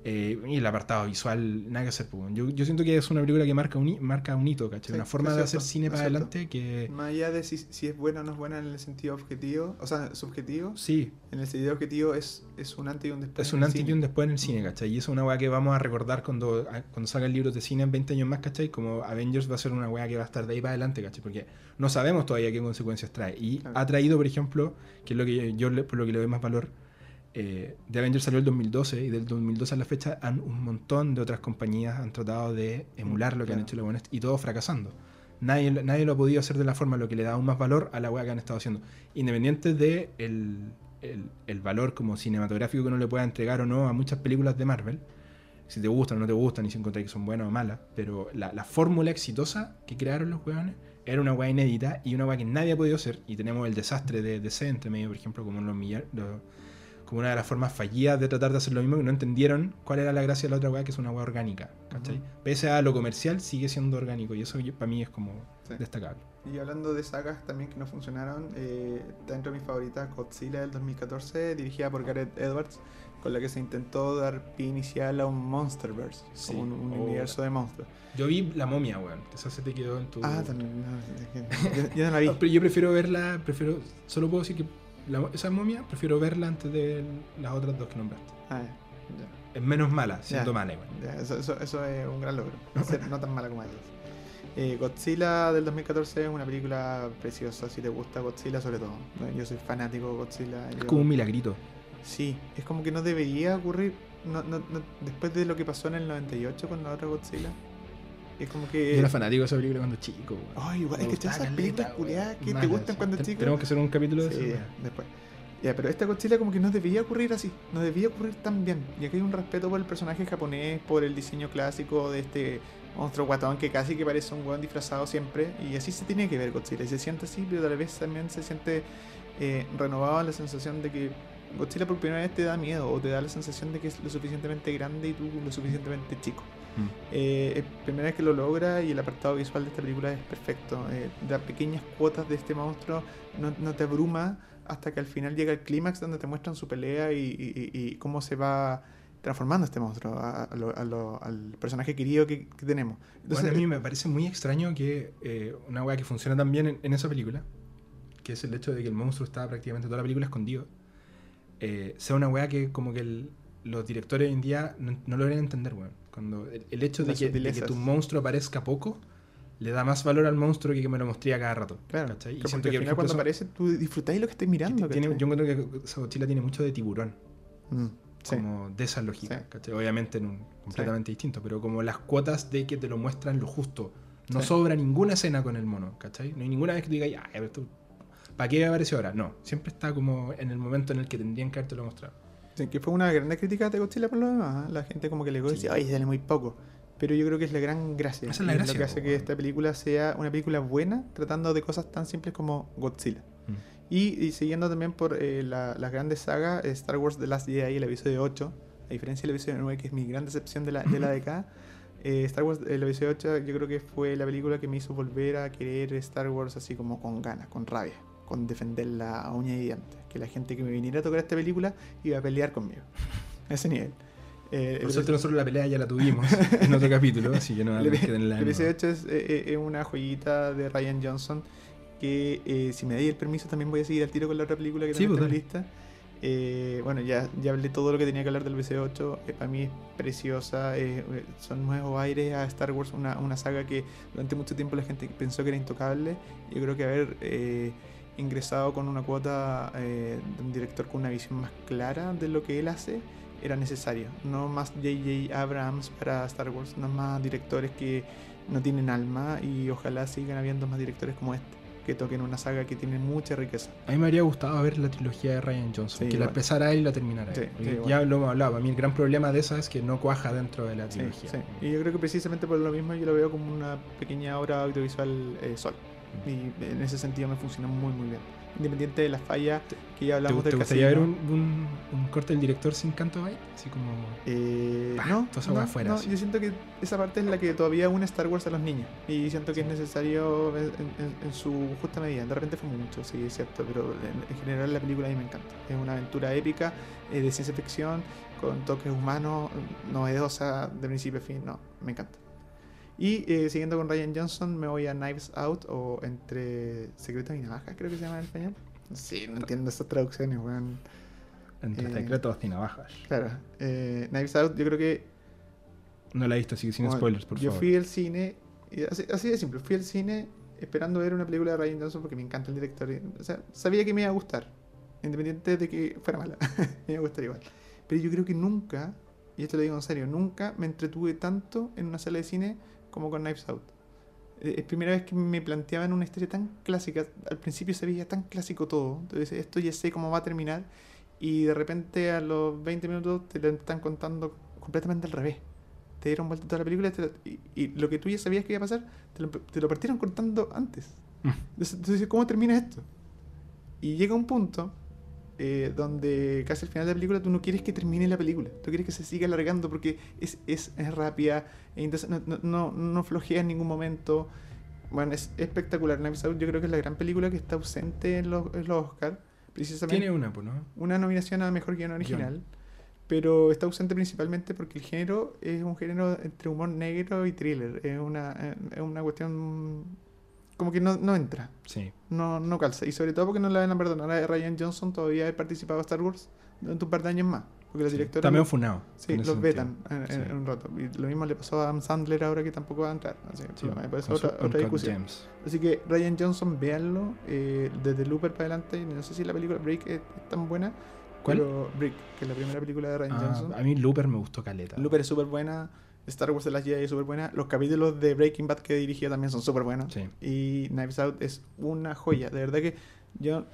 Eh, y el apartado visual, nada que hacer. Yo, yo siento que es una película que marca un, marca un hito, ¿cachai? Sí, una forma es de cierto, hacer cine para cierto. adelante que... Más allá de si, si es buena o no es buena en el sentido objetivo, o sea, subjetivo, Sí, en el sentido objetivo es, es un antes y un después. Es un antes y un después en el cine, ¿cachai? Y es una weá que vamos a recordar cuando, cuando salgan libros de cine en 20 años más, ¿cachai? Como Avengers va a ser una weá que va a estar de ahí para adelante, ¿cachai? Porque no sabemos todavía qué consecuencias trae. Y Claro. ha traído, por ejemplo, que es lo que yo, yo por lo que le doy más valor, eh, de Avengers salió el 2012 y del 2012 a la fecha han, un montón de otras compañías han tratado de emular lo que han hecho los buenos y todo fracasando. Nadie, nadie lo ha podido hacer de la forma lo que le da aún más valor a la weá que han estado haciendo. Independiente de el, el, el valor como cinematográfico que uno le pueda entregar o no a muchas películas de Marvel, si te gustan o no te gustan y si encontráis que son buenas o malas, pero la, la fórmula exitosa que crearon los weones era una weá inédita y una weá que nadie ha podido hacer. Y tenemos el desastre de DC entre medio, por ejemplo, como, los millar- los- como una de las formas fallidas de tratar de hacer lo mismo, que no entendieron cuál era la gracia de la otra weá, que es una weá orgánica. ¿cachai? Pese a lo comercial, sigue siendo orgánico y eso para mí es como Sí. destacable. Y hablando de sagas también que no funcionaron, eh, dentro de mis favoritas Godzilla del 2014, dirigida por Gareth Edwards, con la que se intentó dar pie inicial a un Monsterverse, Sí. como un, un Oh. universo de monstruos. Yo vi La momia, weón, que esa se te quedó en tu... Ah, también, no, yo, yo no la vi. Pero yo prefiero verla, prefiero, solo puedo decir que la- esa momia prefiero verla antes de las otras dos que nombraste. Ah, ya. Es menos mala, siendo Ya. mala igual. Ya, eso, eso- eso es un gran logro. Ser no tan mala como ellos. Eh, Godzilla del 2014 es una película preciosa. Si te gusta Godzilla, sobre todo. Yo soy fanático de Godzilla. Es yo- como un milagrito. Sí, es como que no debería ocurrir. No, no, no- después de lo que pasó en el 98 con la otra Godzilla. Es como que. Yo era fanático de esa película cuando chico. Ay, igual, Me es que esas películas culiadas que te gustan sí. cuando Ten- chico. Tenemos que hacer un capítulo de Sí, eso. después. Ya, pero esta Godzilla como que no debía ocurrir así, no debía ocurrir tan bien. Y aquí hay un respeto por el personaje japonés, por el diseño clásico de este monstruo guatón que casi que parece un weón disfrazado siempre. Y así se tiene que ver Godzilla. Y se siente así, pero tal vez también se siente eh, renovado la sensación de que Godzilla por primera vez te da miedo o te da la sensación de que es lo suficientemente grande y tú lo suficientemente chico. Mm. Eh, es primera vez que lo logra y el apartado visual de esta película es perfecto. Eh, da pequeñas cuotas de este monstruo, no, no te abruma hasta que al final llega el clímax donde te muestran su pelea y, y- y- y cómo se va transformando este monstruo a- a lo- a lo- al personaje querido que, que tenemos. Entonces, bueno, a mí me parece muy extraño que eh, una weá que funciona tan bien en, en esa película, que es el hecho de que el monstruo está prácticamente toda la película escondido, sea una weá que como que el- los directores hoy en día no, no logran entender, weón. Cuando el, el hecho de que, de que sutilezas. tu monstruo aparezca poco, le da más valor al monstruo que que me lo mostré a cada rato. claro. Y porque siento al que, final por cuando aparece tú disfrutáis lo que estés eso- mirando. que tiene- yo encuentro que esa mochila tiene mucho de tiburón. Mm. Sí. como de esa lógica. Obviamente en un completamente distinto, pero como las cuotas de que te lo muestran lo justo. No sobra ninguna escena con el mono, ¿cachai? No hay ninguna vez que tú digas, esto, ¿para qué apareció ahora? No, siempre está como en el momento en el que tendrían que haberte mostrado. Que fue una gran crítica de Godzilla por lo demás. ¿eh? La gente como que le Sí. decía, ay, sale muy poco. Pero yo creo que es la gran gracia. Esa es la gracia, Lo que hace que esta película sea una película buena, tratando de cosas tan simples como Godzilla. Mm. Y, y siguiendo también por eh, la- las grandes sagas, eh, Star Wars The Last Jedi, el episodio 8, a diferencia del episodio 9, que es mi gran decepción de la, de la década, eh, Star Wars, el episodio 8, yo creo que fue la película que me hizo volver a querer Star Wars así como con ganas, con rabia, con defenderla a uña y dientes. Que la gente que me viniera a tocar esta película iba a pelear conmigo. A ese nivel. Eh, Por suerte nosotros la pelea ya la tuvimos en otro capítulo, así que no que tenerla de el nuevo. episodio 8 es, eh, eh, es una joyita de Ryan Johnson que eh, si me dais el permiso también voy a seguir al tiro con la otra película que Sí, también pues, en lista. Eh, bueno, ya, ya hablé todo lo que tenía que hablar del episodio 8. eh, para mí es preciosa. eh, son nuevos aires a Star Wars, una, una saga que durante mucho tiempo la gente pensó que era intocable. Yo creo que haber ingresado con una cuota eh, de un director con una visión más clara de lo que él hace era necesario. No más J.J. Abrams para Star Wars, no más directores que no tienen alma y ojalá sigan habiendo más directores como este, que toquen una saga que tiene mucha riqueza. A mí me habría gustado ver la trilogía de Ryan Johnson, Sí, que la igual. empezara él y la terminara él. Sí, ya lo hemos hablado, para mí el gran problema de esa es que no cuaja dentro de la trilogía. Y yo creo que precisamente por lo mismo yo lo veo como una pequeña obra audiovisual eh, sol. Y en ese sentido me funciona muy muy bien. Independiente de la falla que ya ¿Te, hablamos te del gustaría ver un, un- un corte del director sin canto ahí? Así como... Eh, Bah, no, no, hueá afuera, no, así. yo siento que esa parte es la que todavía une Star Wars a los niños y siento que es necesario en, en- en su justa medida. De repente fue mucho, sí, es cierto, pero en, en general la película a mí me encanta. Es una aventura épica eh, de ciencia ficción con toques humanos, novedosa de principio a fin, no, me encanta. Y eh, siguiendo con Ryan Johnson me voy a Knives Out o Entre Secretos y Navajas, creo que se llama en español. Sí, no entiendo esas traducciones, weón. Entre Eh, secretos y navajas. Claro, eh, Knives Out yo creo que No la he visto, así que sin Bueno, spoilers, por yo favor. fui al cine, y así, así de simple, fui al cine esperando ver una película de Ryan Johnson porque me encanta el director. O sea, sabía que me iba a gustar, independiente de que fuera mala, me iba a gustar igual. Pero yo creo que nunca, y esto lo digo en serio, nunca me entretuve tanto en una sala de cine como con Knives Out. Eh, Es primera vez que me planteaban una historia tan clásica. Al principio se veía tan clásico todo. Entonces, esto ya sé cómo va a terminar. Y de repente, a los 20 minutos, te lo están contando completamente al revés te dieron vuelta toda la película lo- y, y lo que tú ya sabías que iba a pasar, te lo, te lo partieron contando antes. Mm. Entonces, dices, ¿cómo termina esto? Y llega un punto eh, donde casi al final de la película tú no quieres que termine la película, tú quieres que se siga alargando porque es, es, es rápida, e entonces no, no, no, flojea en ningún momento. Bueno, es espectacular. Knives Out yo creo que es la gran película que está ausente en los, en los Oscars. Precisamente Tiene una, pues, ¿no? una nominación a mejor guion original, pero está ausente principalmente porque el género es un género entre humor negro y thriller. Es una, es una cuestión como que no, no entra, Sí. no, no calza. Y sobre todo porque no la van a perdonar a Ryan Johnson todavía haber participado en Star Wars durante un par de años más. Porque los sí. directores También lo- funado. sí, los vetan en, Sí. un rato. Y lo mismo le pasó a Adam Sandler ahora que tampoco va a entrar. Así, que, Sí, pues, con su otra, otra Uncut discusión. Gems. Así que Ryan Johnson, véanlo. eh, desde Looper para adelante. No sé si la película Break es, es tan buena. ¿Cuál? Pero Brick, que es la primera película de Ryan Ah, Johnson. a mí Looper me gustó caleta. Looper es súper buena. Star Wars de las Jedi es súper buena. Los capítulos de Breaking Bad que dirigió también son súper buenos. Sí. Y Knives Out es una joya. De verdad que yo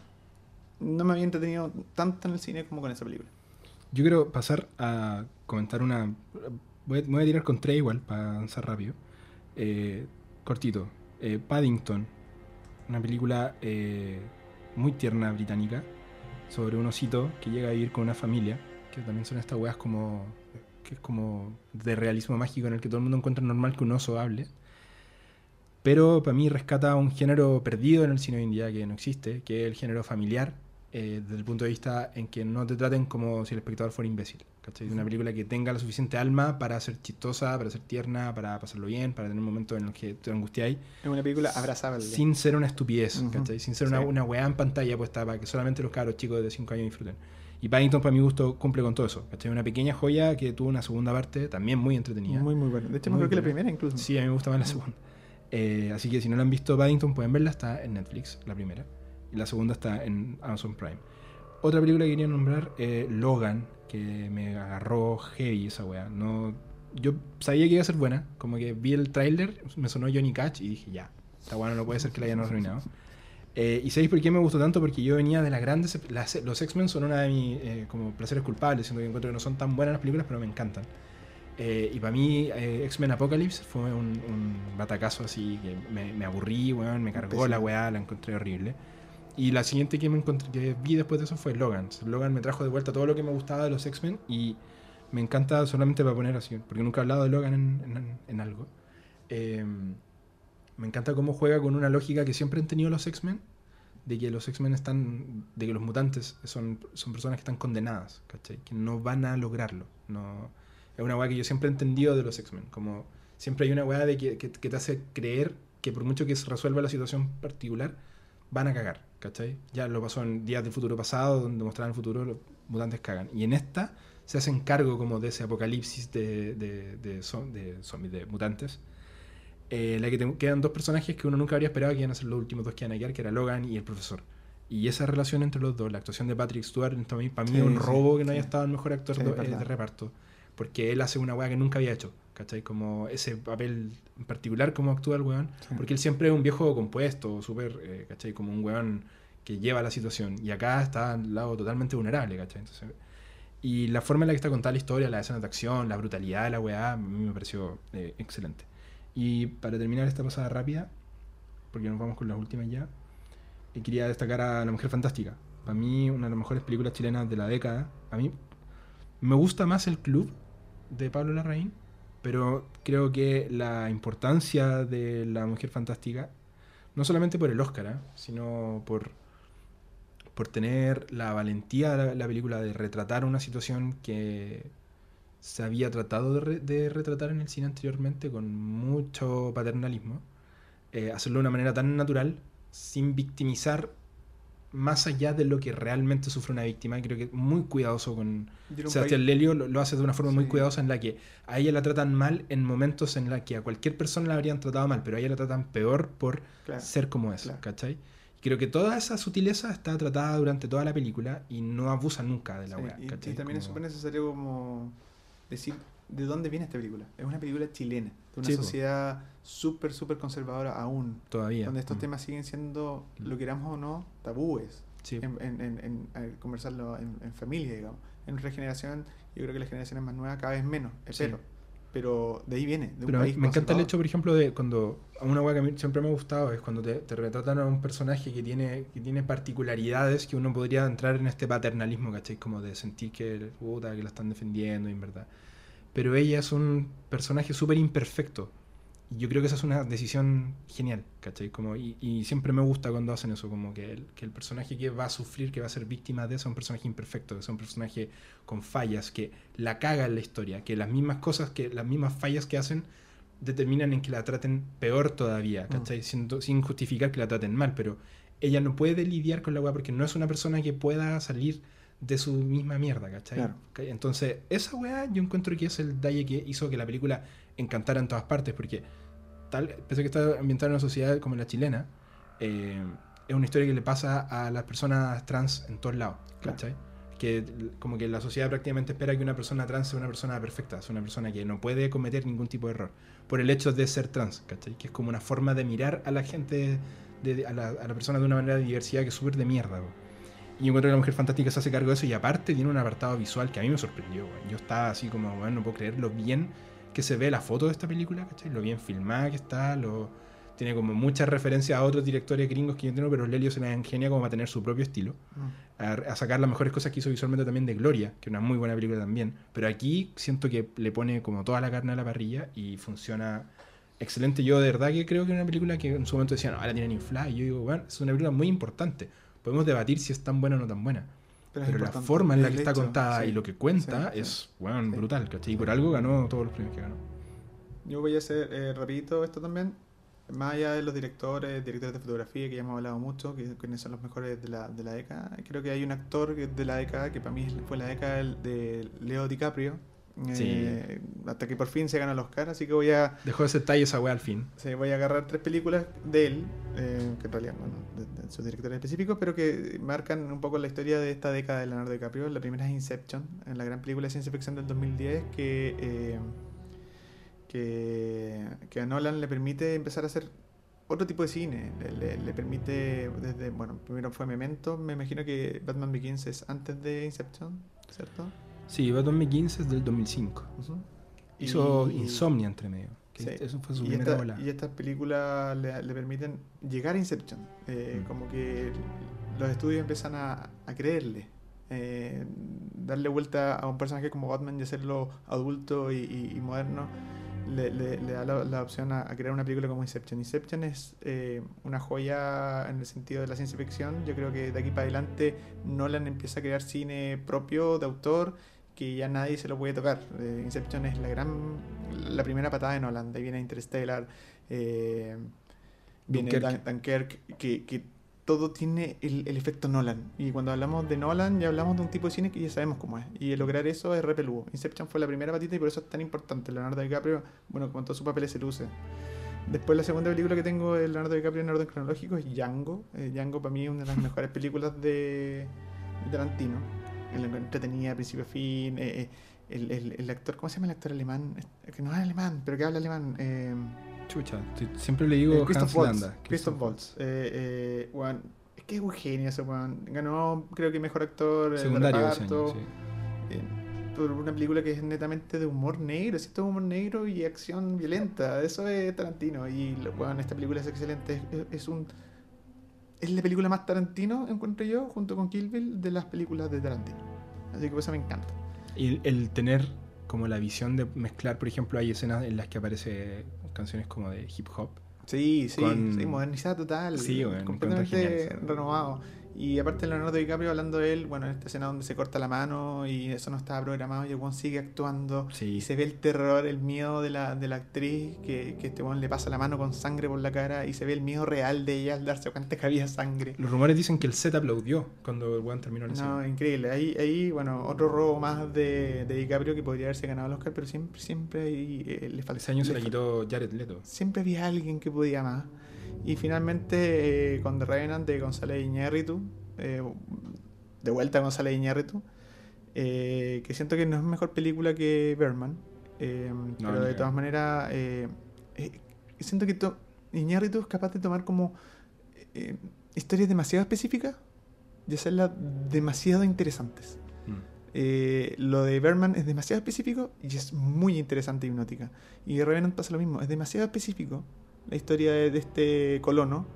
no me había entretenido tanto en el cine como con esa película. Yo quiero pasar a comentar una. Voy a, voy a tirar con tres igual para avanzar rápido. Eh, cortito. Eh, Paddington. Una película eh, muy tierna británica sobre un osito que llega a vivir con una familia. Que también son estas weas como. Que es como de realismo mágico en el que todo el mundo encuentra normal que un oso hable. Pero para mí rescata un género perdido en el cine hoy en día que no existe, que es el género familiar, eh, desde el punto de vista en que no te traten como si el espectador fuera imbécil. ¿cachai? Una película que tenga la suficiente alma para ser chistosa, para ser tierna, para pasarlo bien, para tener momentos en los que te angustiáis, Es una película abrazable. sin ser una estupidez, sin ser una, Sí. una weá en pantalla puesta para que solamente los cabros chicos de 5 años disfruten. Y Paddington, para mi gusto, cumple con todo eso. ¿cachai? Una pequeña joya que tuvo una segunda parte también muy entretenida. Muy, muy buena. De hecho, Muy mejor que la primera incluso. Sí, a mí me gusta más la segunda. Eh, así que si no la han visto Paddington, pueden verla. Está en Netflix, la primera. Y la segunda está en Amazon Prime. otra película que quería nombrar, eh, Logan, que me agarró heavy esa weá. No, yo sabía que iba a ser buena, como que vi el tráiler, me sonó Johnny Cash y dije, ya, esta weá no puede ser que la hayan arruinado. Eh, ¿Y sabéis por qué me gustó tanto? Porque yo venía de las grandes... las- los X-Men son una de mis eh, como placeres culpables, siendo que encuentro que no son tan buenas las películas, pero me encantan. Eh, y para mí, eh, X-Men Apocalypse fue un, un batacazo así que me, me aburrí, weón, me cargó Pésimo. la weá, la encontré horrible. Y la siguiente que, me encontré, que vi después de eso fue Logan. Logan me trajo de vuelta todo lo que me gustaba de los X-Men y me encanta solamente para poner así, porque nunca he hablado de Logan en, en- en algo. Me encanta cómo juega con una lógica que siempre han tenido los X-Men, de que los X-Men están, de que los mutantes son, son personas que están condenadas, ¿cachai? Que no van a lograrlo. No, es una weá que yo siempre he entendido de los X-Men, como siempre hay una weá de que, te hace creer que por mucho que se resuelva la situación particular, van a cagar, ¿cachai? Ya lo pasó en Días del Futuro Pasado, donde mostraban el futuro, los mutantes cagan. Y en esta se hacen cargo como de ese apocalipsis de, de, de, de zombies, de mutantes. Eh, la que te- quedan dos personajes que uno nunca habría esperado que iban a ser los últimos dos que iban a quedar, que era Logan y el profesor. Y esa relación entre los dos, la actuación de Patrick Stewart, para mí, mí Sí, es un sí, robo que no sí. haya estado el mejor actor Sí, de, es verdad. de reparto. Porque él hace una weá que nunca había hecho, ¿cachai? Como ese papel en particular, como actúa el weón. Sí. Porque él siempre es un viejo compuesto, súper, eh, ¿cachai? Como un weón que lleva la situación. Y acá está al lado totalmente vulnerable, ¿cachai? Entonces, y la forma en la que está contada la historia, la escena de acción, la brutalidad de la weá, a mí me pareció eh, excelente. Y para terminar esta pasada rápida, porque nos vamos con las últimas ya, eh, quería destacar a La Mujer Fantástica. Para mí, una de las mejores películas chilenas de la década. A mí me gusta más El Club de Pablo Larraín, pero creo que la importancia de La Mujer Fantástica, no solamente por el Oscar, ¿eh? sino por, por tener la valentía de la, la película de retratar una situación que se había tratado de, re- de retratar en el cine anteriormente con mucho paternalismo, eh, hacerlo de una manera tan natural, sin victimizar más allá de lo que realmente sufre una víctima. Creo que muy cuidadoso con, Sebastián país- Lelio lo, lo hace de una forma muy cuidadosa en la que a ella la tratan mal en momentos en la que a cualquier persona la habrían tratado mal, pero a ella la tratan peor por Claro. ser como es, claro. ¿cachai? Creo que toda esa sutileza está tratada durante toda la película y no abusa nunca de la Sí, y, también es súper necesario como decir de dónde viene esta película. Es una película chilena, de una Sí, sociedad súper, súper conservadora aún, Todavía. donde estos Mm. temas siguen siendo, lo queramos o no, tabúes. Sí. En, en- en- en- a conversarlo en, familia, digamos. En nuestra generación, yo creo que las generaciones más nuevas cada vez menos, espero. Pero de ahí viene, de un Pero país me encanta el hecho, por ejemplo, de cuando a una weá que a mí siempre me ha gustado es cuando te, te retratan a un personaje que tiene, que tiene particularidades que uno podría entrar en este paternalismo, ¿cachai? Como de sentir que, puta, que la están defendiendo, en verdad. Pero ella es un personaje súper imperfecto. Y yo creo que esa es una decisión genial, ¿cachai? Como, y, y siempre me gusta cuando hacen eso, como que el, que el personaje que va a sufrir, que va a ser víctima de eso, es un personaje imperfecto, que es un personaje con fallas, que la caga en la historia, que las mismas cosas, que las mismas fallas que hacen determinan en que la traten peor todavía, ¿cachai? Sin, sin justificar que la traten mal, pero ella no puede lidiar con la weá porque no es una persona que pueda salir de su misma mierda, ¿cachai? Claro. ¿Cachai? Entonces, esa weá yo encuentro que es el detalle que hizo que la película encantara en todas partes, porque tal, pese a que está ambientada en una sociedad como la chilena, eh, es una historia que le pasa a las personas trans en todos lados, Claro. ¿cachai? Que como que la sociedad prácticamente espera que una persona trans sea una persona perfecta, sea una persona que no puede cometer ningún tipo de error, por el hecho de ser trans, ¿cachai? Que es como una forma de mirar a la gente, de- a, la, a la persona de una manera de diversidad que es súper de mierda, po. Y encuentro que la mujer fantástica se hace cargo de eso y aparte tiene un apartado visual que a mí me sorprendió, weón. Yo estaba así como, bueno, no puedo creer lo bien que se ve la foto de esta película, ¿cachai? Lo bien filmada que está, lo... tiene como muchas referencias a otros directores gringos que yo tengo, pero Lelio se la ingenia como a tener su propio estilo, Mm. a, a sacar las mejores cosas que hizo visualmente también de Gloria, que es una muy buena película también. Pero aquí siento que le pone como toda la carne a la parrilla y funciona excelente. Yo de verdad que creo que es una película que en su momento decían, no, la tienen inflada. Y yo digo, bueno, es una película muy importante. Podemos debatir si es tan buena o no tan buena. Pero, Pero la forma en la que está hecho, contada sí. y lo que cuenta sí, es, bueno, Sí. brutal, ¿cachai? Y por algo ganó todos los premios que ganó. Yo voy a hacer eh, rapidito esto también. Más allá de los directores, directores de fotografía, que ya hemos hablado mucho, que quienes son los mejores de la, de la década, creo que hay un actor de la década que para mí fue la década de Leo DiCaprio. Eh, hasta que por fin se gana el Oscar, así que voy a, Dejó de ser talla esa weá al fin. sí, voy a agarrar tres películas de él, eh, que en realidad, bueno, de, sus directores específicos, pero que marcan un poco la historia de esta década de Leonardo DiCaprio. La primera es Inception, en la gran película de ciencia ficción del 2010, que, eh, que, que a Nolan le permite empezar a hacer otro tipo de cine. Le, le- le permite, desde, bueno, primero fue Memento, me imagino que Batman Begins es antes de Inception, ¿cierto? Sí, Batman Begins es del 2005. Ujú. Hizo Y- Insomnia entre medio. que Sí. Eso fue su y, primera esta- bola. y estas películas le, le permiten llegar a Inception. Eh, Mm. Como que los estudios empiezan a, a creerle. eh, darle vuelta a un personaje como Batman y hacerlo adulto y, y- y moderno le, le- le da la, la opción a, a crear una película como Inception. Inception es eh, una joya en el sentido de la ciencia ficción. Yo creo que de aquí para adelante Nolan empieza a crear cine propio de autor que ya nadie se lo puede tocar. Eh, Inception es la gran, la primera patada de Nolan. De ahí viene Interstellar, eh, viene Dunkerque. Dun- Dunkirk, que, que todo tiene el, el efecto Nolan. Y cuando hablamos de Nolan, ya hablamos de un tipo de cine que ya sabemos cómo es. Y lograr eso es re peludo. Inception fue la primera patita y por eso es tan importante. Leonardo DiCaprio, bueno, con todos sus papeles se luce. Después la segunda película que tengo de Leonardo DiCaprio en orden cronológico es Django. Eh, Django para mí es una de las mejores películas de, de Tarantino. En la entretenida, principio a fin. eh, eh, el, el- el actor, ¿cómo se llama el actor alemán? Que no es alemán, pero que habla alemán. Eh, Chucha, siempre le digo eh, Hans Christoph Waltz. Landa. Christoph Waltz. Eh, eh, weón, es que es un genio ese weón. Ganó, creo que mejor actor de Secundario ese reparto. sí. por una película que es netamente de humor negro, ¿cierto? Humor negro y acción violenta. Eso es Tarantino. Y lo- weón, esta película es excelente. Es un. Es la película más Tarantino, encuentro yo, junto con Kill Bill, de las películas de Tarantino. Así que por eso me encanta. Y el tener como la visión de mezclar, por ejemplo, hay escenas en las que aparece canciones como de hip hop. Sí, sí, Con- sí, modernizada total. Sí, bueno, completamente genial renovado. Y aparte Leonardo DiCaprio hablando de él, bueno, en esta escena donde se corta la mano y eso no estaba programado y el weón sigue actuando Sí. y se ve el terror, el miedo de la, de la actriz, que, que este weón le pasa la mano con sangre por la cara y se ve el miedo real de ella al darse cuenta que había sangre. Los rumores dicen que el set aplaudió cuando el weón terminó la No, escena. increíble. Ahí, ahí, bueno, otro robo más de, de DiCaprio que podría haberse ganado el Oscar, pero siempre, siempre eh, le falta. Ese año se la quitó Jared Leto. siempre había alguien que podía más. Y finalmente eh, con The Revenant de González Iñárritu, eh, de vuelta a González Iñárritu, eh, que siento que no es mejor película que Berman, pero de todas maneras siento que Iñárritu es capaz de tomar como historias demasiado específicas y hacerlas demasiado interesantes. Mm. Eh, lo de Berman es demasiado específico y es muy interesante hipnótica. Y de Revenant pasa lo mismo, es demasiado específico la historia de, de este colono,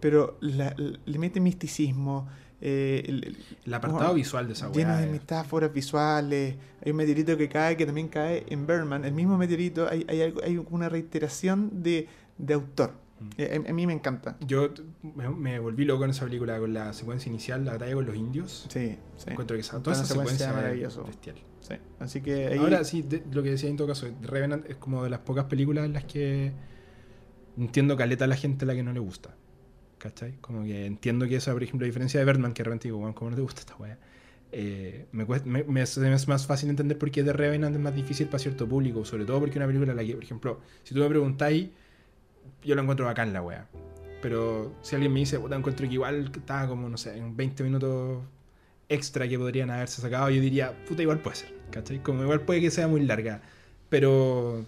pero la- la- le mete misticismo, eh, el- el- El apartado visual de esa lleno de metáforas visuales. Hay un meteorito que cae, que también cae en Berman. El mismo meteorito, hay, hay, algo- hay una reiteración de, de autor. Mm. Eh, a, a mí me encanta. Yo me, me volví loco en esa película con la secuencia inicial, la batalla con los indios. Sí, sí. Encuentro que esa, Toda esa secuencia maravilloso. bestial. sí. Así que ahí... Ahora sí, de- lo que decía en todo caso, Revenant es como de las pocas películas en las que entiendo caleta a la gente a la que no le gusta. ¿Cachai? Como que entiendo que esa, por ejemplo, a diferencia de Birdman, que de repente digo, bueno, ¿cómo no te gusta esta weá? Eh, me, cuesta- me- me- es más fácil entender por qué The Revenant es más difícil para cierto público, sobre todo porque una película la que, por ejemplo, si tú me preguntáis, yo la encuentro bacán la weá. Pero si alguien me dice, puta, encuentro que igual estaba como, no sé, en 20 minutos extra que podrían haberse sacado, yo diría, puta, igual puede ser, ¿cachai? Como igual puede que sea muy larga, pero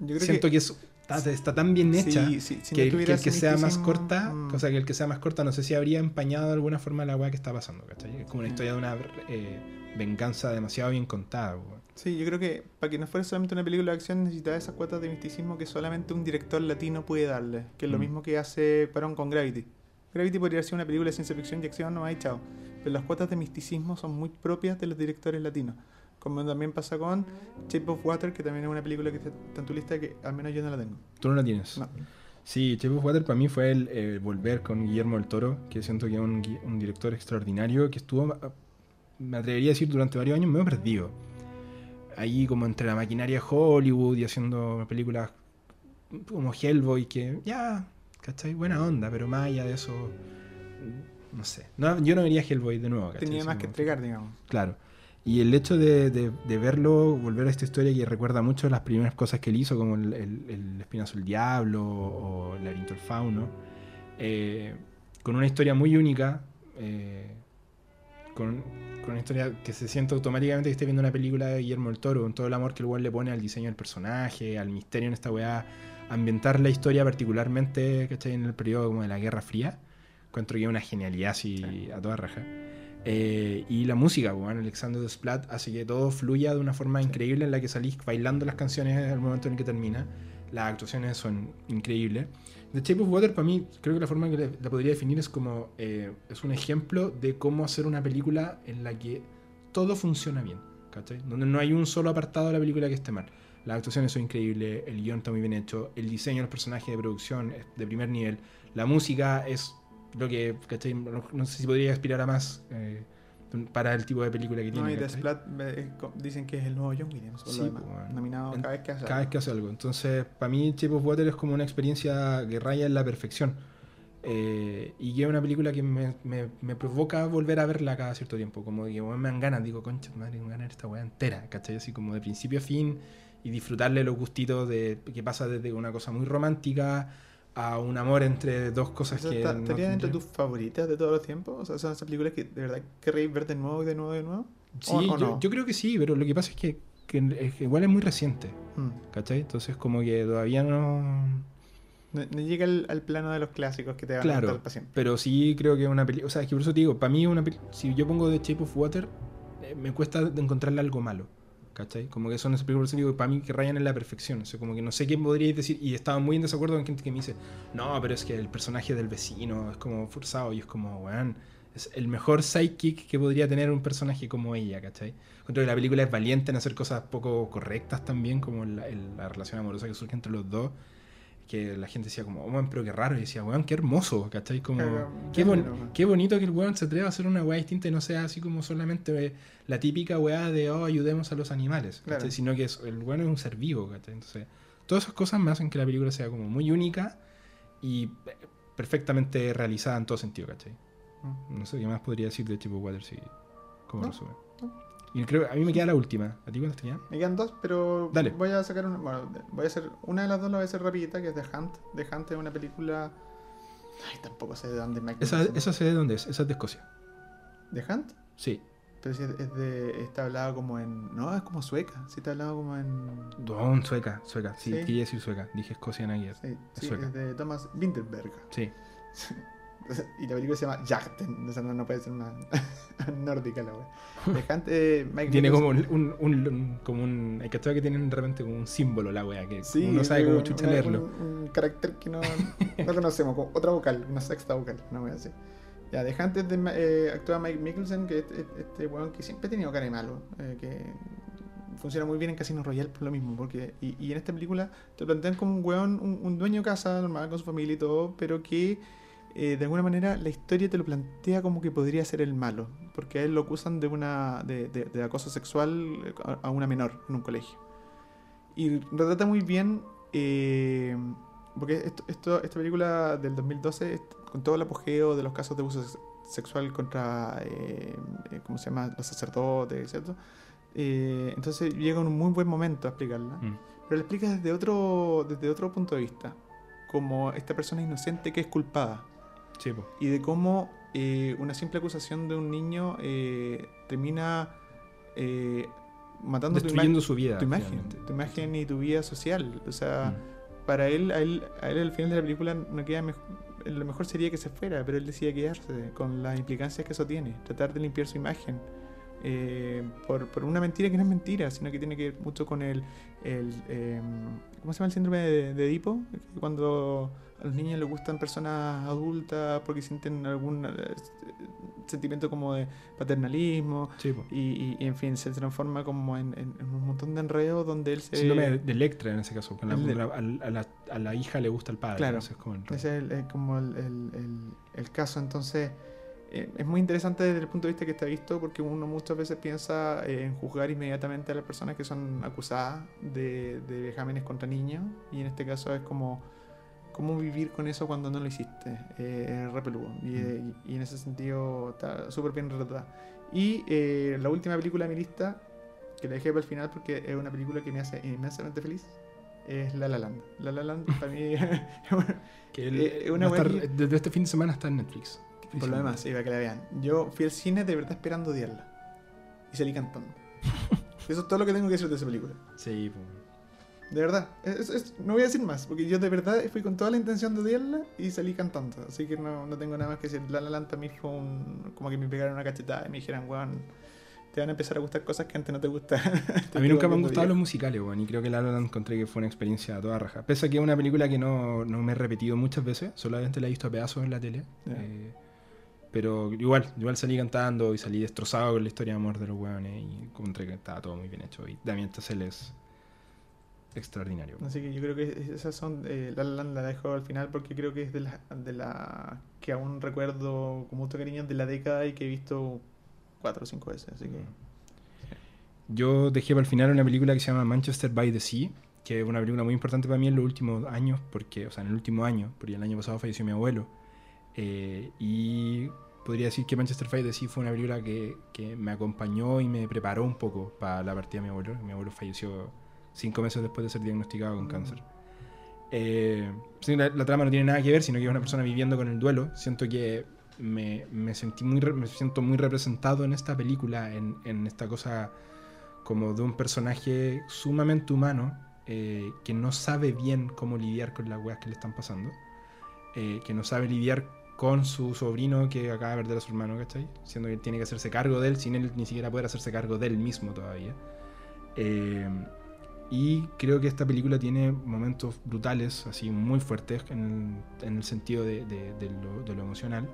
yo creo siento que, es- está, está tan bien hecha Sí, sí, si no que, el- que el que sea más corta, mm. o sea, que el que sea más corta, no sé si habría empañado de alguna forma la weá que está pasando, ¿cachai? Es como una historia de una eh, venganza demasiado bien contada, weón. Sí, yo creo que para que no fuera solamente una película de acción necesitaba esas cuotas de misticismo que solamente un director latino puede darle, que es lo Mm. mismo que hace Parón con Gravity. Gravity podría ser una película de ciencia ficción y acción, no hay chao. Pero las cuotas de misticismo son muy propias de los directores latinos. Como también pasa con Shape of Water, que también es una película que está en tu lista que al menos yo no la tengo. Tú no la tienes. No. Sí, Shape of Water para mí fue el, eh, volver con Guillermo del Toro, que siento que es un, director extraordinario que estuvo, ah, me atrevería a decir, durante varios años medio perdido. Ahí como entre la maquinaria Hollywood y haciendo películas como Hellboy, que ya, ¿cachai? Buena onda, pero más allá de eso, no sé. No, yo no vería Hellboy de nuevo, ¿cachai? Tenía más que entregar, digamos. Claro. Y el hecho de, de- de verlo, volver a esta historia que recuerda mucho las primeras cosas que él hizo, como el, el, el Espinazo del Diablo o el Laberinto del Fauno, eh, con una historia muy única, eh, con, con una historia que se siente automáticamente que esté viendo una película de Guillermo del Toro, con todo el amor que el le pone al diseño del personaje, al misterio en esta weá, ambientar la historia particularmente, ¿cachai? En el periodo como de la Guerra Fría. Encuentro que es una genialidad así a toda raja. Eh, y la música, bueno, Alexander Desplat hace que todo fluya de una forma increíble en la que salís bailando las canciones al momento en que termina. Las actuaciones son increíbles. The Shape of Water, para mí, creo que la forma en que la podría definir es como. eh, es un ejemplo de cómo hacer una película en la que todo funciona bien, ¿cachai? Donde no hay un solo apartado de la película que esté mal. Las actuaciones son increíbles, el guion está muy bien hecho, el diseño de los personajes de producción es de primer nivel, la música es lo que, ¿cachai? No, no sé si podría aspirar a más eh, para el tipo de película que No, tiene. y The eh, dicen que es el nuevo John Williams, Sí, lo demás. pues, bueno. Nominado En- cada vez que hace cada vez algo. que hace algo. Entonces, para mí, Shape of Water es como una experiencia que raya en la perfección. Eh, y que es una película que me, me- me provoca volver a verla cada cierto tiempo. Como que me dan ganas, digo, concha, madre, tengo ganas de ver esta weá entera, ¿cachai? Así como de principio a fin y disfrutarle los gustitos de que pasa desde una cosa muy romántica a un amor entre dos cosas O sea, que. ¿está- no ¿Estaría entre tus favoritas de todos los tiempos? O sea, son esas películas que de verdad querréis ver de nuevo y de nuevo y de nuevo. Sí, o yo, no? yo creo que sí, pero lo que pasa es que, que es que igual es muy reciente, Mm. ¿cachai? Entonces, como que todavía no. No, no llega al, al plano de los clásicos que te van a Claro, gustar para siempre. pero sí creo que es una película. O sea, es que por eso te digo, para mí, una si yo pongo The Shape of Water, eh, me cuesta encontrarle algo malo. ¿Cachai? Como que son esas películas digo, para mí que rayan en la perfección. O sea, como que no sé qué podríais decir. Y estaba muy en desacuerdo con gente que me dice, no, pero es que el personaje del vecino es como forzado. Y es como, weón, es el mejor sidekick que podría tener un personaje como ella, ¿cachai? Encuentro que la película es valiente en hacer cosas poco correctas también, como la, el- la relación amorosa que surge entre los dos. Que la gente decía como, oh, weón, pero qué raro. Y decía, weón, qué hermoso, ¿cachai? Como, Claro, qué, bon- qué bonito que el weón se atreva a hacer una weá distinta y no sea así como solamente eh, la típica weá de, oh, ayudemos a los animales. Claro. Sino que es, el weón es un ser vivo, ¿cachai? Entonces, todas esas cosas me hacen que la película sea como muy única y eh, perfectamente realizada en todo sentido, ¿cachai? Mm. No sé qué más podría decir de Tipo Water si, como No, resumen. no. Y creo, a mí me queda la última. ¿A ti cuántas te quedan? Me quedan dos, pero Dale. voy a sacar una. Bueno, voy a hacer. Una de las dos la voy a hacer rapidita, que es The Hunt. The Hunt es una película. Ay, tampoco sé de dónde me Esa, esa sé de dónde es, esa es de Escocia. ¿The Hunt? Sí. Pero sí, es de. Está hablado como en. No, es como sueca. Sí, está hablado como en. Don, sueca, sueca. Sí, Sí. quería decir sueca. Dije Escocia en ayer. Sí, Es sí, sueca. es de Thomas Winterberg. Sí. Y la película se llama Yachten. O sea, no, no puede ser más nórdica la wea. Eh, Mike Tiene como un, un, un- como un. Hay que que tienen de repente como un símbolo la wea, que Sí, uno sabe cómo chucha una- leerlo. Un, carácter que no, no conocemos, como otra vocal, una sexta vocal, no voy a decir. Ya, de antes de, eh, actúa Mike Mickelson, que es este, este weón que siempre ha tenido cara de malo, eh, que funciona muy bien en Casino Royale por lo mismo, porque y, y en esta película te plantean como un weón, un, un dueño de casa normal con su familia y todo, pero que eh, de alguna manera la historia te lo plantea como que podría ser el malo, porque a él lo acusan de una de, de- de acoso sexual a, a una menor en un colegio. Y retrata muy bien, eh, porque esto, esto- esta película del 2012, est- con todo el apogeo de los casos de abuso sex- sexual contra, eh, eh, ¿cómo se llama?, los sacerdotes, ¿cierto? Eh, entonces llega un muy buen momento a explicarla. Mm. Pero la explica desde otro, desde otro punto de vista, como esta persona inocente que es culpada Sí, po. y de cómo eh, una simple acusación de un niño eh, termina eh, matando tu, Destruyendo ima- su vida. tu imagen, finalmente. tu imagen y tu vida social. O sea, Mm. para él, a él, a él al final de la película no queda lo mejor sería que se fuera, pero él decide quedarse con las implicancias que eso tiene, tratar de limpiar su imagen. eh, por, por una mentira que no es mentira, sino que tiene que ver mucho con el, el eh, ¿cómo se llama el síndrome de, de Edipo? Cuando a los niños les gustan personas adultas porque sienten algún eh, sentimiento como de paternalismo Sí, y, y- y, en fin, se transforma como en, en- en un montón de enredos donde él se... Síndrome de- de Electra en ese caso. la- de- a, la, a la- a la hija le gusta el padre. Claro. es como el- Ese es el- como el, el- el- el caso. Entonces, eh, es muy interesante desde el punto de vista que está visto, porque uno muchas veces piensa eh, en juzgar inmediatamente a las personas que son acusadas de, de vejámenes contra niños, y en este caso es como cómo vivir con eso cuando no lo hiciste. Eh, es re peludo. Y, eh, y- y en ese sentido está súper bien retratada. Y eh, la última película de mi lista, que la dejé para el final porque es una película que me hace inmensamente feliz, es La La Land. La La Land para mí Que Eh, el- una va a estar- desde este fin de semana está en Netflix. Por lo demás, sí, para que la vean. Yo fui al cine de verdad esperando odiarla. Y salí cantando. Eso es todo lo que tengo que decir de esa película. Sí, po. De verdad. Es- es- no voy a decir más, porque yo de verdad fui con toda la intención de odiarla y salí cantando. Así que no, no tengo nada más que decir. La La Land mí fue un... Como que me pegaron una cachetada y me dijeran, weón, te van a empezar a gustar cosas que antes no te gustaban. A mí nunca me han gustado los musicales, weón, y creo que La La Land encontré que fue una experiencia a toda raja. Pese a que es una película que no, no me he repetido muchas veces, solamente la he visto a pedazos en la tele. Eh, pero igual, igual salí cantando y salí destrozado con la historia de amor de los weones y encontré que estaba todo muy bien hecho. Y Damien Chazelle es extraordinario. Así que yo creo que esas son. eh, la La la dejo al final porque creo que es de la, de la que aún recuerdo con mucho cariño de la década y que he visto cuatro o cinco veces. Así que. Yo dejé para el final una película que se llama Manchester by the Sea, que es una película muy importante para mí en los últimos años, porque, o sea, en el último año, porque el año pasado falleció mi abuelo. Eh, y podría decir que Manchester by the Sea fue una película que, que me acompañó y me preparó un poco para la partida de mi abuelo. Mi abuelo falleció cinco meses después de ser diagnosticado con cáncer. Eh, la, la trama no tiene nada que ver, sino que es una persona viviendo con el duelo. Siento que me, me sentí muy me siento muy representado en esta película, en, en esta cosa como de un personaje sumamente humano eh, que no sabe bien cómo lidiar con las weas que le están pasando, eh, que no sabe lidiar con su sobrino que acaba de perder a su hermano, ¿cachai? Siendo que él tiene que hacerse cargo de él sin él ni siquiera poder hacerse cargo de él mismo todavía. Eh, y creo que esta película tiene momentos brutales, así muy fuertes en el, en el sentido de, de- de lo, de lo emocional.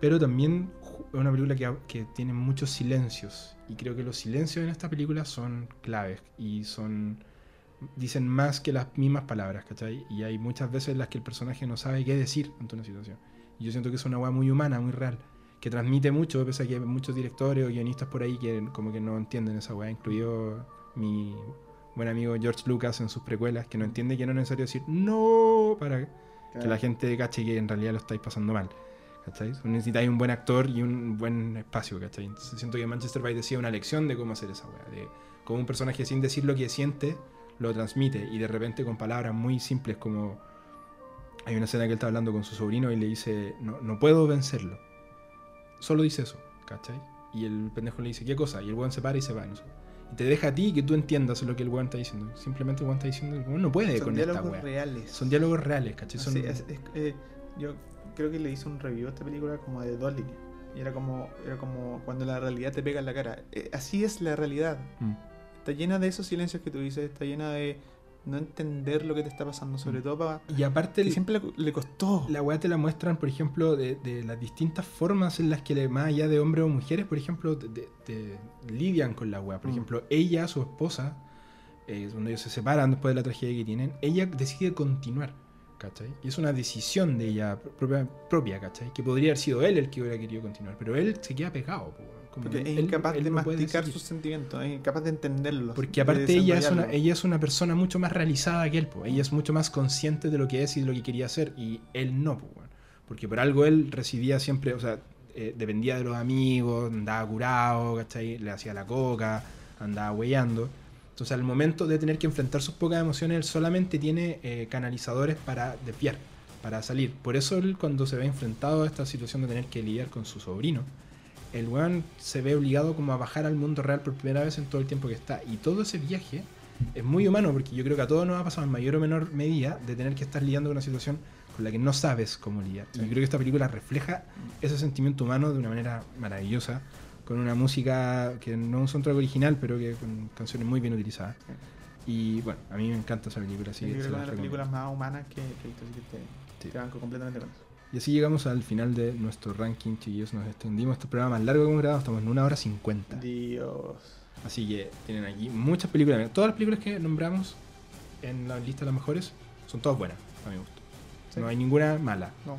Pero también es una película que, que tiene muchos silencios. Y creo que los silencios en esta película son claves. Y son. dicen más que las mismas palabras, ¿cachai? Y hay muchas veces en las que el personaje no sabe qué decir ante una situación. Y yo siento que es una weá muy humana, muy real. Que transmite mucho, pese a que hay muchos directores o guionistas por ahí que como que no entienden esa weá, incluido mi buen amigo George Lucas en sus precuelas, que no entiende que no es necesario decir no para que la gente cache que en realidad lo estáis pasando mal. ¿Cachai? Necesitáis un buen actor y un buen espacio, ¿cachai? Entonces siento que Manchester by es una lección de cómo hacer esa weá. De cómo un personaje sin decir lo que siente, lo transmite y de repente con palabras muy simples como... Hay una escena que él está hablando con su sobrino y le dice, no, no puedo vencerlo. Solo dice eso, ¿cachai? Y el pendejo le dice, ¿qué cosa? Y el weón se para y se va. no sé. Y te deja a ti que tú entiendas lo que el weón está diciendo. Simplemente el weón está diciendo, el weón no puede Son con esta diálogos weá. reales. Son diálogos reales, ¿cachai? Son... Sí, es- es- eh, yo creo que le hice un review a esta película como de dos líneas. Y era como, era como cuando la realidad te pega en la cara. Eh, así es la realidad. Mm. Está llena de esos silencios que tú dices, está llena de no entender lo que te está pasando, sobre Mm. todo para... Y aparte, Que el- siempre le, le costó. la weá te la muestran, por ejemplo, de, de las distintas formas en las que, le- más allá de hombres o mujeres, por ejemplo, de- lidian con la weá. Por Mm. ejemplo, ella, su esposa, eh, cuando ellos se separan después de la tragedia que tienen, ella decide continuar, ¿cachai? Y es una decisión de ella propia, propia ¿cachai? Que podría haber sido él el que hubiera querido continuar, pero él se queda pegado, weón. Como Porque que es él- incapaz él de puede masticar sus sentimientos, es incapaz de entenderlos. Porque de aparte ella es, una, ella es una persona mucho más realizada que él, po. ella es mucho más consciente de lo que es y de lo que quería hacer, y él no, po, weón. porque por algo él residía siempre, o sea, eh, dependía de los amigos, andaba curado, ¿cachai? le hacía la coca, andaba huellando. Entonces al momento de tener que enfrentar sus pocas emociones, él solamente tiene eh, canalizadores para desviar, para salir. Por eso él cuando se ve enfrentado a esta situación de tener que lidiar con su sobrino, el weón se ve obligado como a bajar al mundo real por primera vez en todo el tiempo que está. Y todo ese viaje es muy humano porque yo creo que a todos nos ha pasado en mayor o menor medida de tener que estar lidiando con una situación con la que no sabes cómo lidiar. Y Sí. creo que esta película refleja ese sentimiento humano de una manera maravillosa, con una música que no es un soundtrack original, pero que con canciones muy bien utilizadas. Y bueno, a mí me encanta esa película, se es una de las películas más humanas que, que he visto, así que te, Sí. te banco completamente con eso. Y así llegamos al final de nuestro ranking, chiquillos. Nos extendimos. Este programa más largo que hemos grabado, estamos en una hora cincuenta. Dios. Así que tienen aquí muchas películas. Todas las películas que nombramos en la lista de las mejores son todas buenas, a mi gusto. Sí. No hay ninguna mala. No.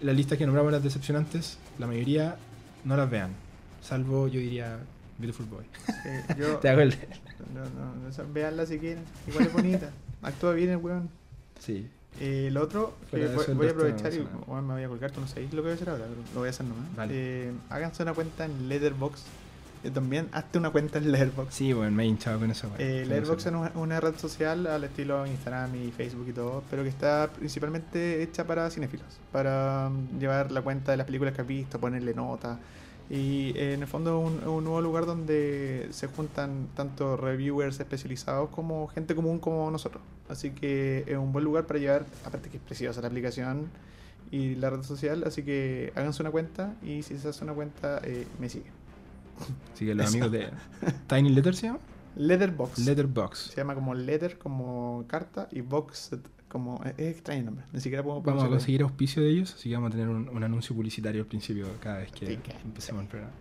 La lista que nombramos las decepcionantes, la mayoría no las vean. Salvo, yo diría, Beautiful Boy. Eh, yo, Te hago el... no, no, no, véanla si quieren. Igual es bonita. Actúa bien el weón. Sí. Eh, lo otro, de voy, a aprovechar y bueno, me voy a colgar, tú no sabéis lo que voy a hacer ahora, pero lo voy a hacer nomás. Vale. Eh, háganse una cuenta en Letterboxd eh, también hazte una cuenta en Letterboxd. Sí, bueno, me he hinchado con eso. Eh, Letterboxd es una, una red social al estilo Instagram y Facebook y todo, pero que está principalmente hecha para cinéfilos, para mm, llevar la cuenta de las películas que has visto, ponerle notas. Y eh, en el fondo es un, un nuevo lugar donde se juntan tanto reviewers especializados como gente común como nosotros. Así que es un buen lugar para llevar, aparte que es preciosa la aplicación y la red social, así que háganse una cuenta y si se hace una cuenta, eh, me siguen. Así que los Eso. amigos de Tiny Letter se llama. Letterboxd. Letterbox. Se llama como letter, como carta, y box como... Es, es extraño el nombre, ni siquiera puedo Vamos a conseguir auspicio de ellos, así que vamos a tener un, un anuncio publicitario al principio cada vez que Sí, empecemos el programa.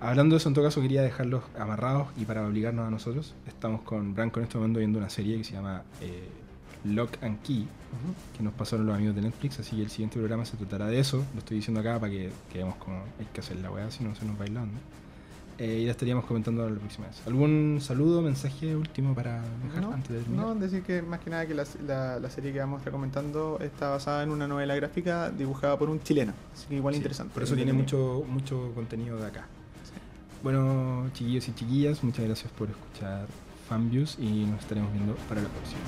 Hablando de eso, en todo caso, quería dejarlos amarrados y para obligarnos a nosotros, estamos con Branco en este momento viendo una serie que se llama eh, Lock and Key, que nos pasaron los amigos de Netflix, así que el siguiente programa se tratará de eso. Lo estoy diciendo acá para que quedemos como hay que hacer la weá, si no se nos bailando. Eh, y la estaríamos comentando la próxima vez. ¿Algún saludo, mensaje último para dejar No, antes de terminar? no, decir que más que nada que la, la- la serie que vamos a estar comentando está basada en una novela gráfica dibujada por un chileno. Así que igual Sí, interesante. Por eso tiene mucho, mucho contenido de acá. Bueno, chiquillos y chiquillas, muchas gracias por escuchar Fanviews y nos estaremos viendo para la próxima.